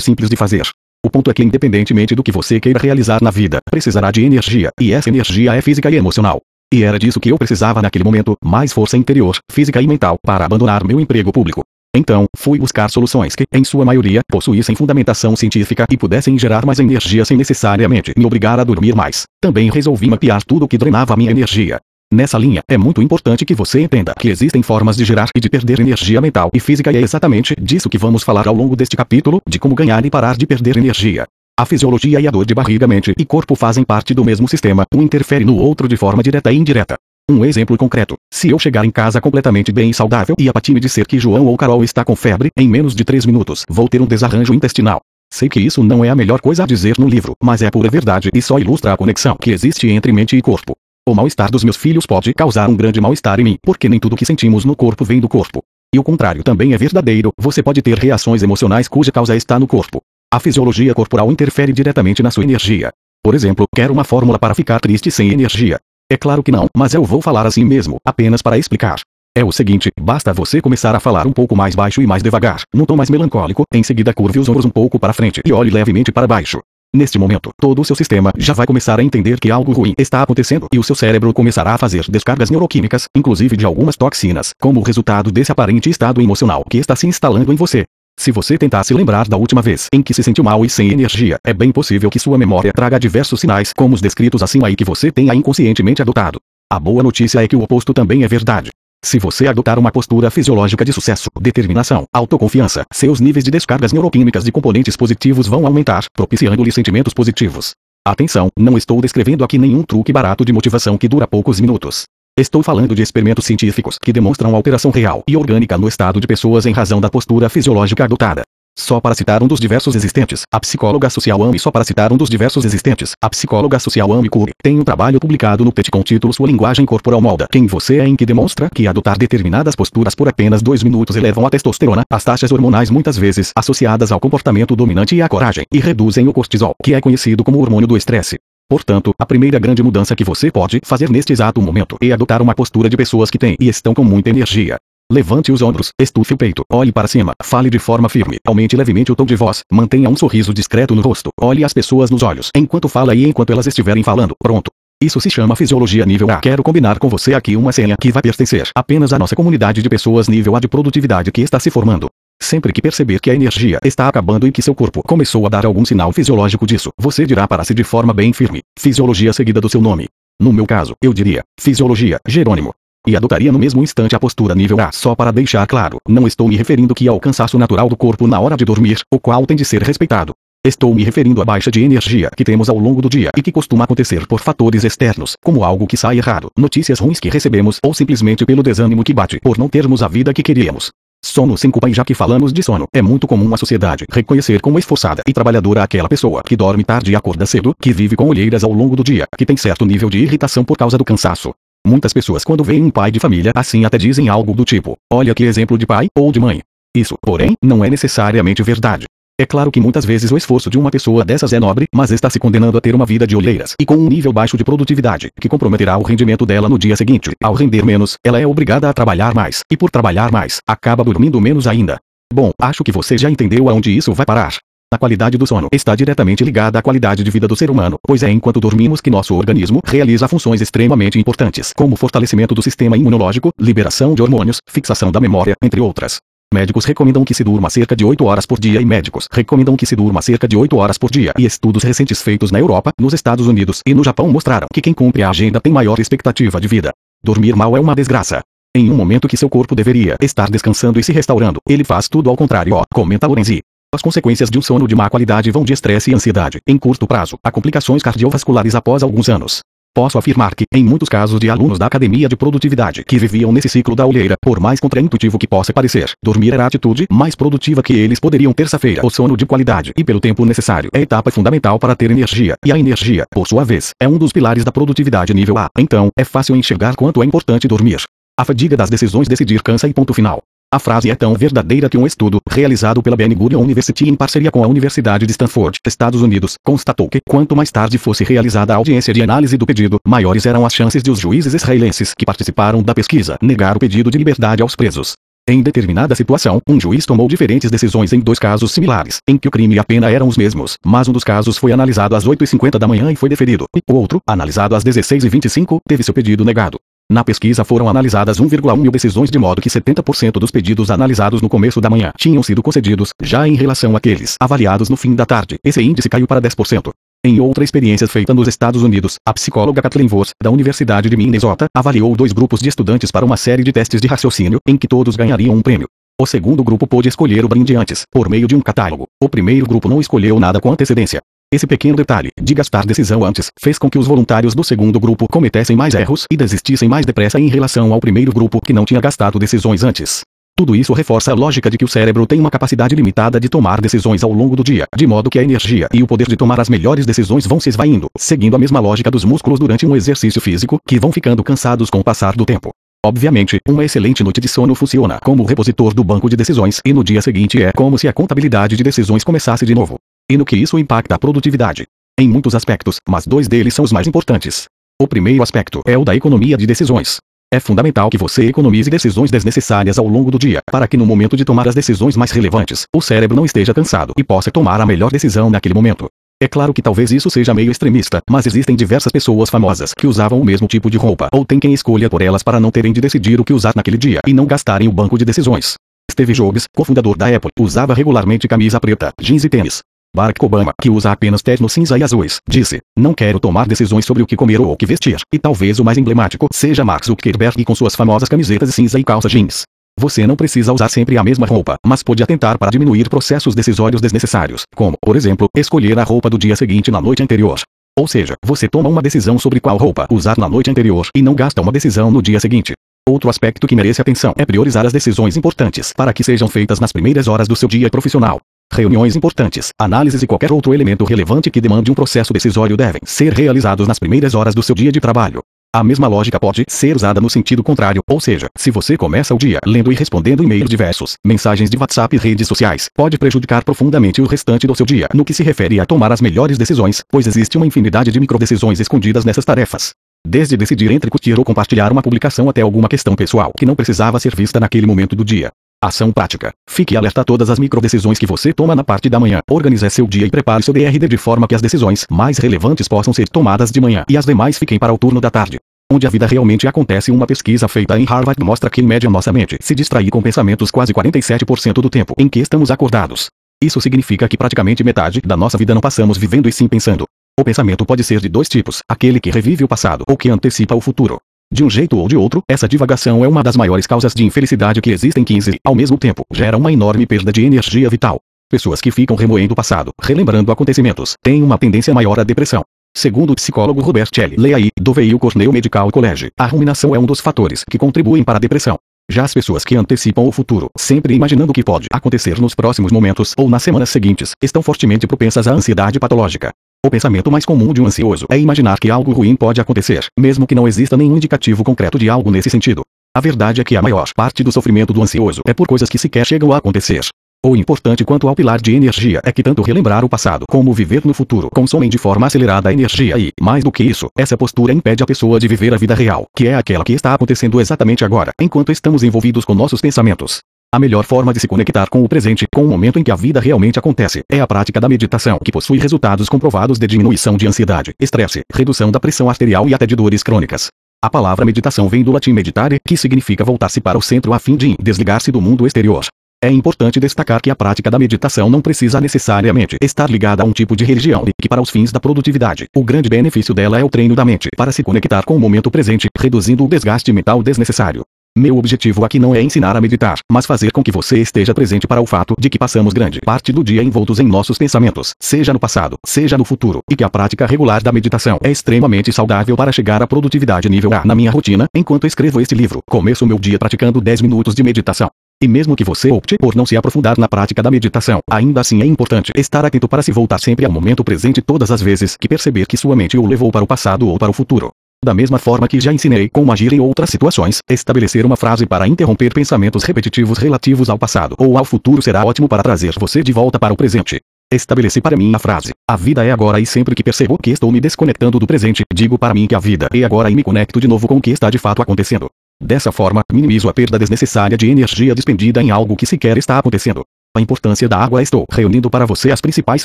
simples de fazer. O ponto é que, independentemente do que você queira realizar na vida, precisará de energia, e essa energia é física e emocional. E era disso que eu precisava naquele momento, mais força interior, física e mental, para abandonar meu emprego público. Então, fui buscar soluções que, em sua maioria, possuíssem fundamentação científica e pudessem gerar mais energia sem necessariamente me obrigar a dormir mais. Também resolvi mapear tudo o que drenava minha energia. Nessa linha, é muito importante que você entenda que existem formas de gerar e de perder energia mental e física e é exatamente disso que vamos falar ao longo deste capítulo, de como ganhar e parar de perder energia. A fisiologia e a dor de barriga, mente e corpo fazem parte do mesmo sistema, um interfere no outro de forma direta e indireta. Um exemplo concreto. Se eu chegar em casa completamente bem e saudável e a Pati me dizer que João ou Carol está com febre, em menos de 3 minutos vou ter um desarranjo intestinal. Sei que isso não é a melhor coisa a dizer no livro, mas é pura verdade e só ilustra a conexão que existe entre mente e corpo. O mal-estar dos meus filhos pode causar um grande mal-estar em mim, porque nem tudo que sentimos no corpo vem do corpo. E o contrário também é verdadeiro, você pode ter reações emocionais cuja causa está no corpo. A fisiologia corporal interfere diretamente na sua energia. Por exemplo, quero uma fórmula para ficar triste sem energia. É claro que não, mas eu vou falar assim mesmo, apenas para explicar. É o seguinte, basta você começar a falar um pouco mais baixo e mais devagar, num tom mais melancólico, em seguida curve os ombros um pouco para frente e olhe levemente para baixo. Neste momento, todo o seu sistema já vai começar a entender que algo ruim está acontecendo e o seu cérebro começará a fazer descargas neuroquímicas, inclusive de algumas toxinas, como resultado desse aparente estado emocional que está se instalando em você. Se você tentar se lembrar da última vez em que se sentiu mal e sem energia, é bem possível que sua memória traga diversos sinais como os descritos acima e que você tenha inconscientemente adotado. A boa notícia é que o oposto também é verdade. Se você adotar uma postura fisiológica de sucesso, determinação, autoconfiança, seus níveis de descargas neuroquímicas de componentes positivos vão aumentar, propiciando-lhe sentimentos positivos. Atenção, não estou descrevendo aqui nenhum truque barato de motivação que dura poucos minutos. Estou falando de experimentos científicos que demonstram alteração real e orgânica no estado de pessoas em razão da postura fisiológica adotada. Só para citar um dos diversos existentes, a psicóloga social Amy só para citar um dos diversos existentes, a psicóloga social Amy Curry tem um trabalho publicado no TED com título Sua linguagem corporal molda quem você é em que demonstra que adotar determinadas posturas por apenas dois minutos elevam a testosterona, as taxas hormonais muitas vezes associadas ao comportamento dominante e à coragem, e reduzem o cortisol, que é conhecido como hormônio do estresse. Portanto, a primeira grande mudança que você pode fazer neste exato momento é adotar uma postura de pessoas que têm e estão com muita energia. Levante os ombros, estufe o peito, olhe para cima, fale de forma firme, aumente levemente o tom de voz, mantenha um sorriso discreto no rosto, olhe as pessoas nos olhos enquanto fala e enquanto elas estiverem falando. Pronto. Isso se chama fisiologia nível A. Quero combinar com você aqui uma senha que vai pertencer apenas à nossa comunidade de pessoas nível A de produtividade que está se formando. Sempre que perceber que a energia está acabando e que seu corpo começou a dar algum sinal fisiológico disso, você dirá para si de forma bem firme: fisiologia seguida do seu nome. No meu caso, eu diria: fisiologia, Jerônimo e adotaria no mesmo instante a postura nível A. Só para deixar claro, não estou me referindo que ao cansaço natural do corpo na hora de dormir, o qual tem de ser respeitado. Estou me referindo à baixa de energia que temos ao longo do dia e que costuma acontecer por fatores externos, como algo que sai errado, notícias ruins que recebemos ou simplesmente pelo desânimo que bate por não termos a vida que queríamos. Sono sem culpa e já que falamos de sono, é muito comum a sociedade reconhecer como esforçada e trabalhadora aquela pessoa que dorme tarde e acorda cedo, que vive com olheiras ao longo do dia, que tem certo nível de irritação por causa do cansaço, Muitas pessoas quando veem um pai de família assim até dizem algo do tipo, olha que exemplo de pai ou de mãe. Isso, porém, não é necessariamente verdade. É claro que muitas vezes o esforço de uma pessoa dessas é nobre, mas está se condenando a ter uma vida de olheiras e com um nível baixo de produtividade, que comprometerá o rendimento dela no dia seguinte. Ao render menos, ela é obrigada a trabalhar mais, e por trabalhar mais, acaba dormindo menos ainda. Bom, acho que você já entendeu aonde isso vai parar. A qualidade do sono está diretamente ligada à qualidade de vida do ser humano, pois é enquanto dormimos que nosso organismo realiza funções extremamente importantes, como fortalecimento do sistema imunológico, liberação de hormônios, fixação da memória, entre outras. Médicos recomendam que se durma cerca de 8 horas por dia e médicos recomendam que se durma cerca de 8 horas por dia. E estudos recentes feitos na Europa, nos Estados Unidos e no Japão mostraram que quem cumpre a agenda tem maior expectativa de vida. Dormir mal é uma desgraça. Em um momento que seu corpo deveria estar descansando e se restaurando, ele faz tudo ao contrário, ó, comenta Lorenzi. As consequências de um sono de má qualidade vão de estresse e ansiedade, em curto prazo, a complicações cardiovasculares após alguns anos. Posso afirmar que, em muitos casos de alunos da academia de produtividade que viviam nesse ciclo da olheira, por mais contraintuitivo que possa parecer, dormir era a atitude mais produtiva que eles poderiam terça-feira. O sono de qualidade e pelo tempo necessário é etapa fundamental para ter energia, e a energia, por sua vez, é um dos pilares da produtividade nível A. Então, é fácil enxergar quanto é importante dormir. A fadiga das decisões decidir cansa e ponto final. A frase é tão verdadeira que um estudo, realizado pela Ben Gurion University em parceria com a Universidade de Stanford, Estados Unidos, constatou que, quanto mais tarde fosse realizada a audiência de análise do pedido, maiores eram as chances de os juízes israelenses que participaram da pesquisa negar o pedido de liberdade aos presos. Em determinada situação, um juiz tomou diferentes decisões em dois casos similares, em que o crime e a pena eram os mesmos, mas um dos casos foi analisado às 8h50 da manhã e foi deferido, e o outro, analisado às 16h25, teve seu pedido negado. Na pesquisa foram analisadas 1,1 mil decisões de modo que 70% dos pedidos analisados no começo da manhã tinham sido concedidos, já em relação àqueles avaliados no fim da tarde, esse índice caiu para 10%. Em outra experiência feita nos Estados Unidos, a psicóloga Kathleen Voss, da Universidade de Minnesota, avaliou dois grupos de estudantes para uma série de testes de raciocínio, em que todos ganhariam um prêmio. O segundo grupo pôde escolher o brinde antes, por meio de um catálogo. O primeiro grupo não escolheu nada com antecedência. Esse pequeno detalhe, de gastar decisão antes, fez com que os voluntários do segundo grupo cometessem mais erros e desistissem mais depressa em relação ao primeiro grupo que não tinha gastado decisões antes. Tudo isso reforça a lógica de que o cérebro tem uma capacidade limitada de tomar decisões ao longo do dia, de modo que a energia e o poder de tomar as melhores decisões vão se esvaindo, seguindo a mesma lógica dos músculos durante um exercício físico, que vão ficando cansados com o passar do tempo. Obviamente, uma excelente noite de sono funciona como o repositor do banco de decisões e no dia seguinte é como se a contabilidade de decisões começasse de novo. E no que isso impacta a produtividade? Em muitos aspectos, mas dois deles são os mais importantes. O primeiro aspecto é o da economia de decisões. É fundamental que você economize decisões desnecessárias ao longo do dia, para que no momento de tomar as decisões mais relevantes, o cérebro não esteja cansado e possa tomar a melhor decisão naquele momento. É claro que talvez isso seja meio extremista, mas existem diversas pessoas famosas que usavam o mesmo tipo de roupa, ou tem quem escolha por elas para não terem de decidir o que usar naquele dia e não gastarem o banco de decisões. Steve Jobs, cofundador da Apple, usava regularmente camisa preta, jeans e tênis. Barack Obama, que usa apenas terno cinza e azuis, disse: Não quero tomar decisões sobre o que comer ou o que vestir. E talvez o mais emblemático seja Mark Zuckerberg com suas famosas camisetas cinza e calça jeans. Você não precisa usar sempre a mesma roupa, mas pode atentar para diminuir processos decisórios desnecessários, como, por exemplo, escolher a roupa do dia seguinte na noite anterior. Ou seja, você toma uma decisão sobre qual roupa usar na noite anterior e não gasta uma decisão no dia seguinte. Outro aspecto que merece atenção é priorizar as decisões importantes para que sejam feitas nas primeiras horas do seu dia profissional. Reuniões importantes, análises e qualquer outro elemento relevante que demande um processo decisório devem ser realizados nas primeiras horas do seu dia de trabalho. A mesma lógica pode ser usada no sentido contrário, ou seja, se você começa o dia lendo e respondendo e-mails diversos, mensagens de WhatsApp e redes sociais, pode prejudicar profundamente o restante do seu dia no que se refere a tomar as melhores decisões, pois existe uma infinidade de microdecisões escondidas nessas tarefas. Desde decidir entre curtir ou compartilhar uma publicação até alguma questão pessoal que não precisava ser vista naquele momento do dia. Ação prática. Fique alerta a todas as microdecisões que você toma na parte da manhã. Organize seu dia e prepare seu DRD de forma que as decisões mais relevantes possam ser tomadas de manhã e as demais fiquem para o turno da tarde. Onde a vida realmente acontece uma pesquisa feita em Harvard mostra que em média nossa mente se distrai com pensamentos quase 47% do tempo em que estamos acordados. Isso significa que praticamente metade da nossa vida não passamos vivendo e sim pensando. O pensamento pode ser de dois tipos, aquele que revive o passado ou que antecipa o futuro. De um jeito ou de outro, essa divagação é uma das maiores causas de infelicidade que existem 15 ao mesmo tempo, gera uma enorme perda de energia vital. Pessoas que ficam remoendo o passado, relembrando acontecimentos, têm uma tendência maior à depressão. Segundo o psicólogo Robert Shelley, leia aí, do Veio Cornell Medical College, a ruminação é um dos fatores que contribuem para a depressão. Já as pessoas que antecipam o futuro, sempre imaginando o que pode acontecer nos próximos momentos ou nas semanas seguintes, estão fortemente propensas à ansiedade patológica. O pensamento mais comum de um ansioso é imaginar que algo ruim pode acontecer, mesmo que não exista nenhum indicativo concreto de algo nesse sentido. A verdade é que a maior parte do sofrimento do ansioso é por coisas que sequer chegam a acontecer. O importante quanto ao pilar de energia é que tanto relembrar o passado como viver no futuro consomem de forma acelerada a energia e, mais do que isso, essa postura impede a pessoa de viver a vida real, que é aquela que está acontecendo exatamente agora, enquanto estamos envolvidos com nossos pensamentos. A melhor forma de se conectar com o presente, com o momento em que a vida realmente acontece, é a prática da meditação, que possui resultados comprovados de diminuição de ansiedade, estresse, redução da pressão arterial e até de dores crônicas. A palavra meditação vem do latim meditare, que significa voltar-se para o centro a fim de desligar-se do mundo exterior. É importante destacar que a prática da meditação não precisa necessariamente estar ligada a um tipo de religião e que para os fins da produtividade, o grande benefício dela é o treino da mente para se conectar com o momento presente, reduzindo o desgaste mental desnecessário. Meu objetivo aqui não é ensinar a meditar, mas fazer com que você esteja presente para o fato de que passamos grande parte do dia envoltos em nossos pensamentos, seja no passado, seja no futuro, e que a prática regular da meditação é extremamente saudável para chegar à produtividade nível A. Na minha rotina, enquanto escrevo este livro, começo meu dia praticando 10 minutos de meditação. E mesmo que você opte por não se aprofundar na prática da meditação, ainda assim é importante estar atento para se voltar sempre ao momento presente todas as vezes que perceber que sua mente o levou para o passado ou para o futuro. Da mesma forma que já ensinei como agir em outras situações, estabelecer uma frase para interromper pensamentos repetitivos relativos ao passado ou ao futuro será ótimo para trazer você de volta para o presente. Estabeleci para mim a frase: A vida é agora e sempre que percebo que estou me desconectando do presente, digo para mim que a vida é agora e me conecto de novo com o que está de fato acontecendo. Dessa forma, minimizo a perda desnecessária de energia despendida em algo que sequer está acontecendo. A importância da água estou reunindo para você as principais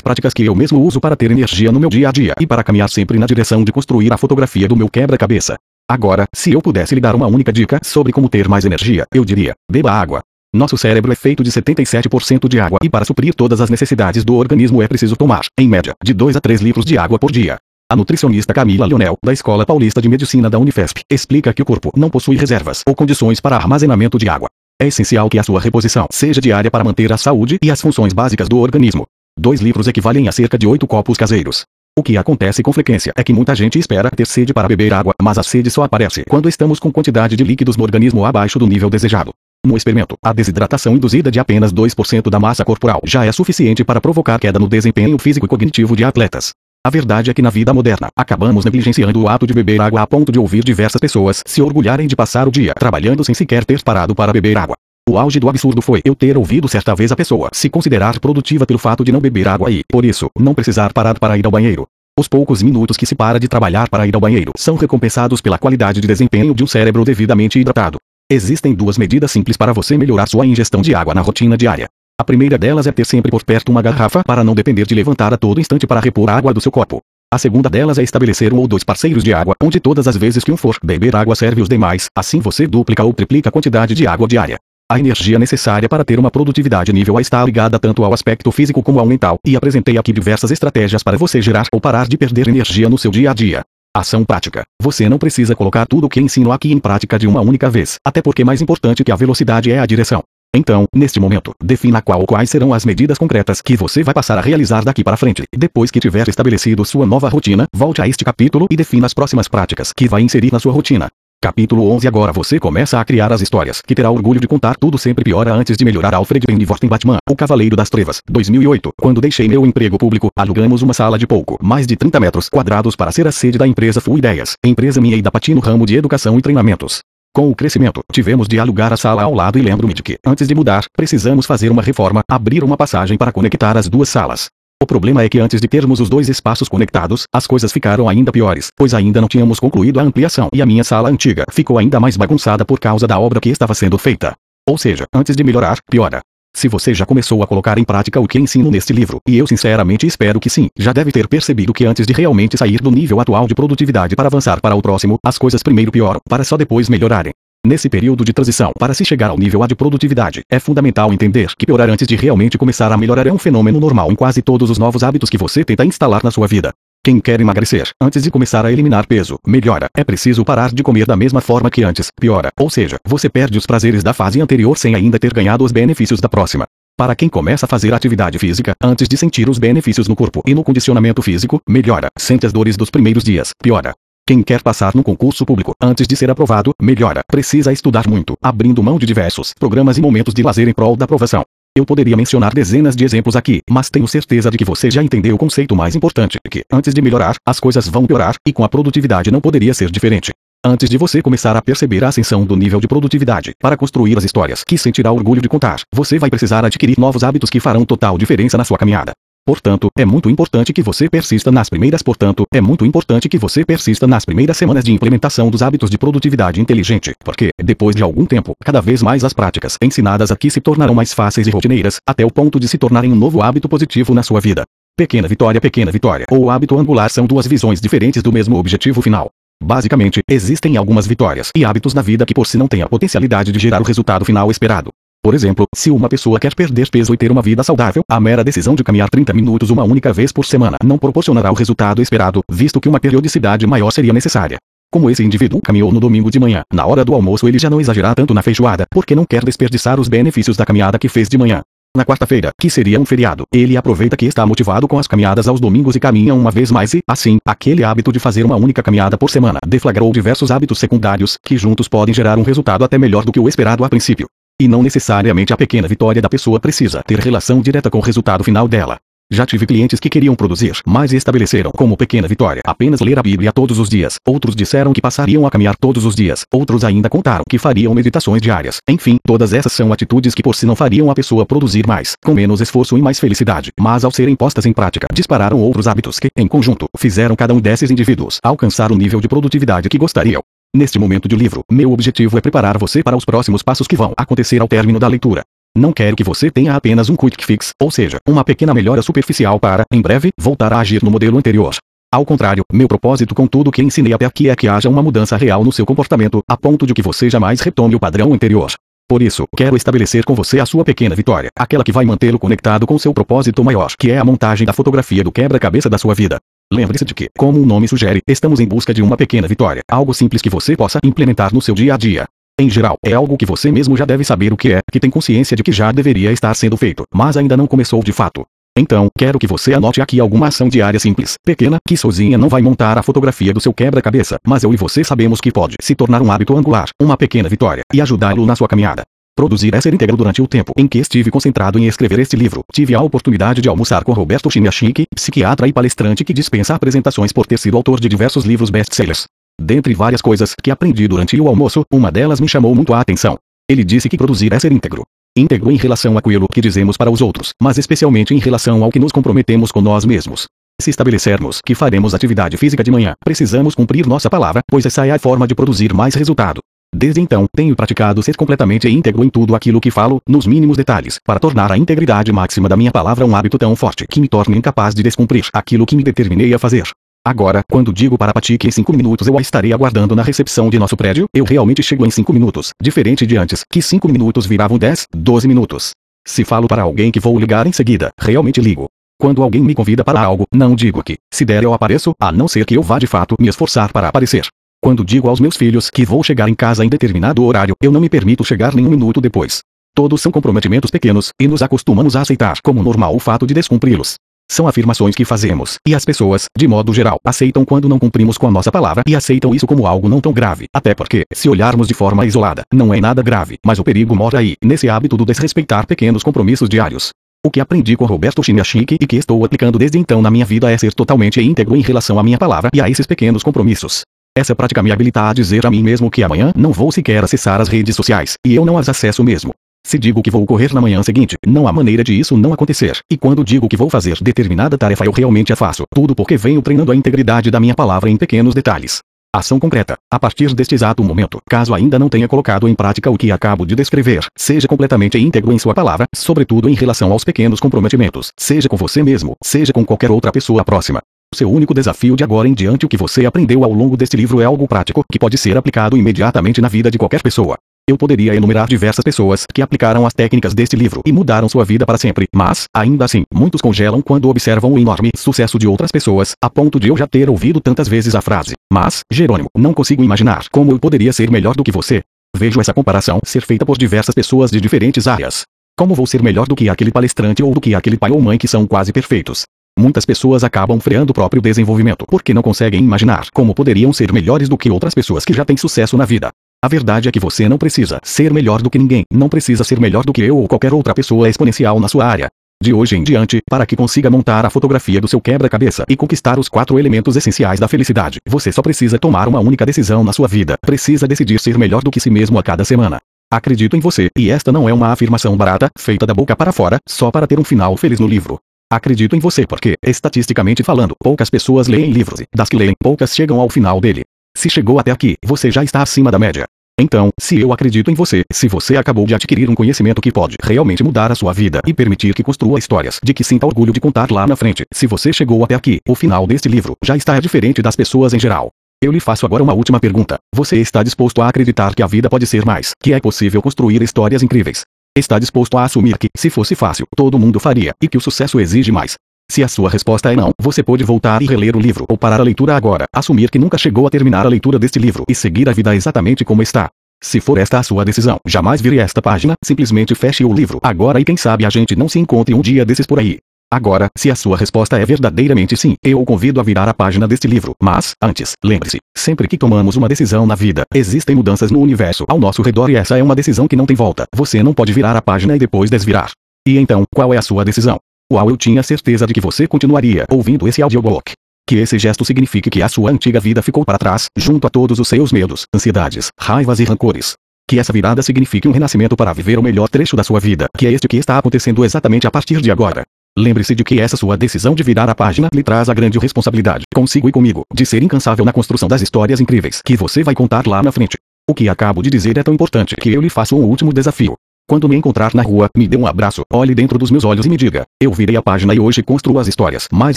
práticas que eu mesmo uso para ter energia no meu dia a dia e para caminhar sempre na direção de construir a fotografia do meu quebra-cabeça. Agora, se eu pudesse lhe dar uma única dica sobre como ter mais energia, eu diria: beba água. Nosso cérebro é feito de 77% de água e para suprir todas as necessidades do organismo é preciso tomar, em média, de 2 a 3 litros de água por dia. A nutricionista Camila Leonel, da Escola Paulista de Medicina da Unifesp, explica que o corpo não possui reservas ou condições para armazenamento de água. É essencial que a sua reposição seja diária para manter a saúde e as funções básicas do organismo. 2 litros equivalem a cerca de 8 copos caseiros. O que acontece com frequência é que muita gente espera ter sede para beber água, mas a sede só aparece quando estamos com quantidade de líquidos no organismo abaixo do nível desejado. No experimento, a desidratação induzida de apenas 2% da massa corporal já é suficiente para provocar queda no desempenho físico e cognitivo de atletas. A verdade é que na vida moderna, acabamos negligenciando o ato de beber água a ponto de ouvir diversas pessoas se orgulharem de passar o dia trabalhando sem sequer ter parado para beber água. O auge do absurdo foi eu ter ouvido certa vez a pessoa se considerar produtiva pelo fato de não beber água e, por isso, não precisar parar para ir ao banheiro. Os poucos minutos que se para de trabalhar para ir ao banheiro são recompensados pela qualidade de desempenho de um cérebro devidamente hidratado. Existem duas medidas simples para você melhorar sua ingestão de água na rotina diária. A primeira delas é ter sempre por perto uma garrafa para não depender de levantar a todo instante para repor a água do seu copo. A segunda delas é estabelecer um ou dois parceiros de água, onde todas as vezes que um for beber água serve os demais, assim você duplica ou triplica a quantidade de água diária. A energia necessária para ter uma produtividade nível A está ligada tanto ao aspecto físico como ao mental, e apresentei aqui diversas estratégias para você gerar ou parar de perder energia no seu dia a dia. Ação prática. Você não precisa colocar tudo o que ensino aqui em prática de uma única vez, até porque mais importante que a velocidade é a direção. Então, neste momento, defina qual ou quais serão as medidas concretas que você vai passar a realizar daqui para frente. Depois que tiver estabelecido sua nova rotina, volte a este capítulo e defina as próximas práticas que vai inserir na sua rotina. Capítulo 11 Agora você começa a criar as histórias que terá orgulho de contar tudo sempre piora antes de melhorar Alfred Pennyworth em Batman, o Cavaleiro das Trevas, 2008. Quando deixei meu emprego público, alugamos uma sala de pouco mais de 30 metros quadrados para ser a sede da empresa Full Ideias, empresa minha e da Pati no ramo de educação e treinamentos. Com o crescimento, tivemos de alugar a sala ao lado e lembro-me de que, antes de mudar, precisamos fazer uma reforma, abrir uma passagem para conectar as duas salas. O problema é que antes de termos os dois espaços conectados, as coisas ficaram ainda piores, pois ainda não tínhamos concluído a ampliação e a minha sala antiga ficou ainda mais bagunçada por causa da obra que estava sendo feita. Ou seja, antes de melhorar, piora. Se você já começou a colocar em prática o que ensino neste livro, e eu sinceramente espero que sim, já deve ter percebido que antes de realmente sair do nível atual de produtividade para avançar para o próximo, as coisas primeiro pioram, para só depois melhorarem. Nesse período de transição para se chegar ao nível A de produtividade, é fundamental entender que piorar antes de realmente começar a melhorar é um fenômeno normal em quase todos os novos hábitos que você tenta instalar na sua vida. Quem quer emagrecer, antes de começar a eliminar peso, melhora. É preciso parar de comer da mesma forma que antes, piora. Ou seja, você perde os prazeres da fase anterior sem ainda ter ganhado os benefícios da próxima. Para quem começa a fazer atividade física, antes de sentir os benefícios no corpo e no condicionamento físico, melhora. Sente as dores dos primeiros dias, piora. Quem quer passar no concurso público antes de ser aprovado, melhora. Precisa estudar muito, abrindo mão de diversos programas e momentos de lazer em prol da aprovação. Eu poderia mencionar dezenas de exemplos aqui, mas tenho certeza de que você já entendeu o conceito mais importante, que, antes de melhorar, as coisas vão piorar, e com a produtividade não poderia ser diferente. Antes de você começar a perceber a ascensão do nível de produtividade, para construir as histórias que sentirá orgulho de contar, você vai precisar adquirir novos hábitos que farão total diferença na sua caminhada. Portanto, é muito importante que você persista nas primeiras, portanto, é muito importante que você persista nas primeiras semanas de implementação dos hábitos de produtividade inteligente, porque, depois de algum tempo, cada vez mais as práticas ensinadas aqui se tornarão mais fáceis e rotineiras, até o ponto de se tornarem um novo hábito positivo na sua vida. Pequena vitória, pequena vitória, ou hábito angular são duas visões diferentes do mesmo objetivo final. Basicamente, existem algumas vitórias e hábitos na vida que por si não têm a potencialidade de gerar o resultado final esperado. Por exemplo, se uma pessoa quer perder peso e ter uma vida saudável, a mera decisão de caminhar 30 minutos uma única vez por semana não proporcionará o resultado esperado, visto que uma periodicidade maior seria necessária. Como esse indivíduo caminhou no domingo de manhã, na hora do almoço ele já não exagerará tanto na feijoada, porque não quer desperdiçar os benefícios da caminhada que fez de manhã. Na quarta-feira, que seria um feriado, ele aproveita que está motivado com as caminhadas aos domingos e caminha uma vez mais e, assim, aquele hábito de fazer uma única caminhada por semana deflagrou diversos hábitos secundários, que juntos podem gerar um resultado até melhor do que o esperado a princípio. E não necessariamente a pequena vitória da pessoa precisa ter relação direta com o resultado final dela. Já tive clientes que queriam produzir, mas estabeleceram como pequena vitória apenas ler a Bíblia todos os dias. Outros disseram que passariam a caminhar todos os dias. Outros ainda contaram que fariam meditações diárias. Enfim, todas essas são atitudes que por si não fariam a pessoa produzir mais, com menos esforço e mais felicidade. Mas ao serem postas em prática, dispararam outros hábitos que, em conjunto, fizeram cada um desses indivíduos alcançar o nível de produtividade que gostariam. Neste momento de livro, meu objetivo é preparar você para os próximos passos que vão acontecer ao término da leitura. Não quero que você tenha apenas um quick fix, ou seja, uma pequena melhora superficial para, em breve, voltar a agir no modelo anterior. Ao contrário, meu propósito com tudo que ensinei até aqui é que haja uma mudança real no seu comportamento, a ponto de que você jamais retome o padrão anterior. Por isso, quero estabelecer com você a sua pequena vitória, aquela que vai mantê-lo conectado com seu propósito maior, que é a montagem da fotografia do quebra-cabeça da sua vida. Lembre-se de que, como o nome sugere, estamos em busca de uma pequena vitória, algo simples que você possa implementar no seu dia a dia. Em geral, é algo que você mesmo já deve saber o que é, que tem consciência de que já deveria estar sendo feito, mas ainda não começou de fato. Então, quero que você anote aqui alguma ação diária simples, pequena, que sozinha não vai montar a fotografia do seu quebra-cabeça, mas eu e você sabemos que pode se tornar um hábito angular, uma pequena vitória, e ajudá-lo na sua caminhada. Produzir ser íntegro durante o tempo em que estive concentrado em escrever este livro. Tive a oportunidade de almoçar com Roberto Chiniachik, psiquiatra e palestrante que dispensa apresentações por ter sido autor de diversos livros best-sellers. Dentre várias coisas que aprendi durante o almoço, uma delas me chamou muito a atenção. Ele disse que produzir é ser íntegro. Íntegro em relação àquilo que dizemos para os outros, mas especialmente em relação ao que nos comprometemos com nós mesmos. Se estabelecermos que faremos atividade física de manhã, precisamos cumprir nossa palavra, pois essa é a forma de produzir mais resultado. Desde então, tenho praticado ser completamente íntegro em tudo aquilo que falo, nos mínimos detalhes, para tornar a integridade máxima da minha palavra um hábito tão forte que me torne incapaz de descumprir aquilo que me determinei a fazer. Agora, quando digo para Pati que em 5 minutos eu a estarei aguardando na recepção de nosso prédio, eu realmente chego em 5 minutos, diferente de antes, que 5 minutos viravam 10, 12 minutos. Se falo para alguém que vou ligar em seguida, realmente ligo. Quando alguém me convida para algo, não digo que, se der eu apareço, a não ser que eu vá de fato me esforçar para aparecer. Quando digo aos meus filhos que vou chegar em casa em determinado horário, eu não me permito chegar nem um minuto depois. Todos são comprometimentos pequenos, e nos acostumamos a aceitar como normal o fato de descumpri-los. São afirmações que fazemos, e as pessoas, de modo geral, aceitam quando não cumprimos com a nossa palavra e aceitam isso como algo não tão grave. Até porque, se olharmos de forma isolada, não é nada grave, mas o perigo mora aí, nesse hábito do desrespeitar pequenos compromissos diários. O que aprendi com Roberto Chiniachik e que estou aplicando desde então na minha vida é ser totalmente íntegro em relação à minha palavra e a esses pequenos compromissos. Essa prática me habilita a dizer a mim mesmo que amanhã não vou sequer acessar as redes sociais, e eu não as acesso mesmo. Se digo que vou correr na manhã seguinte, não há maneira de isso não acontecer. E quando digo que vou fazer determinada tarefa, eu realmente a faço. Tudo porque venho treinando a integridade da minha palavra em pequenos detalhes. Ação concreta. A partir deste exato momento, caso ainda não tenha colocado em prática o que acabo de descrever, seja completamente íntegro em sua palavra, sobretudo em relação aos pequenos comprometimentos, seja com você mesmo, seja com qualquer outra pessoa próxima. Seu único desafio de agora em diante o que você aprendeu ao longo deste livro é algo prático que pode ser aplicado imediatamente na vida de qualquer pessoa. Eu poderia enumerar diversas pessoas que aplicaram as técnicas deste livro e mudaram sua vida para sempre, mas, ainda assim, muitos congelam quando observam o enorme sucesso de outras pessoas, a ponto de eu já ter ouvido tantas vezes a frase: Mas, Jerônimo, não consigo imaginar como eu poderia ser melhor do que você. Vejo essa comparação ser feita por diversas pessoas de diferentes áreas. Como vou ser melhor do que aquele palestrante ou do que aquele pai ou mãe que são quase perfeitos? Muitas pessoas acabam freando o próprio desenvolvimento porque não conseguem imaginar como poderiam ser melhores do que outras pessoas que já têm sucesso na vida. A verdade é que você não precisa ser melhor do que ninguém, não precisa ser melhor do que eu ou qualquer outra pessoa exponencial na sua área. De hoje em diante, para que consiga montar a fotografia do seu quebra-cabeça e conquistar os quatro elementos essenciais da felicidade, você só precisa tomar uma única decisão na sua vida. Precisa decidir ser melhor do que si mesmo a cada semana. Acredito em você, e esta não é uma afirmação barata, feita da boca para fora, só para ter um final feliz no livro. Acredito em você porque, estatisticamente falando, poucas pessoas leem livros e, das que leem, poucas chegam ao final dele. Se chegou até aqui, você já está acima da média. Então, se eu acredito em você, se você acabou de adquirir um conhecimento que pode realmente mudar a sua vida e permitir que construa histórias de que sinta orgulho de contar lá na frente, se você chegou até aqui, o final deste livro já está diferente das pessoas em geral. Eu lhe faço agora uma última pergunta. Você está disposto a acreditar que a vida pode ser mais, que é possível construir histórias incríveis? Está disposto a assumir que, se fosse fácil, todo mundo faria, e que o sucesso exige mais? Se a sua resposta é não, você pode voltar e reler o livro ou parar a leitura agora, assumir que nunca chegou a terminar a leitura deste livro e seguir a vida exatamente como está. Se for esta a sua decisão, jamais vire esta página, simplesmente feche o livro agora e quem sabe a gente não se encontre um dia desses por aí. Agora, se a sua resposta é verdadeiramente sim, eu o convido a virar a página deste livro. Mas, antes, lembre-se, sempre que tomamos uma decisão na vida, existem mudanças no universo ao nosso redor e essa é uma decisão que não tem volta. Você não pode virar a página e depois desvirar. E então, qual é a sua decisão? Uau, eu tinha certeza de que você continuaria ouvindo esse audiobook. Que esse gesto signifique que a sua antiga vida ficou para trás, junto a todos os seus medos, ansiedades, raivas e rancores. Que essa virada signifique um renascimento para viver o melhor trecho da sua vida, que é este que está acontecendo exatamente a partir de agora. Lembre-se de que essa sua decisão de virar a página lhe traz a grande responsabilidade, consigo e comigo, de ser incansável na construção das histórias incríveis que você vai contar lá na frente. O que acabo de dizer é tão importante que eu lhe faço um último desafio. Quando me encontrar na rua, me dê um abraço, olhe dentro dos meus olhos e me diga: Eu virei a página e hoje construo as histórias mais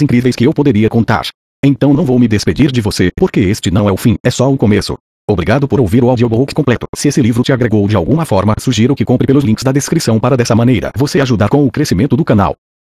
incríveis que eu poderia contar. Então não vou me despedir de você, porque este não é o fim, é só o começo. Obrigado por ouvir o audiobook completo. Se esse livro te agregou de alguma forma, sugiro que compre pelos links da descrição para dessa maneira você ajudar com o crescimento do canal.